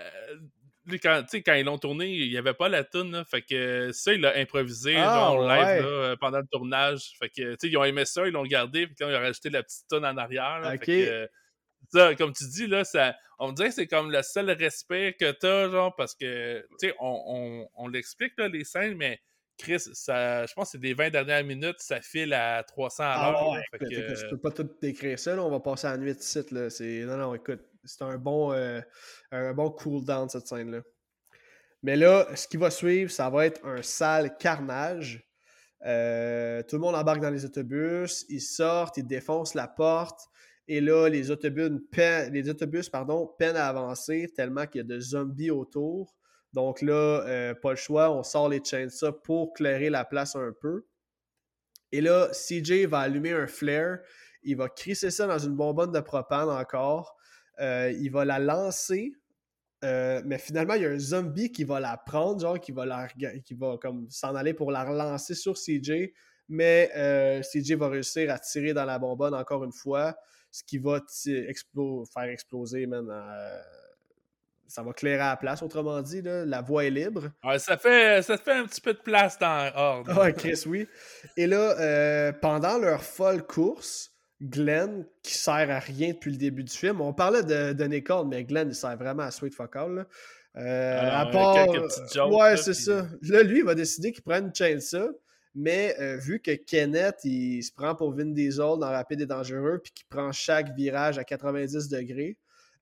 quand, quand ils l'ont tourné, il n'y avait pas la tune, fait que ça, il l'a improvisé ah, genre, live là, pendant le tournage. Fait que, ils ont aimé ça, ils l'ont gardé, puis là, ils ont rajouté la petite tune en arrière. Là, fait ça, comme tu dis, là, ça, on dirait que c'est comme le seul respect que t'as, genre, parce que, tu sais, on, on, on l'explique, là, les scènes, mais Chris, ça, je pense que c'est des 20 dernières minutes, ça file à 300 à ah l'heure. ouais, Je peux pas tout décrire ça, là, on va passer à la nuit de site, là. Non, non, écoute, c'est un bon, euh, un bon cool-down, cette scène-là. Mais là, ce qui va suivre, ça va être un sale carnage. Euh, tout le monde embarque dans les autobus, ils sortent, ils défoncent la porte. Et là, les autobus, peinent, pardon, peinent à avancer tellement qu'il y a de zombies autour. Donc là, euh, pas le choix, on sort les chainsaws pour clairer la place un peu. Et là, CJ va allumer un flare. Il va crisser ça dans une bonbonne de propane encore. Euh, il va la lancer. Euh, mais finalement, il y a un zombie qui va la prendre, genre qui va, la, qui va s'en aller pour la relancer sur CJ. Mais CJ va réussir à tirer dans la bonbonne encore une fois ce qui va faire exploser, man. Euh, ça va clairer à la place, autrement dit, la voie est libre. ça, fait, ça fait un petit peu de place dans l'ordre. Ah, Chris, oui. Et là, euh, pendant leur folle course, Glenn, qui sert à rien depuis le début du film, on parlait de, de Nicole, mais Glenn, il sert vraiment à Sweet Fuck All. Euh, à part. ouais, c'est ça. Là, lui, il va décider qu'il prend une chainsaw. Mais euh, vu que Kenneth, il se prend pour Vin Diesel dans Rapide et Dangereux, puis qu'il prend chaque virage à 90 degrés,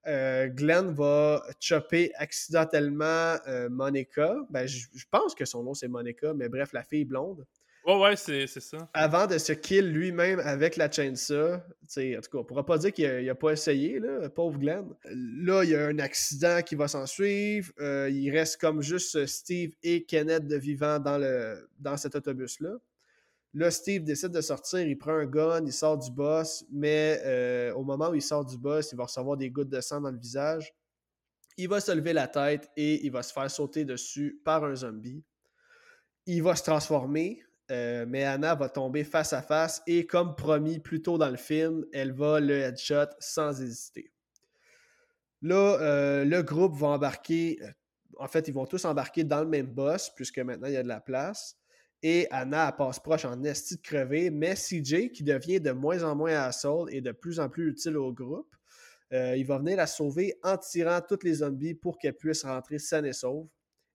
euh, Glenn va chopper accidentellement euh, Monica. Ben, je pense que son nom c'est Monica, mais bref, la fille blonde. Ouais, ouais, c'est ça. Avant de se kill lui-même avec la chainsaw, en tout cas, on pourra pas dire qu'il n'a pas essayé, là, pauvre Glenn. Là, il y a un accident qui va s'en suivre. Euh, il reste comme juste Steve et Kenneth de vivant dans, le, dans cet autobus-là. Là, Steve décide de sortir, il prend un gun, il sort du boss, mais euh, au moment où il sort du boss, il va recevoir des gouttes de sang dans le visage. Il va se lever la tête et il va se faire sauter dessus par un zombie. Il va se transformer, euh, mais Anna va tomber face à face et comme promis plus tôt dans le film, elle va le headshot sans hésiter. Là, euh, le groupe va embarquer, euh, en fait, ils vont tous embarquer dans le même boss puisque maintenant il y a de la place. Et Anna passe proche en esti de crever, mais CJ, qui devient de moins en moins assaut et de plus en plus utile au groupe, il va venir la sauver en tirant toutes les zombies pour qu'elle puisse rentrer saine et sauve.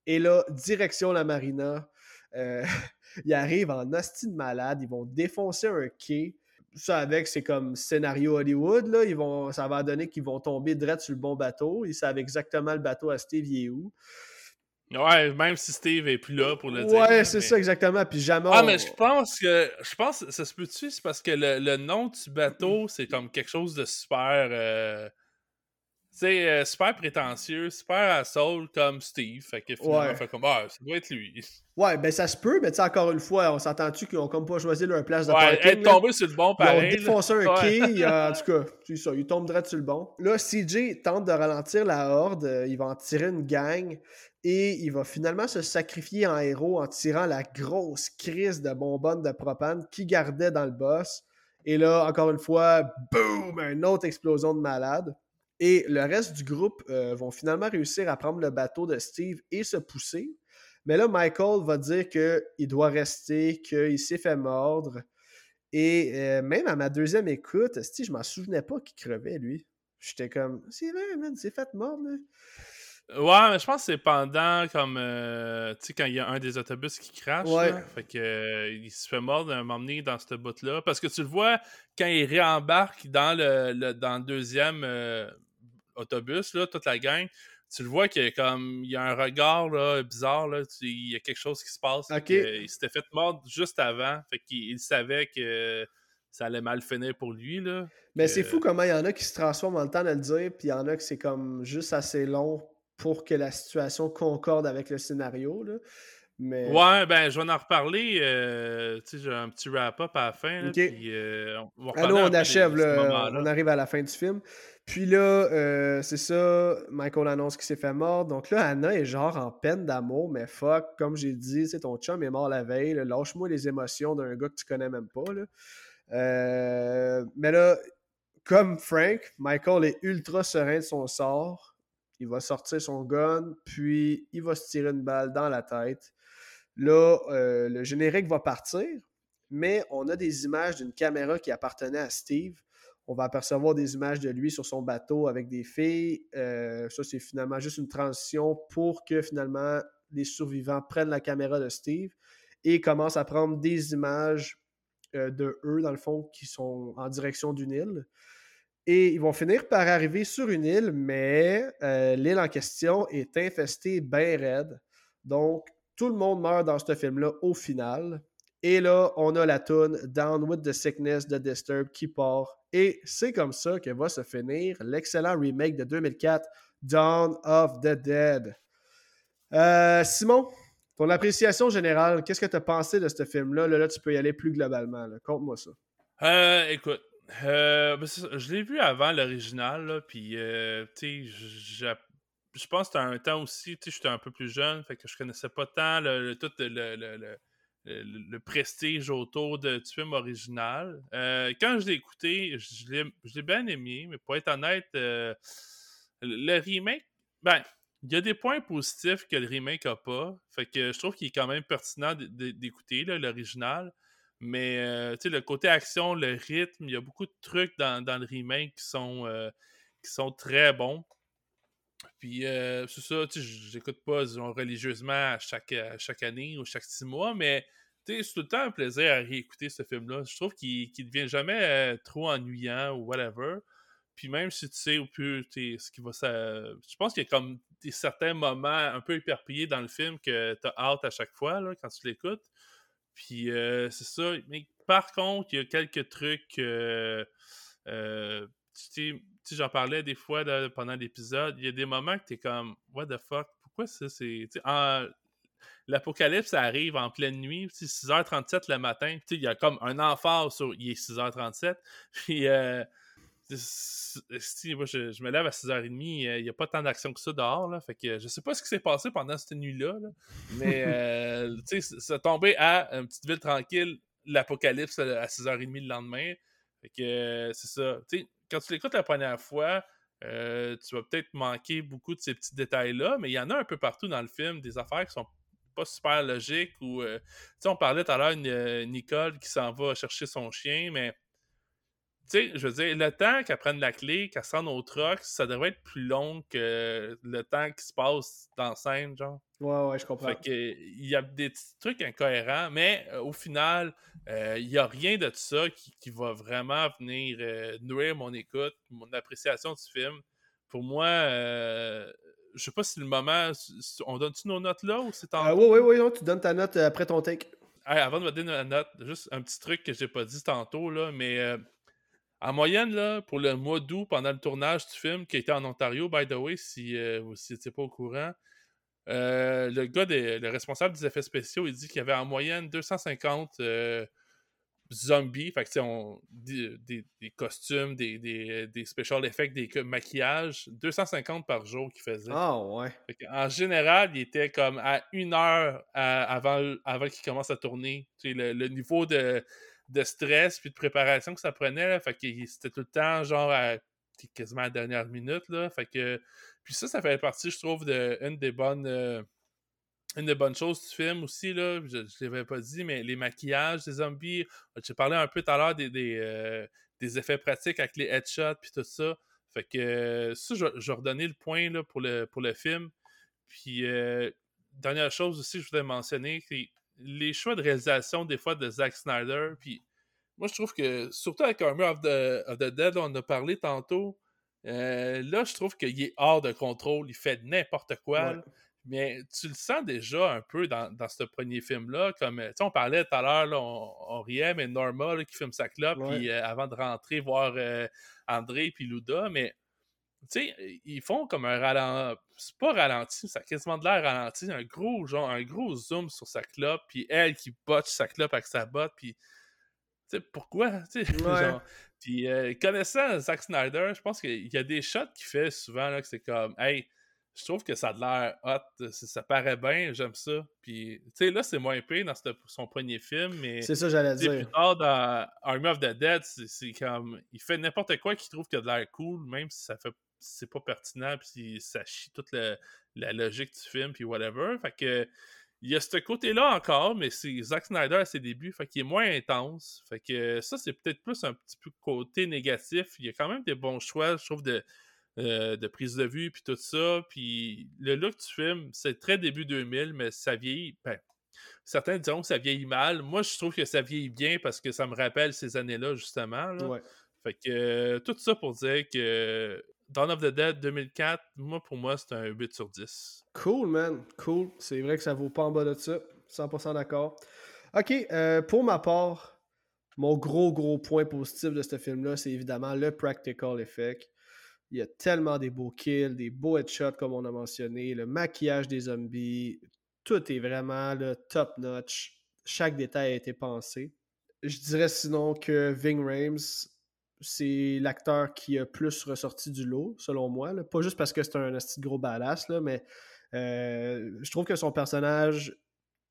Et là, direction la marina, euh, ils arrivent en hostie de malade, ils vont défoncer un quai. Ça avec, c'est comme scénario Hollywood, là. Ils vont, ça va donner qu'ils vont tomber direct sur le bon bateau. Ils savent exactement le bateau à Steve, il est où. Ouais, même si Steve est plus là pour le dire. Ouais, c'est ça exactement. Puis jamais. Ah, mais je pense que. Je pense ça se peut-tu, c'est parce que le, nom du bateau, c'est comme quelque chose de super. Euh, sais, euh, super prétentieux, super assault comme Steve. Fait que finalement, ouais. fait comme, ah, ça doit être lui. Ouais, ben ça se peut, mais tu sais, encore une fois, on s'entend-tu qu'ils ont comme pas choisi leur place de ouais, parking? être tombé sur le bon pareil. Ils ont défoncé un quai, en tout cas, c'est ça, ils tombent direct sur le bon. Là, CJ tente de ralentir la horde, euh, il va en tirer une gang, et il va finalement se sacrifier en héros en tirant la grosse crise de bonbonne de propane qu'il gardait dans le boss. Et là, encore une fois, boum, une autre explosion de malade. Et le reste du groupe euh, vont finalement réussir à prendre le bateau de Steve et se pousser. Mais là, Michael va dire qu'il doit rester, qu'il s'est fait mordre. Et euh, même à ma deuxième écoute, Steve, je m'en souvenais pas qu'il crevait, lui. J'étais comme, c'est vrai, man, c'est fait mordre, Ouais, mais je pense que c'est pendant comme euh, tu sais quand il y a un des autobus qui crache. Ouais. fait que il se fait mordre à m'emmener dans ce bout là parce que tu le vois quand il réembarque dans le, dans le deuxième autobus, là, toute la gang, tu le vois qu'il y a comme il y a un regard là, bizarre, là, il y a quelque chose qui se passe. il s'était fait mordre juste avant, fait qu'il savait que ça allait mal finir pour lui. Là, Mais c'est fou comment il y en a qui se transforment en le temps de le dire, puis il y en a que c'est comme juste assez long pour que la situation concorde avec le scénario. Là. Mais... Ouais, ben, je vais en reparler. Euh, tu sais, j'ai un petit wrap-up à la fin. puis, euh, on, va ah, on achève, on arrive à la fin du film. Puis là, euh, c'est ça, Michael annonce qu'il s'est fait mort. Donc là, Anna est genre en peine d'amour, mais fuck, comme j'ai dit, c'est ton chum est mort la veille. Lâche-moi les émotions d'un gars que tu connais même pas. Là. mais là, comme Frank, Michael est ultra serein de son sort. Il va sortir son gun, puis il va se tirer une balle dans la tête. Là, euh, le générique va partir, mais on a des images d'une caméra qui appartenait à Steve. On va apercevoir des images de lui sur son bateau avec des filles. Euh, ça, c'est finalement juste une transition pour que finalement les survivants prennent la caméra de Steve et commencent à prendre des images euh, de eux, dans le fond, qui sont en direction d'une île. Et ils vont finir par arriver sur une île, mais l'île en question est infestée bien raide. Donc, tout le monde meurt dans ce film-là au final. Et là, on a la tune Down with the Sickness de Disturb qui part. Et c'est comme ça que va se finir l'excellent remake de 2004, Dawn of the Dead. Euh, Simon, ton appréciation générale, qu'est-ce que tu as pensé de ce film-là? Là, tu peux y aller plus globalement. Conte-moi ça. Euh, écoute, euh, ben, je l'ai vu avant l'original, puis tu sais, je pense que c'était un temps aussi, tu sais, j'étais un peu plus jeune, fait que je connaissais pas tant le, tout le, prestige autour de, du original. Euh, quand je l'ai écouté, je l'ai bien aimé, mais pour être honnête, euh, le remake, ben, il y a des points positifs que le remake n'a pas. Fait que je trouve qu'il est quand même pertinent d'écouter l'original. Mais euh, le côté action, le rythme, il y a beaucoup de trucs dans, dans le remake qui sont, qui sont très bons. Puis euh, c'est ça, j'écoute pas religieusement à chaque, chaque année ou chaque six mois, mais c'est tout le temps un plaisir à réécouter ce film-là. Je trouve qu'il ne devient jamais euh, trop ennuyant ou whatever. Puis même si tu sais au plus ce qui va ça. Je pense qu'il y a comme des certains moments un peu éperpillés dans le film que tu as hâte à chaque fois là, quand tu l'écoutes. Puis euh, c'est ça. Mais par contre, il y a quelques trucs. Tu j'en parlais des fois pendant l'épisode, il y a des moments que tu es comme, what the fuck, pourquoi ça, c'est. L'apocalypse arrive en pleine nuit, 6h37 le matin, il y a comme un emphase sur il est 6h37, puis euh, moi, je, me lève à 6h30, il n'y a pas tant d'action que ça dehors, là, fait que je sais pas ce qui s'est passé pendant cette nuit-là, mais euh, tu sais, ça tombé à une petite ville tranquille, l'apocalypse à 6h30 le lendemain, fait que c'est ça, tu sais, quand tu l'écoutes la première fois, euh, tu vas peut-être manquer beaucoup de ces petits détails-là, mais il y en a un peu partout dans le film, des affaires qui sont pas super logiques. Ou, euh, on parlait tout à l'heure de euh, Nicole qui s'en va chercher son chien, mais tu sais, je veux dire, le temps qu'elle prenne la clé, qu'elle s'en au truck, ça devrait être plus long que le temps qui se passe dans la scène, genre. Ouais, ouais, je comprends. Fait que, il y a des petits trucs incohérents, mais euh, au final, euh, il n'y a rien de ça qui, va vraiment venir euh, nourrir mon écoute, mon appréciation du film. Pour moi, je sais pas si le moment. On donne-tu nos notes là ou c'est en. oui, oui, oui, tu donnes ta note après ton take. avant de me donner ma note, juste un petit truc que j'ai pas dit tantôt, là, mais en moyenne, là, pour le mois d'août, pendant le tournage du film, qui était en Ontario, by the way, si euh, vous n'étiez pas au courant, euh, le gars, le responsable des effets spéciaux, il dit qu'il y avait en moyenne 250 euh, zombies, fait que, on, des, des, costumes, des, des, des, special effects, des maquillages, 250 par jour qu'il faisait. Ah ouais. en général, il était comme à une heure avant, avant qu'il commence à tourner. le, le niveau de de stress puis de préparation que ça prenait. Là, fait que c'était tout le temps genre à quasiment à la dernière minute. Là, fait que. Puis ça, ça fait partie, je trouve, d'une des bonnes. Euh, une des bonnes choses du film aussi, là, je ne l'avais pas dit, mais les maquillages des zombies. J'ai parlé un peu tout à l'heure des, des, euh, effets pratiques avec les headshots puis tout ça. Fait que ça, je, redonner le point là, pour, le, pour le film. Puis, euh, dernière chose aussi, je voudrais mentionner, les choix de réalisation des fois de Zack Snyder, puis moi je trouve que, surtout avec Army of the, of the Dead, on a parlé tantôt, là, je trouve qu'il est hors de contrôle, il fait n'importe quoi. Mais tu le sens déjà un peu dans, ce premier film-là. Comme, tu sais, on parlait tout à l'heure, on, riait, mais Norma qui filme sa clope, puis avant de rentrer voir André puis Luda, mais tu sais, ils font comme un ralenti. C'est pas ralenti, ça a quasiment de l'air ralenti. Un gros, genre, un gros zoom sur sa clope, puis elle qui botche sa clope avec sa botte, puis. Tu sais, pourquoi? Tu sais, genre. Puis, euh, connaissant Zack Snyder, je pense qu'il y a des shots qu'il fait souvent, là, que c'est comme, hey, je trouve que ça a l'air hot, ça paraît bien, j'aime ça. Puis, tu sais, là, c'est moins pire dans son premier film, mais. C'est ça, j'allais dire. Plus tard, dans Army of the Dead, c'est comme. Il fait n'importe quoi qu'il trouve qu'il a de l'air cool, même si ça fait c'est pas pertinent, puis ça chie toute la, logique du film, puis whatever. Fait que il y a ce côté-là encore, mais c'est Zack Snyder à ses débuts, fait qu'il est moins intense. Fait que ça, c'est peut-être plus un petit peu côté négatif. Il y a quand même des bons choix, je trouve, de, euh, de prise de vue, puis tout ça. Puis le look du film, c'est très début 2000, mais ça vieillit. Ben, certains diront que ça vieillit mal. Moi, je trouve que ça vieillit bien parce que ça me rappelle ces années-là, justement. Fait que euh, tout ça pour dire que Dawn of the Dead 2004, moi, pour moi, c'est un 8 sur 10. Cool, man. Cool. C'est vrai que ça vaut pas en bas de ça. 100% d'accord. Ok, euh, pour ma part, mon gros, gros point positif de ce film-là, c'est évidemment le practical effect. Il y a tellement des beaux kills, des beaux headshots, comme on a mentionné, le maquillage des zombies. Tout est vraiment le top notch. Chaque détail a été pensé. Je dirais sinon que Ving Rames, c'est l'acteur qui a plus ressorti du lot, selon moi. Pas juste parce que c'est un gros badass, là, mais euh, je trouve que son personnage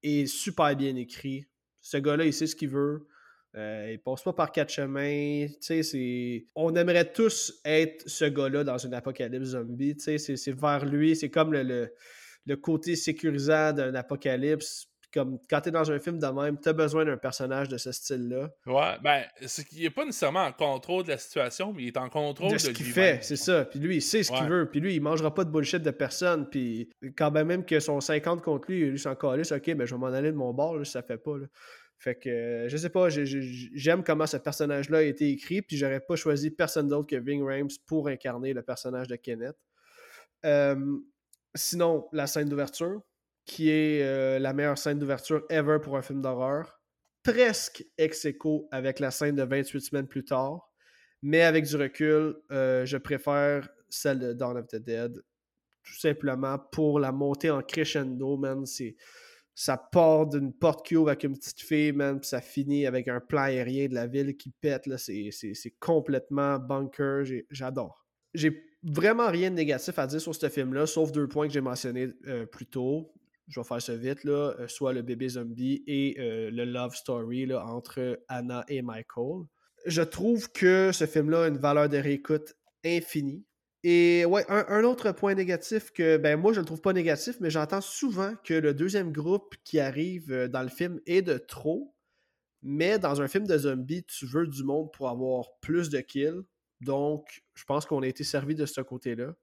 est super bien écrit. Ce gars-là, il sait ce qu'il veut. Euh, il passe pas par quatre chemins. On aimerait tous être ce gars-là dans une apocalypse zombie. C'est vers lui. C'est comme le, le côté sécurisant d'un apocalypse comme quand t'es dans un film de même, t'as besoin d'un personnage de ce style-là. Ouais, ben, c'est qu'il est pas nécessairement en contrôle de la situation, mais il est en contrôle de, ce qu'il fait, c'est ça. Puis lui, il sait ce qu'il veut. Puis lui, il mangera pas de bullshit de personne. Puis quand même que son 50 contre lui, lui s'en calisse, ok, ben je vais m'en aller de mon bord, là, ça fait pas. Là. Fait que je sais pas, j'aime comment ce personnage-là a été écrit, puis j'aurais pas choisi personne d'autre que Ving Rhames pour incarner le personnage de Kenneth. Euh, sinon, la scène d'ouverture, qui est euh, la meilleure scène d'ouverture ever pour un film d'horreur. Presque ex aequo avec la scène de 28 semaines plus tard. Mais avec du recul, euh, je préfère celle de Dawn of the Dead. Tout simplement pour la montée en crescendo, man. Ça part d'une porte qui ouvre avec une petite fille, man, puis ça finit avec un plan aérien de la ville qui pète. C'est complètement bunker. J'adore. J'ai vraiment rien de négatif à dire sur ce film-là, sauf deux points que j'ai mentionnés euh, plus tôt je vais faire ça vite, là, euh, soit le bébé zombie et euh, le love story entre Anna et Michael. Je trouve que ce film-là a une valeur de réécoute infinie. Et ouais, un, autre point négatif que, ben moi je le trouve pas négatif, mais j'entends souvent que le deuxième groupe qui arrive euh, dans le film est de trop. Mais dans un film de zombies, tu veux du monde pour avoir plus de kills. Donc, je pense qu'on a été servi de ce côté-là.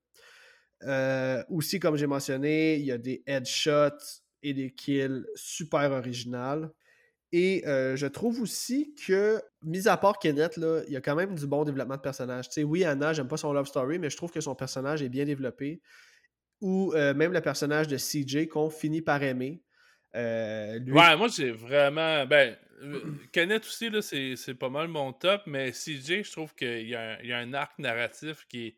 Euh, aussi, comme j'ai mentionné, il y a des headshots et des kills super originales. Et euh, je trouve aussi que, mis à part Kenneth, là, il y a quand même du bon développement de personnage. oui, Anna, j'aime pas son love story, mais je trouve que son personnage est bien développé. Ou euh, même le personnage de CJ qu'on finit par aimer. Ouais, moi j'ai vraiment. Ben, Kenneth aussi, là, c'est, pas mal mon top, mais CJ, je trouve qu'il y, a un arc narratif qui est,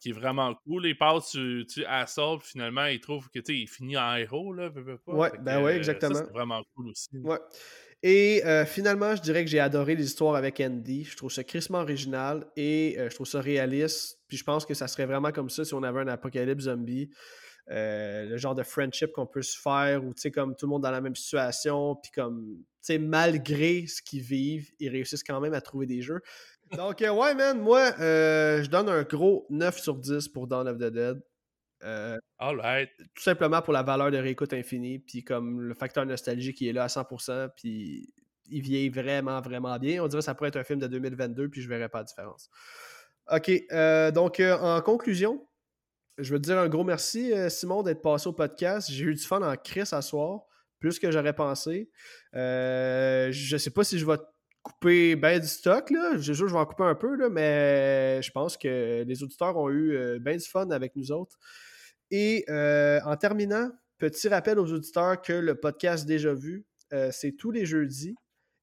qui est vraiment cool. Il passe tu, tu Assault, finalement, il trouve que il finit en héros. Là, Ouais, ben ouais, exactement. c'est vraiment cool aussi. Ouais. Et euh, finalement, je dirais que j'ai adoré les histoires avec Andy. Je trouve ça crissement original et euh, je trouve ça réaliste. Puis je pense que ça serait vraiment comme ça si on avait un apocalypse zombie. Euh, le genre de friendship qu'on peut se faire, ou tu sais, comme tout le monde dans la même situation, puis comme, tu sais, malgré ce qu'ils vivent, ils réussissent quand même à trouver des jeux. Donc, euh, ouais, man, moi, euh, je donne un gros 9 sur 10 pour Dawn of the Dead. All Tout simplement pour la valeur de réécoute infinie, puis comme le facteur nostalgie qui est là à 100%, puis il vieillit vraiment, vraiment bien. On dirait que ça pourrait être un film de 2022, puis je verrais pas la différence. OK, donc en conclusion, je veux te dire un gros merci, euh, Simon, d'être passé au podcast. J'ai eu du fun en Chris à soir, plus que j'aurais pensé. Euh, je sais pas si je vais couper bien du stock. Là. Je je vais en couper un peu, là, mais je pense que les auditeurs ont eu bien du fun avec nous autres. Et euh, en terminant, petit rappel aux auditeurs que le podcast Déjà Vu, c'est tous les jeudis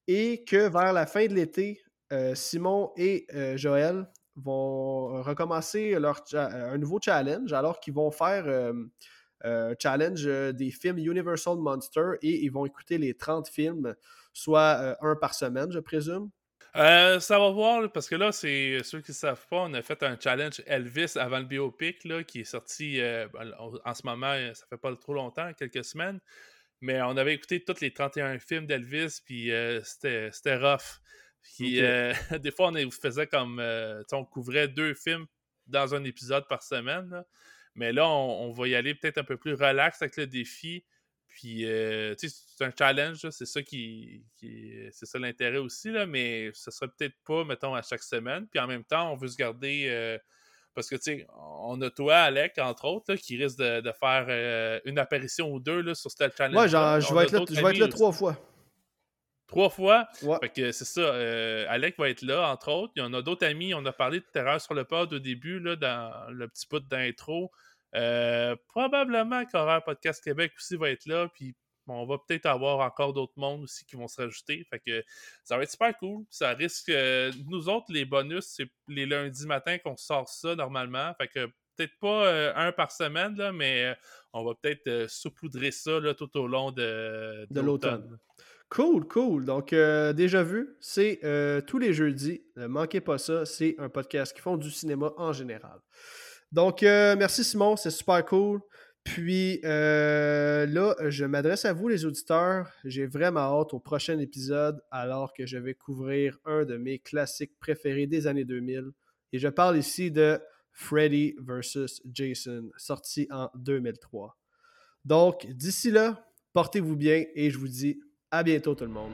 et que vers la fin de l'été, Simon et Joël vont recommencer leur un nouveau challenge alors qu'ils vont faire un challenge des films Universal Monster et ils vont écouter les 30 films soit euh, un par semaine, je présume? Euh, ça va voir, parce que là, c'est ceux qui ne savent pas, on a fait un challenge Elvis avant le biopic, qui est sorti euh, ben, en ce moment, ça fait pas trop longtemps, quelques semaines. Mais on avait écouté tous les 31 films d'Elvis, puis c'était rough. Puis des fois, on faisait comme. on couvrait deux films dans un épisode par semaine. Mais là, on, on, va y aller peut-être un peu plus relax avec le défi. Puis, euh, tu sais, c'est un challenge, c'est ça qui, c'est ça l'intérêt aussi, là, mais ce serait peut-être pas, mettons, à chaque semaine. Puis en même temps, on veut se garder, euh, parce que, tu sais, on a toi, Alec, entre autres, qui risque de, faire euh, une apparition ou deux là, sur ce challenge. Moi, genre, je vais, être là, je vais être là trois fois. Trois fois? Ouais. Fait que c'est ça, Alec va être là, entre autres. Il y en a d'autres amis, on a parlé de Terreur sur le pod au début, là, dans le petit bout d'intro. Euh, probablement qu'Horreur Podcast Québec aussi va être là, puis on va peut-être avoir encore d'autres mondes aussi qui vont se rajouter. Fait que ça va être super cool. Ça risque. Euh, nous autres, les bonus, c'est les lundis matin qu'on sort ça normalement. Fait que peut-être pas euh, un par semaine, là, mais on va peut-être saupoudrer ça là, tout au long de, de l'automne. Cool, cool. Donc, déjà vu, c'est tous les jeudis. Ne manquez pas ça. C'est un podcast qui font du cinéma en général. Donc, euh, merci Simon, c'est super cool. Puis euh, là, je m'adresse à vous, les auditeurs. J'ai vraiment hâte au prochain épisode, alors que je vais couvrir un de mes classiques préférés des années 2000. Et je parle ici de Freddy vs. Jason, sorti en 2003. Donc, d'ici là, portez-vous bien et je vous dis à bientôt tout le monde.